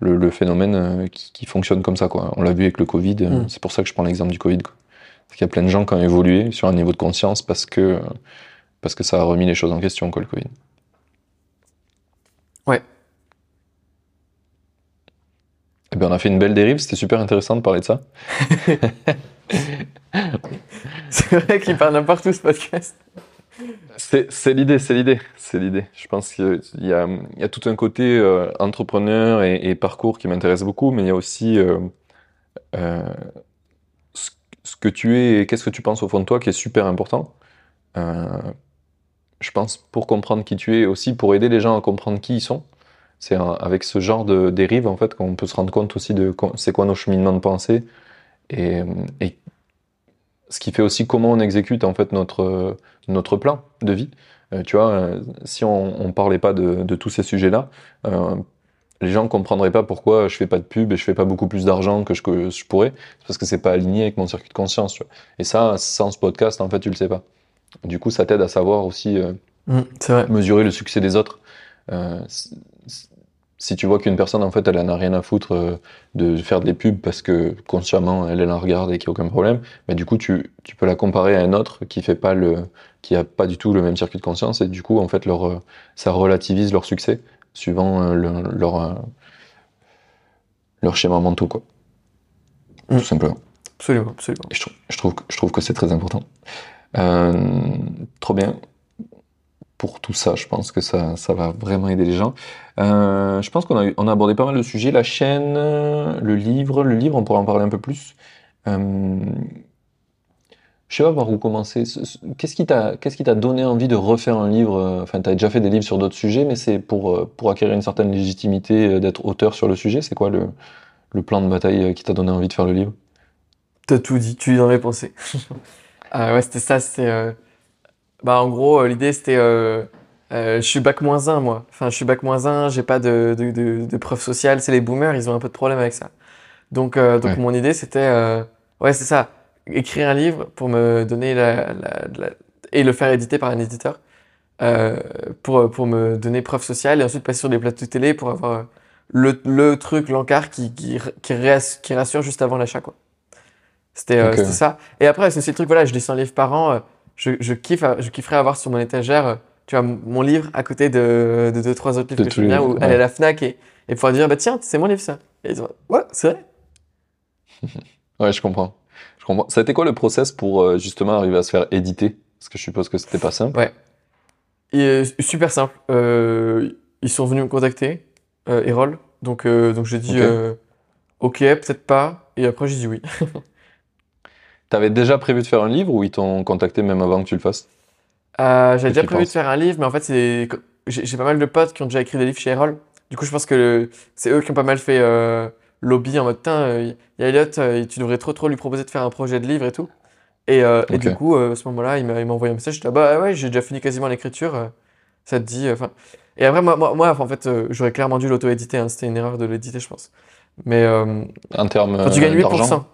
le, le phénomène euh, qui, qui fonctionne comme ça. Quoi. On l'a vu avec le Covid, euh, Mm. c'est pour ça que je prends l'exemple du Covid. Quoi. Parce qu'il y a plein de gens qui ont évolué sur un niveau de conscience parce que, parce que ça a remis les choses en question, quoi, le Covid. Ouais. Eh ben, on a fait une belle dérive, c'était super intéressant de parler de ça. C'est vrai qu'il part n'importe où ce podcast. C'est l'idée, c'est l'idée, c'est l'idée. Je pense qu'il y a, tout un côté euh, entrepreneur et, parcours qui m'intéresse beaucoup, mais il y a aussi euh, euh, ce, que tu es et qu'est-ce que tu penses au fond de toi qui est super important. Je pense pour comprendre qui tu es aussi pour aider les gens à comprendre qui ils sont. C'est avec ce genre de dérive en fait qu'on peut se rendre compte aussi de c'est quoi nos cheminements de pensée et ce qui fait aussi comment on exécute en fait notre notre plan de vie. Euh, tu vois, euh, si on, on parlait pas de, de tous ces sujets-là, euh, les gens comprendraient pas pourquoi je fais pas de pub et je fais pas beaucoup plus d'argent que je, que je pourrais. C'est parce que c'est pas aligné avec mon circuit de conscience. Tu vois. Et ça, sans ce podcast, en fait, tu le sais pas. Du coup, ça t'aide à savoir aussi euh, Mm, c'est vrai. mesurer le succès des autres. Euh, si- tu vois qu'une personne, en fait, elle en a rien à foutre euh, de faire des pubs parce que consciemment, elle, elle en regarde et qu'il n'y a aucun problème, mais du coup, tu, tu peux la comparer à un autre qui fait pas le, qui a pas du tout le même circuit de conscience et du coup, en fait, leur, euh, ça relativise leur succès suivant euh, le- leur, euh, leur schéma mentaux, quoi. Mm. Tout simplement. Absolument, absolument. Je, trouve, je, trouve, que- je trouve que c'est très important. Trop bien. Pour tout ça, je pense que ça, ça va vraiment aider les gens. Euh, je pense qu'on a, abordé pas mal de sujets. La chaîne, le livre. Le livre, on pourra en parler un peu plus. Euh, je sais pas par où commencer. Ce- ce- Qu'est-ce qui t'a, qu'est-ce donné envie de refaire un livre? Enfin, t'as déjà fait des livres sur d'autres sujets, mais c'est pour, euh, pour acquérir une certaine légitimité euh, d'être auteur sur le sujet. C'est quoi le, le plan de bataille qui t'a donné envie de faire le livre? T'as tout dit, tu lis dans mes pensées. Ah ouais, c'était ça, c'était... Bah en gros, euh, l'idée c'était... euh, euh, je suis bac moins 1 moi. Enfin, je suis bac moins 1, j'ai pas de, de, de, de preuves sociales. C'est les boomers, ils ont un peu de problème avec ça. Donc, donc Ouais. mon idée c'était... Ouais, c'est ça. Écrire un livre pour me donner la, la- la- Et le faire éditer par un éditeur. pour, pour me donner preuve sociale et ensuite passer sur des plateaux de télé pour avoir le, le truc, l'encart qui, qui, qui, rass- qui rassure juste avant l'achat, quoi. C'était Ok. c'était ça. Et après, c'est aussi le truc, voilà, je lis 100 livres par an. Je, je, kiffe, je kifferais avoir sur mon étagère, tu vois, mon livre à côté de, de deux, trois autres livres De que j'aime bien, ou livres, aller ouais. à la Fnac et, et pouvoir dire, bah tiens, c'est mon livre ça. Et ils disent, ouais, c'est vrai. Ouais, je comprends. Je comprends. Ça a été quoi le process pour euh, justement arriver à se faire éditer? Parce que je suppose que c'était pas simple. Et euh, super simple. Euh, ils sont venus me contacter, euh, Erol. Donc, euh, donc j'ai dit, Ok. ok, peut-être pas. Et après, j'ai dit oui. T'avais déjà prévu de faire un livre ou ils t'ont contacté même avant que tu le fasses? Euh, j'avais déjà prévu de faire un livre, mais en fait, c'est j'ai pas mal de potes qui ont déjà écrit des livres chez Erol. Du coup, je pense que c'est eux qui ont pas mal fait euh, lobby en mode, tiens, il y a Elliot, tu devrais trop trop lui proposer de faire un projet de livre et tout. Et, euh, et du coup, euh, à ce moment-là, il m'a envoyé un message. J'étais, ah bah ouais, j'ai déjà fini quasiment l'écriture. ça te dit. Enfin. et après, moi, moi, moi, en fait, j'aurais clairement dû l'auto-éditer. hein, C'était une erreur de l'éditer, je pense. Mais En termes Enfin, tu gagnes d'argent? 8%.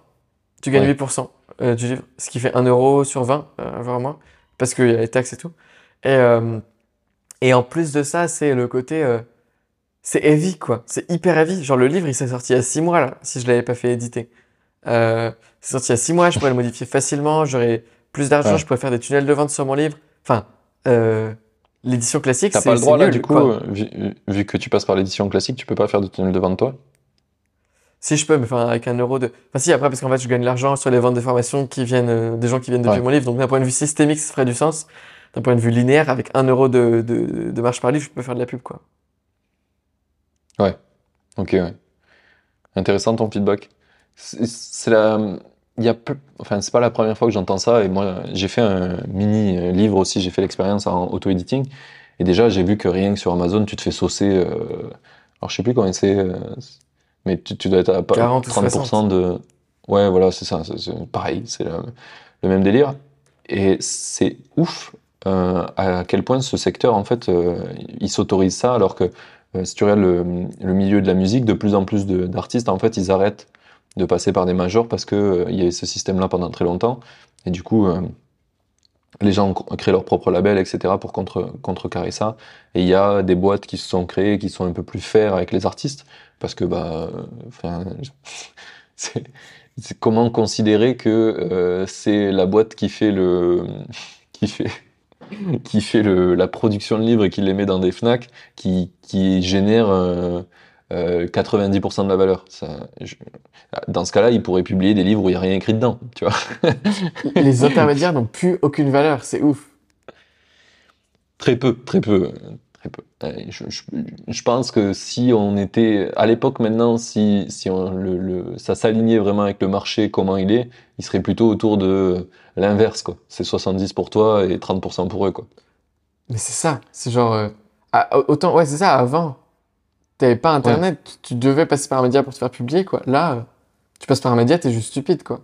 Tu gagnes Ouais. 8% euh, du livre, ce qui fait 1 euro sur 20, euh, vraiment, parce qu'il y a les taxes et tout. Et, euh, et en plus de ça, c'est le côté, euh, c'est heavy, quoi. C'est hyper heavy. Genre, le livre, il s'est sorti il y a six mois, là, si je l'avais pas fait éditer. C'est sorti il y a six mois, je pourrais le modifier facilement, j'aurais plus d'argent, Ouais. je pourrais faire des tunnels de vente sur mon livre. Enfin, l'édition classique, T'as c'est pas le droit là, nul, du coup, vu, vu que tu passes par l'édition classique, tu peux pas faire de tunnel devant toi? Si je peux, mais enfin, avec un euro de. Enfin, si, après, parce qu'en fait, je gagne l'argent sur les ventes de formation qui viennent, euh, des gens qui viennent depuis Ouais. mon livre. Donc, d'un point de vue systémique, ça ferait du sens. D'un point de vue linéaire, avec un euro de, de, de marge par livre, je peux faire de la pub, quoi. Ok, ouais. Intéressant ton feedback. C'est la, il y a peu, enfin c'est pas la première fois que j'entends ça et moi j'ai fait un mini euh, livre aussi, j'ai fait l'expérience en auto-editing et déjà j'ai vu que rien que sur Amazon tu te fais saucer, euh, alors je sais plus combien c'est, euh, mais tu, tu dois être à pas- 40 ou 30% de, ouais voilà c'est ça, c'est pareil, c'est le, le même délire et c'est ouf euh, à quel point ce secteur en fait euh, il s'autorise ça alors que euh, si tu regardes le, le milieu de la musique, de plus en plus de- d'artistes, en fait, ils arrêtent de passer par des majors parce euh, il y a ce système-là pendant très longtemps. Et du coup, les gens créent leur propre label, etc., pour contre, contrecarrer ça. Et il y a des boîtes qui se sont créées, qui sont un peu plus faires avec les artistes, parce que, bah, euh, enfin, c'est c'est comment considérer que euh, c'est la boîte qui fait le, qui fait qui fait le, la production de livres et qui les met dans des FNAC qui, qui génère euh, euh, 90% de la valeur. Ça, je- dans ce cas-là, ils pourraient publier des livres où il n'y a rien écrit dedans, tu vois. Les intermédiaires n'ont plus aucune valeur, c'est ouf. Très peu, très peu, très peu. Euh, Je, je, je pense que si on était à l'époque maintenant, si, si on, le, le, ça s'alignait vraiment avec le marché, comment il est, il serait plutôt autour de l'inverse, quoi. C'est 70 pour toi et 30% pour eux, quoi. Mais c'est ça, c'est genre. euh, autant, ouais, c'est ça, avant, t'avais pas internet, tu- tu devais passer par un média pour te faire publier, quoi. Là, tu passes par un média, t'es juste stupide, quoi.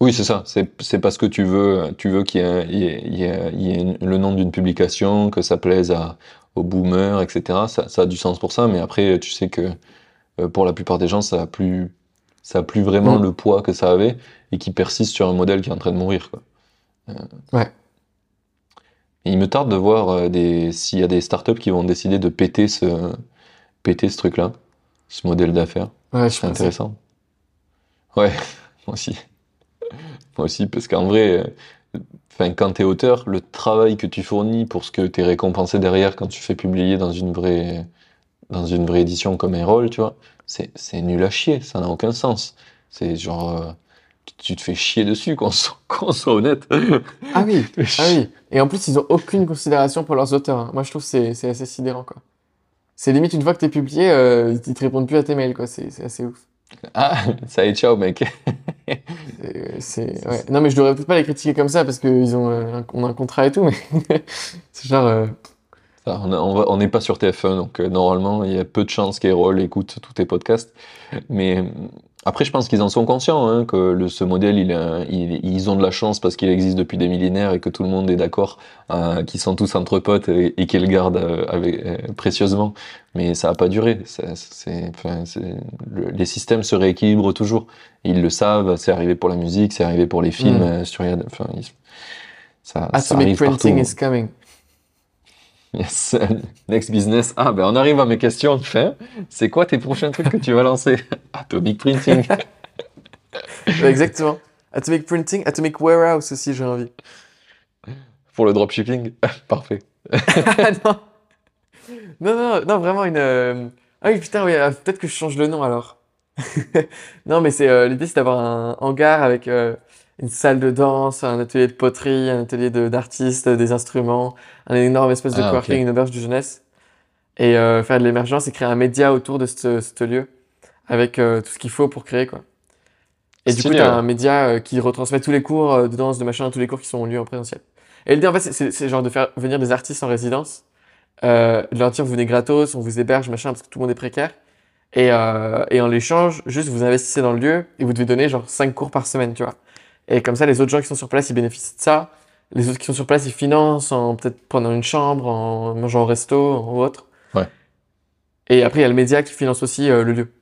Oui, c'est ça. C'est, c'est parce que tu veux, tu veux qu'il y y y ait- le nom d'une publication, que ça plaise à, aux boomers, etc. Ça, ça a du sens pour ça, mais après, tu sais que euh, pour la plupart des gens, ça a plus, ça a plus vraiment Mm. le poids que ça avait et qui persiste sur un modèle qui est en train de mourir, quoi. Euh, Ouais. et il me tarde de voir euh, des, s'il y a des startups qui vont décider de péter ce, péter ce truc-là, ce modèle d'affaires. Ouais, C'est intéressant. Ouais, moi aussi. Moi aussi, parce qu'en vrai, euh, enfin, quand t'es auteur, le travail que tu fournis pour ce que t'es récompensé derrière quand tu fais publier dans une vraie, dans une vraie édition comme Erol, tu vois, c'est, nul à chier, ça n'a aucun sens. C'est genre, euh, tu- tu te fais chier dessus, qu'on soit, soit honnête. Ah oui, ah oui. Et en plus, ils ont aucune considération pour leurs auteurs. hein. Moi, je trouve que c'est assez sidérant, quoi. C'est limite une fois que t'es publié, euh, ils te répondent plus à tes mails, quoi. C'est assez ouf. Ah, ça y est, ciao, mec. C'est- C'est ouais. Non, mais je devrais peut-être pas les critiquer comme ça parce qu'ils ont euh, un, on a un contrat et tout, mais c'est genre. Ça, on n'est pas sur TF1, donc euh, normalement, il y a peu de chances qu'Erol écoute tous tes podcasts. Mais euh, après, je pense qu'ils en sont conscients, hein, que le, ce modèle, il, a- il- ils ont de la chance parce qu'il existe depuis des millénaires et que tout le monde est d'accord, euh, qu'ils sont tous entre potes et, et qu'ils le gardent euh, avec, euh, précieusement. Mais ça n'a pas duré. Ça- c'est- enfin, c'est- le- les systèmes se rééquilibrent toujours. Ils le savent, c'est arrivé pour la musique, c'est arrivé pour les films. Mm. euh, sur, enfin, ils- ça, ça Atomic arrive printing partout. is coming. Yes. Next business. Ah, ben on arrive à mes questions de fin. C'est quoi tes prochains trucs que tu vas lancer? Atomic Printing. Exactement. Atomic printing, atomic warehouse aussi, j'ai envie. Pour le dropshipping? Parfait. Non. non, non, non, vraiment une. euh, Ah oui, putain, oui, euh, peut-être que je change le nom alors. non, mais c'est euh, l'idée, c'est d'avoir un hangar avec euh, une salle de danse, un atelier de poterie, un atelier de- d'artistes, des instruments, un énorme espèce de Ah, coworking, une auberge de jeunesse. Et euh, faire de l'émergence et créer un média autour de ce, ce lieu avec euh, tout ce qu'il faut pour créer, quoi. Et du coup, tu as un média euh, qui retransmet tous les cours euh, de danse, de machin, tous les cours qui sont lieu en présentiel. Et l'idée, en fait, c'est- genre de faire venir des artistes en résidence, euh, de leur dire, vous venez gratos, on vous héberge, machin, parce que tout le monde est précaire. Et, euh, et en l'échange, juste vous investissez dans le lieu et vous devez donner genre 5 cours par semaine, tu vois. Et comme ça, les autres gens qui sont sur place, ils bénéficient de ça. Les autres qui sont sur place, ils financent en peut-être prenant une chambre, en mangeant au resto ou autre. Ouais. Et après, il y a le média qui finance aussi euh, le lieu.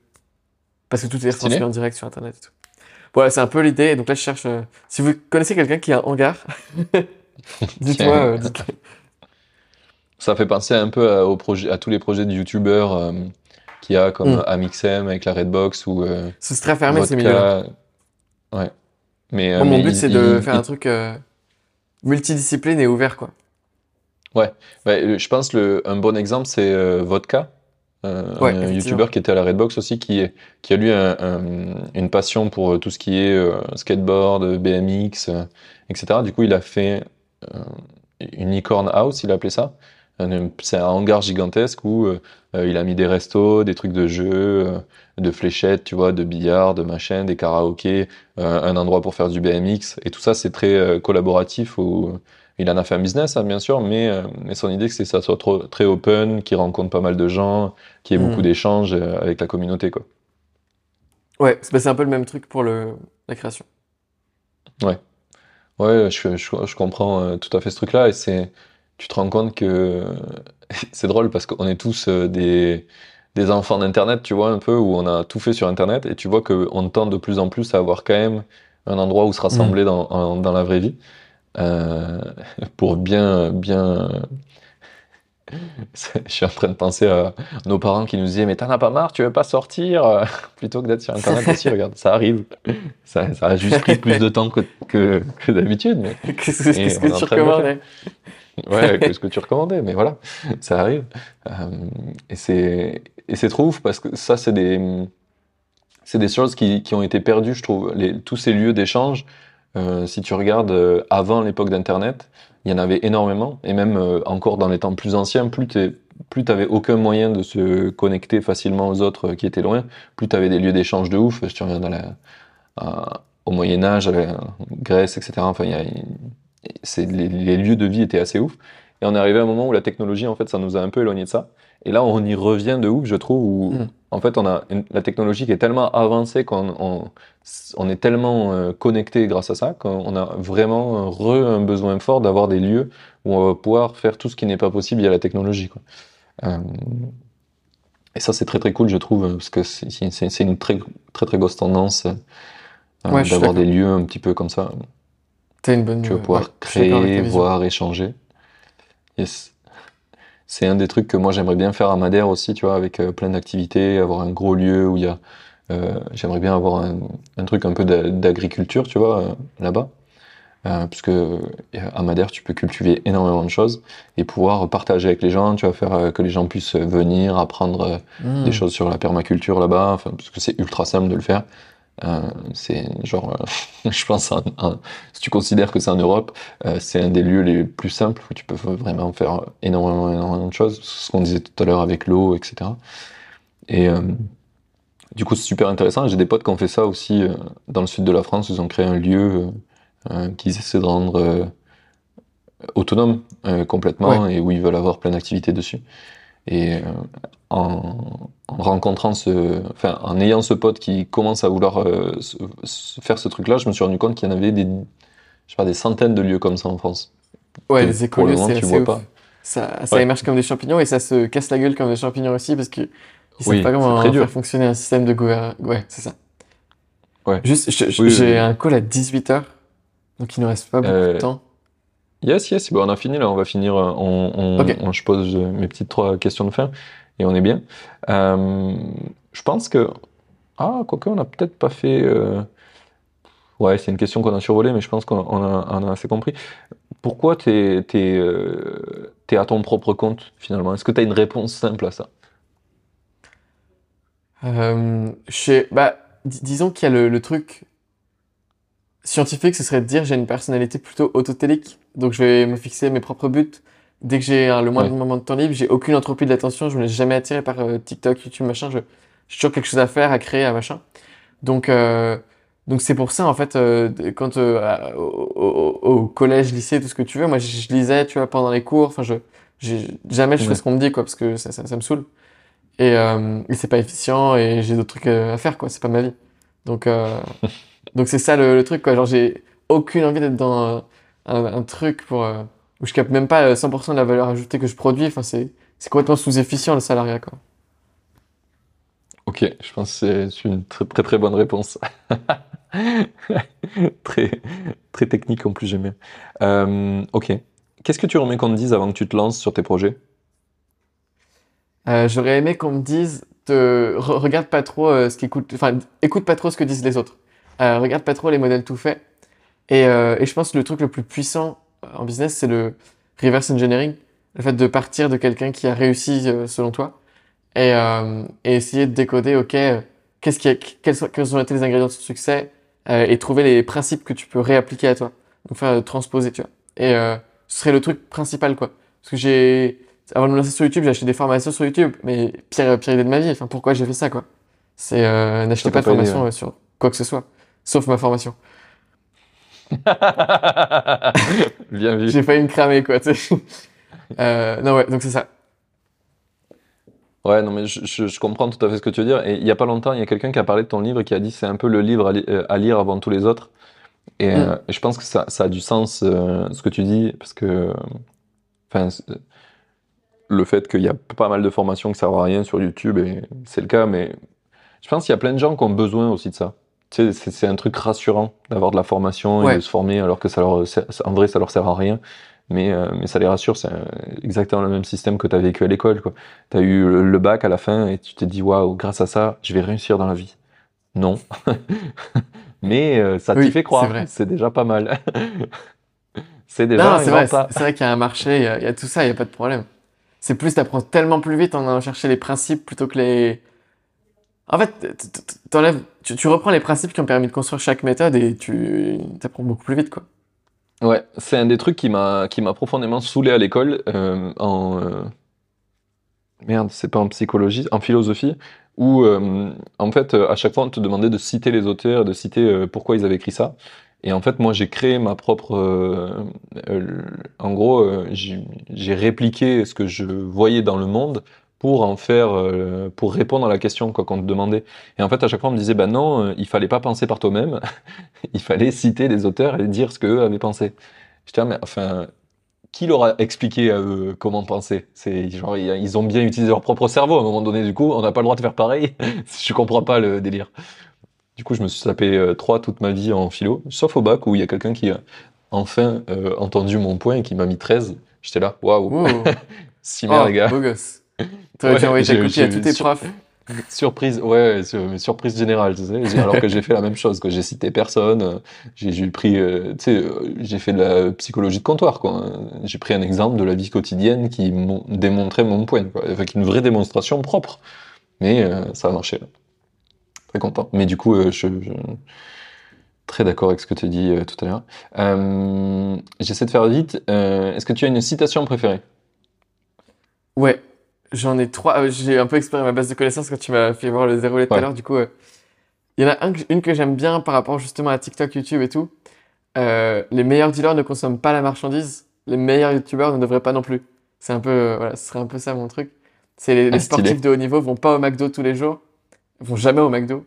Parce que tout est retransmis en direct sur Internet et tout. Voilà, c'est un peu l'idée. Donc là, je cherche. euh, Si vous connaissez quelqu'un qui a un hangar, dites-moi. Euh, dites Ça fait penser un peu à, au projet, à tous les projets de youtubeurs euh, qu'il y a, comme Mm. Amixem avec la Redbox ou euh, C'est très fermé, ces Vodka. milieux-là. Ouais. Mais, euh, mon mais but, c'est de il- faire il- un truc euh, multidiscipline et ouvert, quoi. Ouais, euh, je pense le un bon exemple c'est euh, Vodka, Ouais, un. YouTuber qui était à la Redbox aussi qui est qui a lui un- un- une passion pour tout ce qui est skateboard, BMX, etc. Du coup, il a fait une Unicorn House, il a appelé ça. C'est un hangar gigantesque où euh, il a mis des restos, des trucs de jeux, euh, de fléchettes, tu vois, de billard, de machin, des karaokés, euh, un endroit pour faire du BMX. Et tout ça, c'est très collaboratif. Où il en a fait un business, hein, bien sûr, mais, mais son idée, c'est que ça soit trop, très open, qu'il rencontre pas mal de gens, qu'il y ait Mm. beaucoup d'échanges avec la communauté, quoi. Ouais, c'est bah, c'est un peu le même truc pour le, la création. Ouais, je, je, je comprends tout à fait ce truc-là et c'est, tu te rends compte que c'est drôle parce qu'on est tous euh, des, des enfants d'Internet, tu vois, un peu, où on a tout fait sur Internet et tu vois qu'on tend de plus en plus à avoir quand même un endroit où se rassembler dans, en- dans la vraie vie euh, pour bien, bien. Je suis en train de penser à nos parents qui nous disaient Mais t'en as pas marre, tu veux pas sortir Plutôt que d'être sur Internet aussi, regarde, ça arrive. Ça, ça a juste pris plus de temps que, que, que d'habitude, mais Qu'est-ce que, que tu recommandes ouais, que ce que tu recommandais, mais voilà, ça arrive. Euh, et c'est et c'est trop ouf parce que ça, c'est des c'est des choses qui, qui ont été perdues, je trouve. Tous ces lieux d'échange, euh, si tu regardes euh, avant l'époque d'Internet, il y en avait énormément, et même encore dans les temps plus anciens, plus t'es plus t'avais aucun moyen de se connecter facilement aux autres qui étaient loin, plus t'avais des lieux d'échange de ouf. Si tu regardes au Moyen Âge, à la Grèce, etc. Enfin, il y a, c'est les, les lieux de vie étaient assez ouf. Et on est arrivé à un moment où la technologie, en fait, ça nous a un peu éloigné de ça. Et là, on y revient de ouf, je trouve, où, Mm. en fait, on a une- la technologie qui est tellement avancée qu'on on, on est tellement euh, connecté grâce à ça qu'on a vraiment un, re, un besoin fort d'avoir des lieux où on va pouvoir faire tout ce qui n'est pas possible via la technologie. Quoi. Euh, et ça, c'est très très cool, je trouve, parce que c'est c'est- c'est une très très très grosse tendance euh, Ouais, d'avoir des lieux un petit peu comme ça. T'as une bonne. Tu vas euh, pouvoir ouais, créer, voir, échanger. Yes. C'est un des trucs que moi j'aimerais bien faire à Madère aussi, tu vois, avec euh, plein d'activités, avoir un gros lieu où il y a. euh, j'aimerais bien avoir un, un truc un peu d'a- d'agriculture, tu vois, euh, là-bas. Euh, puisque à Madère, tu peux cultiver énormément de choses et pouvoir partager avec les gens, tu vas faire euh, que les gens puissent venir apprendre euh, des choses sur la permaculture là-bas, enfin, parce que c'est ultra simple de le faire. Euh, c'est genre, euh, je pense, un- un- si tu considères que c'est en Europe, euh, c'est un des lieux les plus simples où tu peux vraiment faire énormément, énormément de choses. Ce qu'on disait tout à l'heure avec l'eau, etc. Et du coup, c'est super intéressant. J'ai des potes qui ont fait ça aussi dans le sud de la France. Ils ont créé un lieu qu'ils essaient de rendre autonome complètement et où ils veulent avoir plein d'activités dessus. Et euh, en, en rencontrant ce, enfin, en ayant ce pote qui commence à vouloir euh, se- se faire ce truc-là, je me suis rendu compte qu'il y en avait des, je sais pas, des centaines de lieux comme ça en France. Ouais, que les écolieux, c'est assez vois ouf. pas. Ça, ça Ouais. émerge comme des champignons et ça se casse la gueule comme des champignons aussi parce qu'ils ils savent pas comment dur. faire fonctionner un système de gouvernance. Ouais, c'est ça. Ouais. Juste, j'ai oui, oui. un call à 18h, donc il nous reste pas beaucoup de Euh, temps. Yes, yes, bon, on a fini là, on va finir, euh, on, on- je pose euh, mes petites trois questions de fin et on est bien. Euh, je pense que, ah, quoique on a peut-être pas fait, euh, ouais, c'est une question qu'on a survolée, mais je pense qu'on on a, on a assez compris. Pourquoi t'es, euh, t'es à ton propre compte finalement? Est-ce que t'as une réponse simple à ça? Je sais- bah, dis- disons qu'il y a le, le truc scientifique, ce serait de dire j'ai une personnalité plutôt autotélique, donc je vais me fixer mes propres buts. Dès que j'ai le moindre Ouais. moment de temps libre, j'ai aucune entropie de l'attention, je me laisse jamais attirer par euh, TikTok, YouTube, machin. Je, j'ai toujours quelque chose à faire, à créer, à machin. Donc, euh, donc c'est pour ça en fait, euh, quand euh, au, au- au collège, lycée, tout ce que tu veux, moi je, je lisais, tu vois, pendant les cours. Enfin, je, jamais je fais ce qu'on me dit, quoi, parce que ça, ça, ça me saoule. Et, et c'est pas efficient et j'ai d'autres trucs à faire, quoi. C'est pas ma vie. Donc, donc c'est ça le, le truc, quoi. Genre, j'ai aucune envie d'être dans euh, un, un truc pour, euh, où je capte même pas euh, 100% de la valeur ajoutée que je produis. Enfin, c'est, complètement sous-efficient le salariat, quoi. Ok, je pense que c'est une très très, très bonne réponse. très, très technique en plus, j'aime bien. Euh, ok. Qu'est-ce que tu remets qu'on te dise avant que tu te lances sur tes projets? Euh, j'aurais aimé qu'on me dise de re- regarde pas trop euh, ce qu'écoute, enfin écoute pas trop ce que disent les autres. Euh, regarde pas trop les modèles tout faits. Et, euh, et je pense que le truc le plus puissant en business, c'est le reverse engineering, le fait de partir de quelqu'un qui a réussi euh, selon toi et, euh, et essayer de décoder, ok, euh, qu'est-ce qui a, quels, sont, quels ont été les ingrédients de ce succès euh, et trouver les principes que tu peux réappliquer à toi. Donc faire euh, transposer, tu vois. Et euh, ce serait le truc principal, quoi. Parce que j'ai, avant de me lancer sur YouTube, j'ai acheté des formations sur YouTube, mais pire, pire idée de ma vie. Enfin, pourquoi j'ai fait ça, quoi C'est euh, n'acheter pas de formation ouais. euh, sur quoi que ce soit, sauf ma formation. Bien vu. J'ai failli me cramer, quoi. tu sais. euh, non, ouais, donc c'est ça. Ouais, non, mais je, je- je comprends tout à fait ce que tu veux dire. Et il y a pas longtemps, il y a quelqu'un qui a parlé de ton livre et qui a dit c'est un peu le livre à, li- euh, à lire avant tous les autres. Et, Mm. euh, et je pense que ça, ça a du sens euh, ce que tu dis parce que, enfin, le fait qu'il y a pas mal de formations qui servent à rien sur YouTube et c'est le cas, mais je pense qu'il y a plein de gens qui ont besoin aussi de ça. Tu sais, c'est un truc rassurant d'avoir de la formation et de se former alors que ça leur, sert- en vrai, ça leur sert à rien. Mais, euh, mais ça les rassure, c'est euh, exactement le même système que tu as vécu à l'école, quoi. Tu as eu le, le bac à la fin et tu t'es dit, waouh, grâce à ça, je vais réussir dans la vie. Non. mais euh, ça t'y Oui, fait c'est croire, c'est déjà pas mal. c'est déjà c'est vrai, qu'il y a un marché, il y a, il y a tout ça, il y a pas de problème. C'est plus, t'apprends tellement plus vite en allant chercher les principes plutôt que les. En fait, tu, reprends les principes qui ont permis de construire chaque méthode et tu t'apprends beaucoup plus vite, quoi. Ouais, c'est un des trucs qui m'a qui m'a profondément saoulé à l'école euh, en euh, merde, c'est pas en psychologie, en philosophie où euh, en fait à chaque fois on te demandait de citer les auteurs, de citer euh, pourquoi ils avaient écrit ça. Et en fait moi j'ai créé ma propre en gros j'ai répliqué ce que je voyais dans le monde pour en faire euh, pour répondre à la question qu'on te demandait. Et en fait à chaque fois on me disait bah non, euh, il fallait pas penser par toi-même. il fallait citer les auteurs et dire ce qu'eux avaient pensé. J'étais là, mais enfin, qui leur a expliqué à eux comment penser? C'est genre, ils ont bien utilisé leur propre cerveau à un moment donné, du coup, on n'a pas le droit de faire pareil. Je comprends pas le délire. Du coup, je me suis tapé euh, trois toute ma vie en philo, sauf au bac où il y a quelqu'un qui a enfin euh, entendu mon point et qui m'a mis 13. J'étais là, waouh, Ouh. si bien Oh, les gars. beau gosse. T'aurais Ouais, dû envoyer ta j'ai- copie à tous tes sur- profs. Surprise, ouais, sur- surprise générale, tu sais. Alors que j'ai fait la même chose, que j'ai cité personne. J'ai pris, euh, tu sais, euh, j'ai fait de la psychologie de comptoir, quoi. J'ai pris un exemple de la vie quotidienne qui mon- démontrait mon point, quoi. Avec une vraie démonstration propre. Mais euh, ça a marché. là. Très content. Mais du coup, euh, je, je- très d'accord avec ce que tu dis euh, tout à l'heure. Euh, J'essaie de faire vite. Euh, Est-ce que tu as une citation préférée? Ouais, j'en ai trois. euh, J'ai un peu exploré ma base de connaissances quand tu m'as fait voir le déroulé tout à l'heure. Du coup, euh, il y en a un une que j'aime bien par rapport justement à TikTok, YouTube et tout. Euh, les meilleurs dealers ne consomment pas la marchandise. Les meilleurs YouTubeurs ne devraient pas non plus. C'est un peu, euh, voilà, ce serait un peu ça mon truc. C'est les, les Ah, sportifs de haut niveau vont pas au McDo tous les jours, vont jamais au McDo.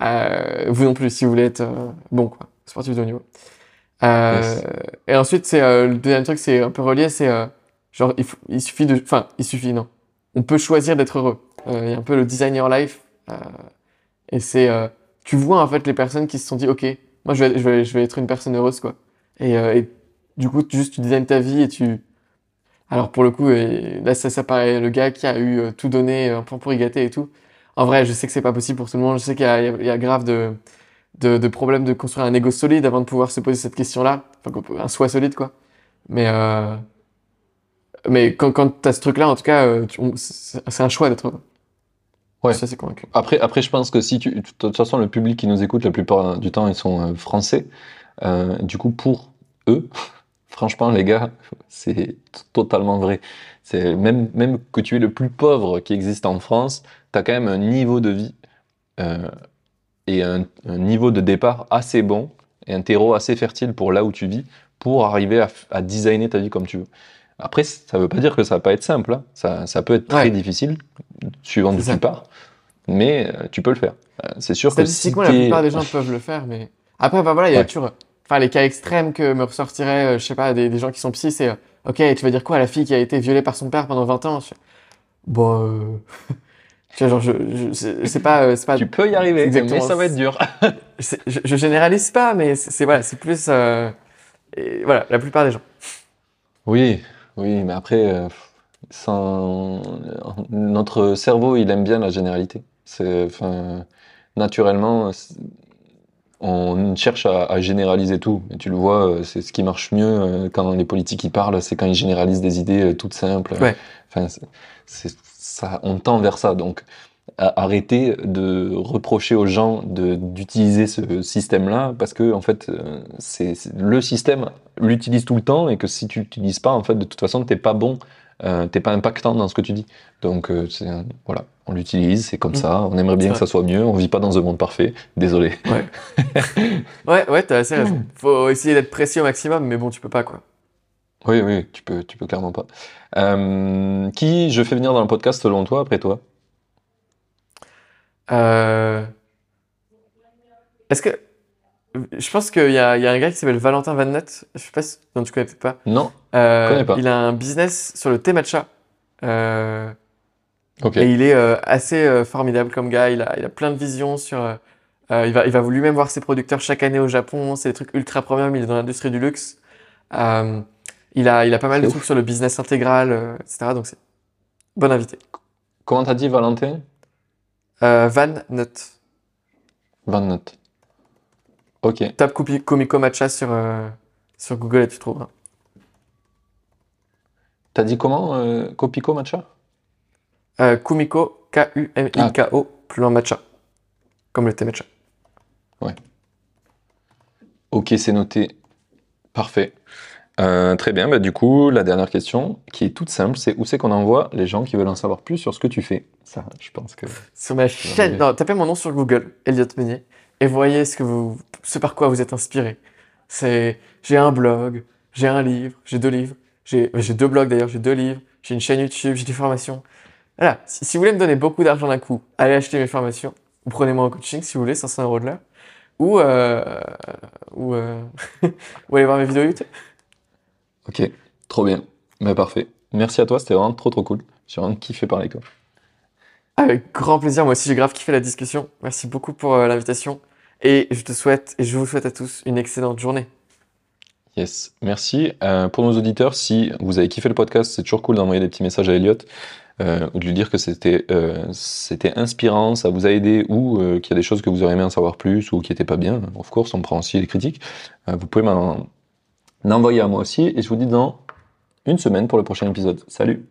Euh, vous non plus, si vous voulez être bon, quoi, sportif de haut niveau. Yes. Et ensuite, c'est le deuxième truc, c'est un peu relié, c'est genre il suffit de, enfin, il suffit non, on peut choisir d'être heureux. Euh, Il y a un peu le design your life, euh, et c'est, euh, tu vois en fait les personnes qui se sont dit, ok, moi je vais, je vais, je vais être une personne heureuse quoi. Et, et du coup, tu, juste tu designes ta vie et tu, alors pour le coup, là ça, ça paraît le gars qui a eu tout donné, un point pour y gâter et tout. En vrai, je sais que c'est pas possible pour tout le monde. Je sais qu'il y y a- grave de, de, de problèmes de construire un ego solide avant de pouvoir se poser cette question-là. Enfin, un soi solide, quoi. Mais, euh, mais quand, quand t'as ce truc-là, en tout cas, euh, c'est c'est un choix d'être. Ouais. Suis assez convaincu. Après, après, je pense que si tu, de toute façon, le public qui nous écoute la plupart du temps, ils sont euh, français. Euh, du coup, pour eux, franchement, les gars, c'est totalement vrai. C'est même, même que tu es le plus pauvre qui existe en France, tu as quand même un niveau de vie euh, et un, un niveau de départ assez bon et un terreau assez fertile pour là où tu vis pour arriver à designer ta vie comme tu veux. Après, ça veut pas dire que ça va pas être simple. hein. Ça, ça peut être très Ouais. difficile, suivant d'où tu pars, mais euh, tu peux le faire. Euh, c'est sûr que si la plupart des gens peuvent le faire, mais après, bah voilà, il y a Ouais. toujours, enfin, les cas extrêmes que me ressortiraient, euh, je sais pas, des, des gens qui sont psy, c'est, euh, ok, tu vas dire quoi à la fille qui a été violée par son père pendant 20 ans? Je Bon, euh... tu vois, genre, je, je- c'est pas, c'est pas, tu peux y arriver, mais ça va être dur. je, je généralise pas, mais c'est voilà, c'est plus, et voilà, la plupart des gens. Oui, oui, mais après, euh, sans... notre cerveau, il aime bien la généralité. C'est, enfin, naturellement, on cherche à, à généraliser tout. Et tu le vois, euh, c'est ce qui marche mieux euh, quand les politiques y parlent, c'est quand ils généralisent des idées toutes simples. Ouais. Enfin, c'est- ça, on tend vers ça. Donc, arrêtez de reprocher aux gens d'utiliser ce système-là parce que en fait, euh, c'est, le système l'utilise tout le temps et que si tu l'utilises pas, en fait, de toute façon, t'es pas bon, euh, t'es pas impactant dans ce que tu dis. Donc, euh, voilà, on l'utilise, c'est comme Mm. ça. On aimerait bien que ça soit mieux. On vit pas dans un monde parfait. Désolé. Ouais, ouais, t'as assez raison. Faut essayer d'être précis au maximum, mais bon, tu peux pas, quoi. Oui, oui, tu peux, tu peux clairement pas. Euh, qui je fais venir dans le podcast selon toi, après toi? Euh, Est-ce que... Je pense qu'il y a, il y a un gars qui s'appelle Valentin Van Nut. Je sais pas si... Non, tu connais peut-être pas. Non? Euh, connais pas. Il a un business sur le thé matcha. Euh. Et il est euh, assez euh, formidable comme gars. Il a, il a plein de visions sur. il va, il va lui-même voir ses producteurs chaque année au Japon. C'est des trucs ultra premium. Il est dans l'industrie du luxe. Il a, il a pas mal de trucs sur le business intégral, etc. Donc c'est bon invité. Comment t'as dit Valentin? Euh, Van Nut. Van Note. Ok. Tape Comico Matcha sur, euh, sur Google et tu trouveras. T'as dit comment? Euh, Copico Matcha? Euh, Kumiko, K-U-M-I-K-O, plus loin matcha. Comme le thé matcha. Ok, c'est noté. Parfait. Euh, très bien. Bah, du coup, la dernière question, qui est toute simple, c'est où c'est qu'on envoie les gens qui veulent en savoir plus sur ce que tu fais? Ça, je pense que. Sur ma chaîne, non, tapez mon nom sur Google, Elliot Meunier, et voyez ce que vous, ce par quoi vous êtes inspiré. C'est, j'ai un blog, j'ai un livre, j'ai deux livres, j'ai, j'ai deux blogs d'ailleurs, j'ai deux livres, j'ai une chaîne YouTube, j'ai des formations. Voilà. Si, si vous voulez me donner beaucoup d'argent d'un coup, allez acheter mes formations, ou prenez-moi en coaching si vous voulez, 500 euros de l'heure, ou, euh, ou, euh, ou allez voir mes vidéos YouTube? Ok, trop bien. Bah, parfait. Merci à toi, c'était vraiment trop trop cool. J'ai vraiment kiffé parler avec toi. Avec grand plaisir, moi aussi j'ai grave kiffé la discussion. Merci beaucoup pour euh, l'invitation. Et je te souhaite, et je vous souhaite à tous une excellente journée. Yes, merci. Euh, pour nos auditeurs, si vous avez kiffé le podcast, c'est toujours cool d'envoyer des petits messages à Elliot euh, ou de lui dire que c'était euh, c'était inspirant, ça vous a aidé ou qu'il y a des choses que vous auriez aimé en savoir plus ou qui n'étaient pas bien. Of course, on prend aussi les critiques. Vous pouvez m'en en envoyer à moi aussi et je vous dis dans une semaine pour le prochain épisode. Salut!